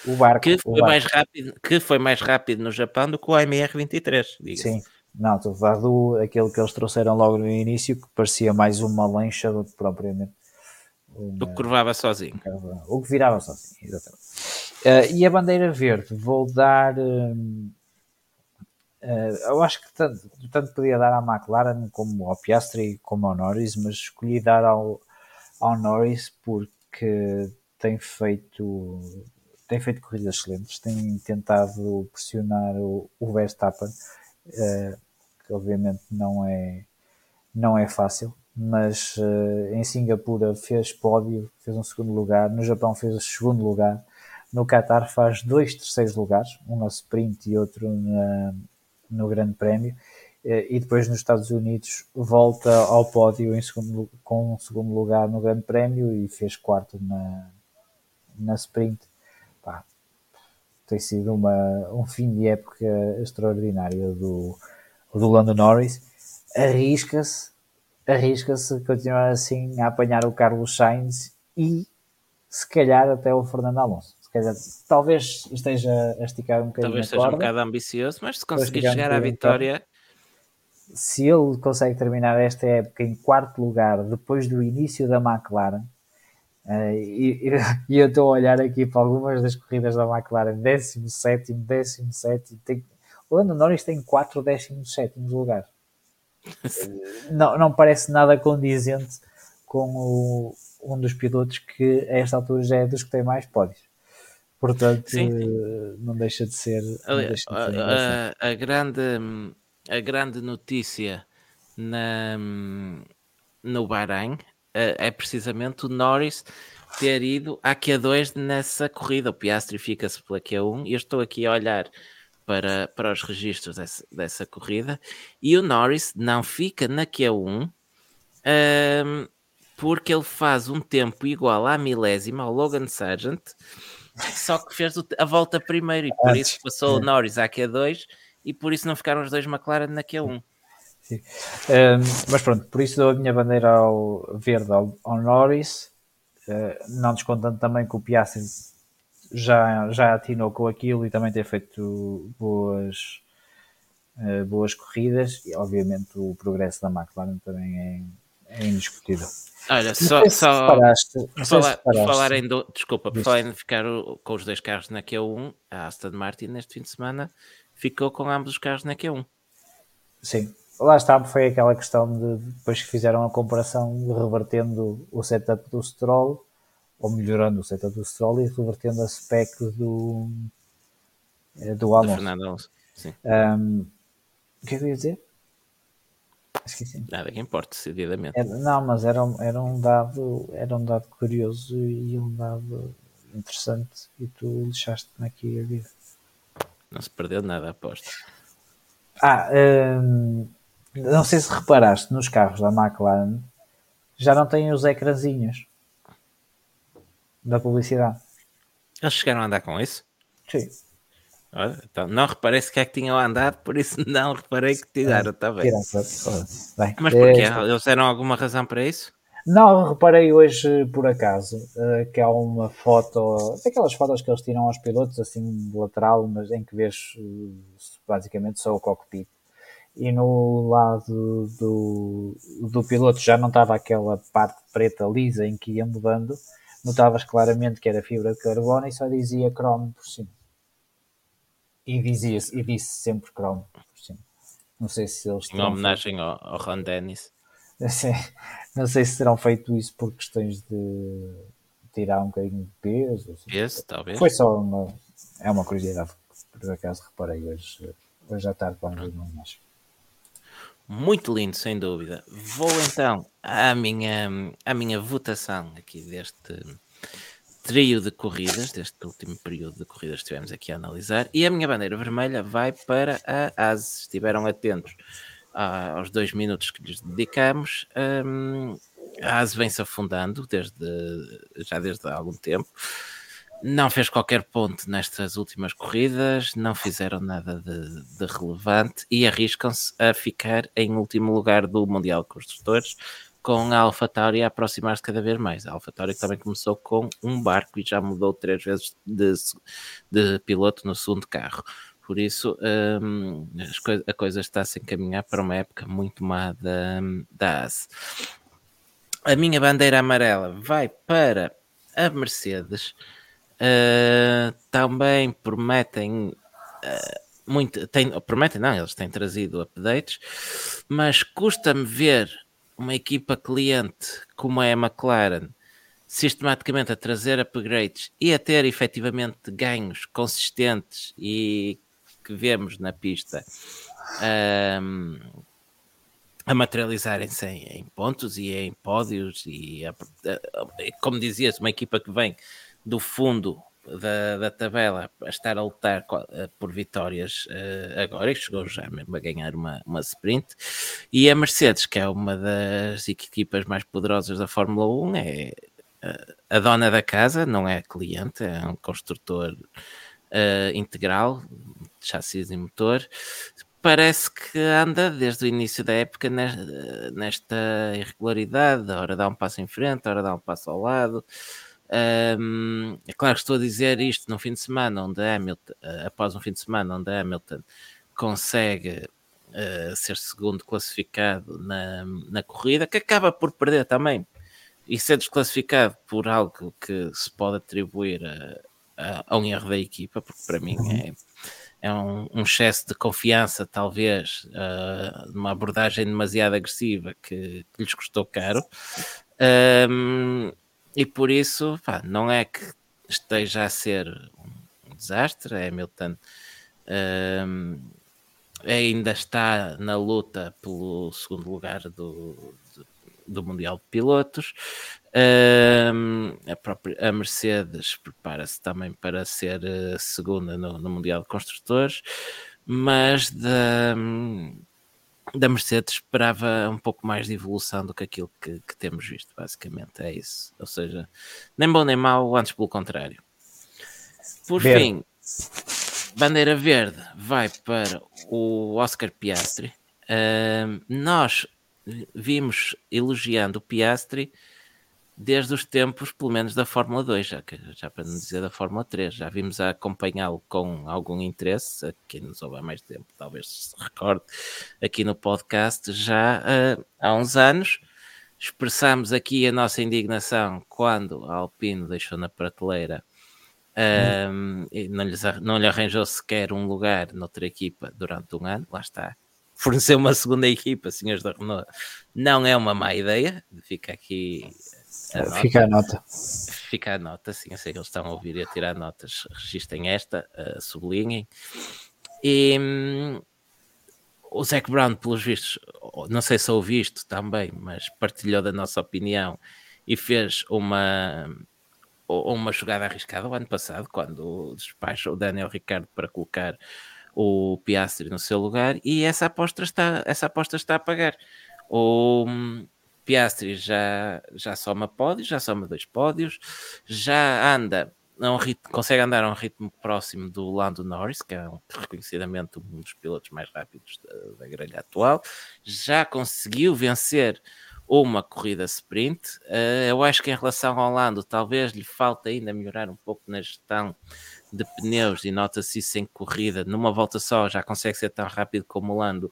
Speaker 1: O barco,
Speaker 2: que foi
Speaker 1: barco.
Speaker 2: mais rápido que foi mais rápido no Japão do que o AMR23
Speaker 1: sim. Não, estou a falar do aquele que eles trouxeram logo no início que parecia mais uma lancha do que propriamente
Speaker 2: uma, o que curvava sozinho.
Speaker 1: o que virava sozinho, exatamente. Uh, e a bandeira verde? Vou dar uh, eu acho que tanto, tanto podia dar à McLaren como ao Piastri como ao Norris, mas escolhi dar ao, ao Norris porque tem feito tem feito corridas excelentes, tem tentado pressionar o, o Verstappen, uh, que obviamente não é, não é fácil, mas uh, em Singapura fez pódio, fez um segundo lugar, no Japão fez o segundo lugar, no Qatar faz dois terceiros lugares, um no sprint e outro na, no Grande Prémio, uh, e depois nos Estados Unidos volta ao pódio em segundo, com um segundo lugar no Grande Prémio e fez quarto na, na sprint pá, tem sido uma, um fim de época extraordinário do, do Lando Norris. Arrisca-se, arrisca-se continuar assim a apanhar o Carlos Sainz e se calhar até o Fernando Alonso. Se calhar, talvez esteja a esticar um bocadinho
Speaker 2: Talvez seja um bocado ambicioso, mas se conseguir chegar à vitória...
Speaker 1: Se ele consegue terminar esta época em quarto lugar, depois do início da McLaren, Uh, e, e, eu estou a olhar aqui para algumas das corridas da McLaren, 17, 17, tem, o Lando Norris tem 4 17 lugares. Não, não parece nada condizente com o, um dos pilotos que a esta altura já é dos que tem mais pódios. Portanto, sim, sim. Não deixa de ser. Deixa de ser
Speaker 2: a, a, grande, a grande notícia na, no Bahrein é precisamente o Norris ter ido à Q2 nessa corrida. O Piastri fica-se pela Q1 e eu estou aqui a olhar para, para os registros dessa, dessa corrida e o Norris não fica na Q1 um, porque ele faz um tempo igual à milésima ao Logan Sargent, só que fez a volta primeiro e por isso passou o Norris à Q2 e por isso não ficaram os dois McLaren na Q1.
Speaker 1: Um, mas pronto, por isso dou a minha bandeira ao verde ao, ao Norris, uh, não descontando também que o Piastri já, já atinou com aquilo e também tem feito boas, uh, boas corridas. E obviamente o progresso da McLaren também é, é indiscutível.
Speaker 2: Olha, só, só falar, falar em do, desculpa, por falar em ficar com os dois carros na Q1, a Aston Martin neste fim de semana ficou com ambos os carros na Q1.
Speaker 1: Sim, lá está, foi aquela questão de depois que fizeram a comparação, revertendo o setup do Stroll, ou melhorando o setup do Stroll e revertendo a spec do, eh, do Alonso. Fernando Alonso. Sim. Um, o que é que eu ia dizer?
Speaker 2: Esqueci. Nada que importa, decididamente.
Speaker 1: Era, não, mas era, era, um dado, era um dado curioso e um dado interessante e tu deixaste-me aqui a vida.
Speaker 2: Não se perdeu nada, aposto.
Speaker 1: Ah, não sei se reparaste, nos carros da McLaren já não têm os ecrãzinhos da publicidade.
Speaker 2: Eles chegaram a andar com isso?
Speaker 1: Sim.
Speaker 2: Olha, então, não reparei sequer que tinham andado, por isso não reparei que tiraram, está bem. Mas porquê? É, Eles deram alguma razão para isso?
Speaker 1: Não, reparei hoje por acaso uh, que há uma foto, daquelas fotos que eles tiram aos pilotos, assim de lateral, mas em que vês uh, basicamente só o cockpit. E no lado do, do piloto já não estava aquela parte preta lisa em que ia mudando, notavas claramente que era fibra de carbono e só dizia Chrome por cima e dizia e disse sempre Chrome por cima. Não sei se eles
Speaker 2: Em homenagem ao, ao Ron Dennis.
Speaker 1: Não sei se terão feito isso por questões de tirar um bocadinho de peso.
Speaker 2: Assim. Peso, talvez.
Speaker 1: Foi só uma. É uma curiosidade que por acaso reparei hoje, hoje à tarde quando uma imagem.
Speaker 2: Muito lindo, sem dúvida. Vou então à minha, à minha votação aqui deste, trio de corridas, deste último período de corridas que tivemos aqui a analisar, e a minha bandeira vermelha vai para a ASE. Estiveram atentos aos dois minutos que lhes dedicamos. A ASE vem-se afundando desde, já desde há algum tempo. Não fez qualquer ponto nestas últimas corridas, não fizeram nada de, de relevante e arriscam-se a ficar em último lugar do Mundial de Construtores, com a AlphaTauri a aproximar-se cada vez mais. A AlphaTauri também começou com um barco e já mudou três vezes de, de piloto no segundo carro. Por isso, um, a coisa está a encaminhar para uma época muito má da, da ASE. A minha bandeira amarela vai para a Mercedes. Uh, também prometem uh, muito, tem, prometem não, eles têm trazido updates, mas custa-me ver uma equipa cliente como é a McLaren sistematicamente a trazer upgrades e a ter efetivamente ganhos consistentes e que vemos na pista um, a materializarem-se em, em, pontos e em pódios e a, como dizias, uma equipa que vem do fundo da, da tabela a estar a lutar eh, por vitórias uh, agora e chegou já mesmo a ganhar uma, uma sprint. E a Mercedes, que é uma das equipas mais poderosas da Fórmula 1, é uh, a dona da casa, não é cliente, é um construtor uh, integral, chassis e motor. Parece que anda desde o início da época nesta irregularidade, hora dá um passo em frente, hora dá um passo ao lado. Um, é claro que estou a dizer isto num fim de semana onde Hamilton, uh, após um fim de semana onde Hamilton consegue uh, ser segundo classificado na, na corrida, que acaba por perder também e ser desclassificado por algo que se pode atribuir a, a, a um erro da equipa, porque para mim é, é um, um, excesso de confiança, talvez, uh, uma abordagem demasiado agressiva que, que lhes custou caro. Um, e por isso, pá, não é que esteja a ser um desastre. Hamilton um, ainda está na luta pelo segundo lugar do, do Mundial de Pilotos. Um, a, própria, a Mercedes prepara-se também para ser uh, segunda no, no, Mundial de Construtores, mas da, da Mercedes esperava um pouco mais de evolução do que aquilo que, que, temos visto, basicamente. É isso. Ou seja, nem bom nem mau, antes pelo contrário. Por verde. fim, bandeira verde vai para o Oscar Piastri. Uh, nós vimos elogiando o Piastri desde os tempos, pelo menos, da Fórmula 2, já, já para não dizer da Fórmula 3. Já vimos a acompanhá-lo com algum interesse, a quem nos ouve há mais tempo, talvez se recorde, aqui no podcast, já uh, há uns anos. expressámos aqui a nossa indignação quando a Alpine deixou na prateleira um, não, lhes, não lhe arranjou sequer um lugar noutra equipa durante um ano, lá está. Fornecer uma segunda equipa, senhores da Renault, não é uma má ideia. Fica aqui
Speaker 1: a nota. Fica a nota.
Speaker 2: Fica a nota, sim. Eu sei que eles estão a ouvir e a tirar notas. Registrem esta, uh, sublinhem. E um, o Zac Brown, pelos vistos, não sei se ouvi isto também, mas partilhou da nossa opinião e fez uma uma jogada arriscada o ano passado, quando despacha o Daniel Ricardo para colocar o Piastri no seu lugar, e essa aposta está, essa aposta está a pagar. O Piastri já, já soma pódios, já soma dois pódios, já anda um ritmo, consegue andar a um ritmo próximo do Lando Norris, que é um, reconhecidamente um dos pilotos mais rápidos da, da grelha atual, já conseguiu vencer uma corrida sprint. Uh, eu acho que em relação ao Lando, talvez lhe falte ainda melhorar um pouco na gestão de pneus e nota-se isso em corrida. Numa volta só já consegue ser tão rápido como o Lando,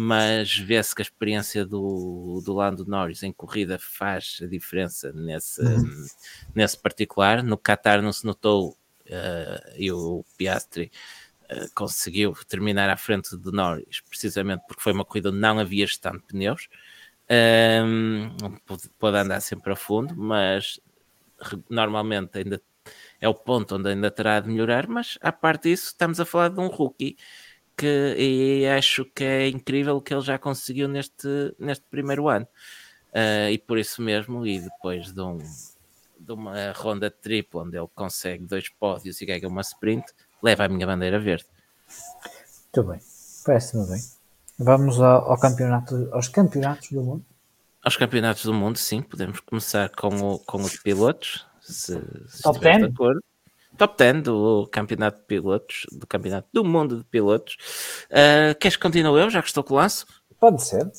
Speaker 2: mas vê-se que a experiência do, do Lando Norris em corrida faz a diferença nesse, uhum. nesse particular. No Qatar não se notou uh, e o Piastri uh, conseguiu terminar à frente do Norris precisamente porque foi uma corrida onde não havia gestão de pneus. Um, pode andar sempre a fundo, mas normalmente ainda é o ponto onde ainda terá de melhorar. Mas a parte disso, estamos a falar de um rookie que e acho que é incrível o que ele já conseguiu neste, neste primeiro ano. Uh, e por isso mesmo, e depois de, um, de uma ronda tripla onde ele consegue dois pódios e ganha uma sprint, leva a minha bandeira verde.
Speaker 1: Muito bem, parece-me bem. Vamos ao, ao, campeonato, aos campeonatos do mundo.
Speaker 2: Aos campeonatos do mundo, sim. Podemos começar com o, com os pilotos, se, se
Speaker 1: Top 10?
Speaker 2: Top 10 do campeonato de pilotos, do campeonato do mundo de pilotos. Uh, queres que continue eu, já que estou com o laço?
Speaker 1: Pode ser.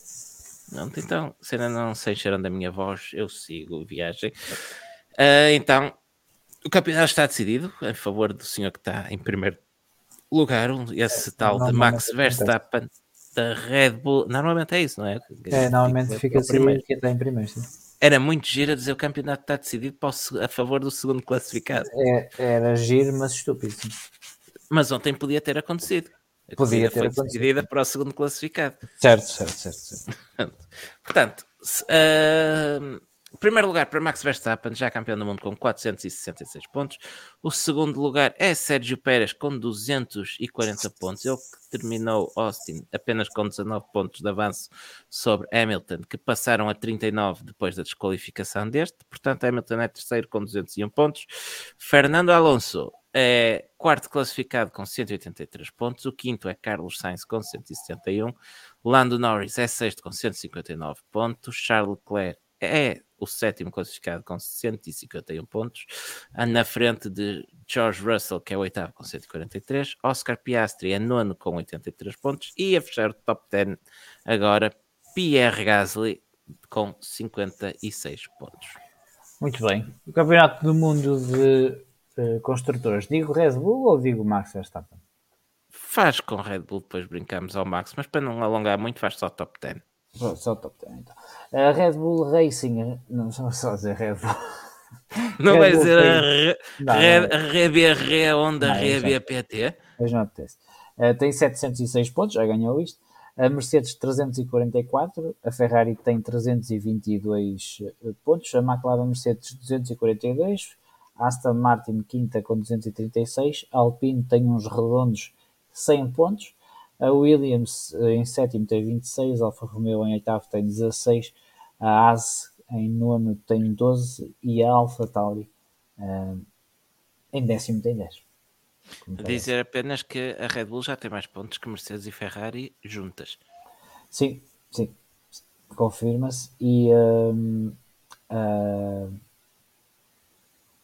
Speaker 2: Não, então, se ainda não se encheram da minha voz, eu sigo viagem. Uh, então, o campeonato está decidido em favor do senhor que está em primeiro lugar, esse tal de Max Verstappen da Red Bull. Normalmente é isso, não é?
Speaker 1: É, normalmente fica assim primeiro. que está em primeiro. Sim.
Speaker 2: Era muito giro a dizer o campeonato está decidido a favor do segundo classificado.
Speaker 1: É, era giro, mas estúpido.
Speaker 2: Mas ontem podia ter acontecido. A
Speaker 1: podia ter
Speaker 2: acontecido. decidida para o segundo classificado.
Speaker 1: Certo, certo, certo. certo.
Speaker 2: Portanto, uh, Primeiro lugar para Max Verstappen, já campeão do mundo com 466 pontos. O segundo lugar é Sérgio Pérez com 240 pontos. Ele que terminou Austin apenas com 19 pontos de avanço sobre Hamilton, que passaram a 39 depois da desqualificação deste. Portanto, Hamilton é terceiro com 201 pontos. Fernando Alonso é quarto classificado com 183 pontos. O quinto é Carlos Sainz com 171. Lando Norris é sexto com 159 pontos. Charles Leclerc é o sétimo classificado com 151 pontos, na frente de George Russell, que é o oitavo com 143, Oscar Piastri é nono com 83 pontos, e a fechar o top 10 agora, Pierre Gasly com 56 pontos.
Speaker 1: Muito bem. O Campeonato do Mundo de uh, Construtores, digo Red Bull ou digo Max Verstappen?
Speaker 2: Faz com Red Bull, depois brincamos ao Max, mas para não alongar muito, faz só top 10.
Speaker 1: Só top 10 então. A Red Bull Racing, não só dizer Red Bull.
Speaker 2: Não vai dizer a RBR Honda RBPT?
Speaker 1: Mas não apetece. Uh, tem 706 pontos, já ganhou isto. A Mercedes 344, a Ferrari tem 322 eh, pontos, a McLaren Mercedes 242, a Aston Martin quinta com 236, a Alpine tem uns redondos 100 pontos, a Williams eh, em sétimo tem 26, a Alfa Romeo em oitavo tem 16, a AS em nono tem 12 e a Alfa Tauri uh, em décimo tem 10.
Speaker 2: Dizer apenas que a Red Bull já tem mais pontos que Mercedes e Ferrari juntas.
Speaker 1: Sim, sim, confirma-se. E um, a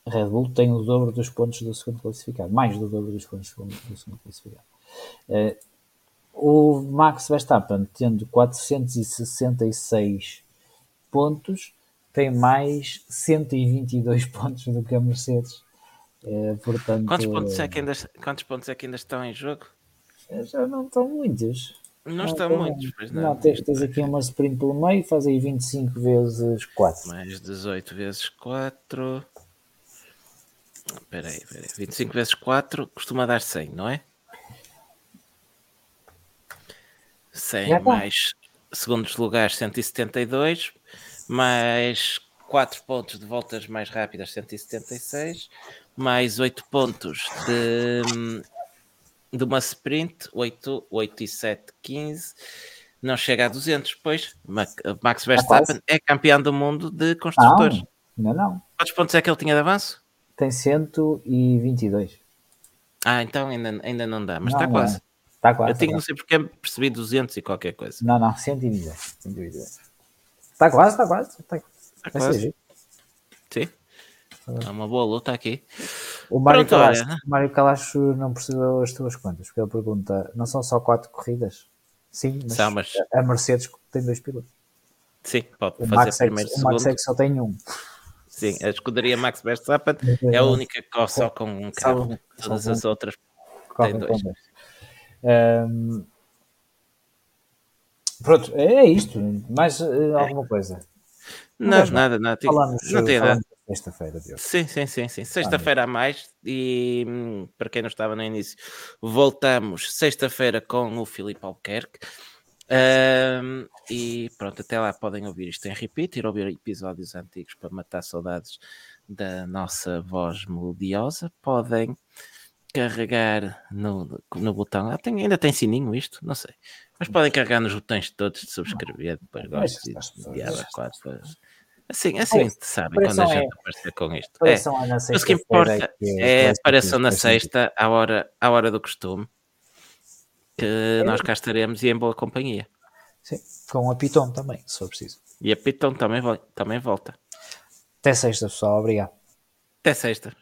Speaker 1: Red Bull tem o dobro dos pontos do segundo classificado, mais do dobro dos pontos do segundo classificado. Uh, o Max Verstappen, tendo 466 pontos, tem mais 122 pontos do que a Mercedes. É, portanto,
Speaker 2: quantos, pontos é que ainda, quantos pontos é que ainda estão em jogo?
Speaker 1: Já não estão muitos.
Speaker 2: Não estão muitos, pois não.
Speaker 1: Não, tens, tens aqui uma sprint pelo meio, faz aí 25 vezes 4.
Speaker 2: Mais 18 vezes 4. Espera aí, espera aí. 25 vezes 4 costuma dar 100, não é? 100
Speaker 1: Já tá.
Speaker 2: mais segundos lugares 172, mais 4 pontos de voltas mais rápidas 176, mais 8 pontos de, de uma sprint 8, 8 e 7, 15. Não chega a 200, pois Ma- Max Verstappen é campeão do mundo de construtores.
Speaker 1: Não, ainda não.
Speaker 2: Quantos pontos é que ele tinha de avanço?
Speaker 1: Tem 122.
Speaker 2: Ah, então ainda, ainda não dá, mas
Speaker 1: Não,
Speaker 2: está
Speaker 1: não.
Speaker 2: quase.
Speaker 1: Está quase.
Speaker 2: Eu
Speaker 1: tá
Speaker 2: tinha, não sei porque percebi 200 e qualquer coisa.
Speaker 1: Não, não, 122. 122. Está quase, está quase. Está
Speaker 2: quase.
Speaker 1: giro.
Speaker 2: Sim. É uma boa luta aqui.
Speaker 1: O Mário,
Speaker 2: Pronto, olha,
Speaker 1: Calacho, o Mário Calacho não percebeu as tuas contas, porque ele pergunta: não são só 4 corridas? Sim, mas,
Speaker 2: São, mas-
Speaker 1: a Mercedes tem dois pilotos.
Speaker 2: Sim, pode
Speaker 1: O
Speaker 2: fazer
Speaker 1: Max, é
Speaker 2: primeiro,
Speaker 1: o Max
Speaker 2: segundo.
Speaker 1: é que só tem um.
Speaker 2: Sim, a escuderia Max Verstappen é a única que corre só com um carro. Todas as outras
Speaker 1: com
Speaker 2: dois.
Speaker 1: Ahm, pronto, é isto. Mais eh, alguma coisa?
Speaker 2: Não,
Speaker 1: Mas não.
Speaker 2: nada, nada. Tem-
Speaker 1: Falamos,
Speaker 2: não tem nada.
Speaker 1: sexta-feira, Diogo.
Speaker 2: Sim, sim, sim, sim. Sexta-feira a mais e hum, para quem não estava no início, voltamos sexta-feira com o Filipe Albuquerque. Ahm, e pronto, até lá podem ouvir isto em repeat, ir ouvir episódios antigos para matar saudades da nossa voz melodiosa. Podem carregar no, no botão. Ah, tem- ainda tem sininho isto? Não sei. Mas podem carregar nos botões todos de subscrever, depois gosto de diabo. Assim, assim
Speaker 1: Parece-
Speaker 2: sabem quando a gente
Speaker 1: é-
Speaker 2: aparecer com isto. É.
Speaker 1: Na
Speaker 2: Mas o que importa é
Speaker 1: vai
Speaker 2: apareçam na sexta, à hora, à hora do costume, que nós cá estaremos e em boa companhia.
Speaker 1: Sim, com a Piton também, se for preciso.
Speaker 2: E a Piton também, também volta.
Speaker 1: Até sexta, pessoal. Obrigado.
Speaker 2: Até sexta.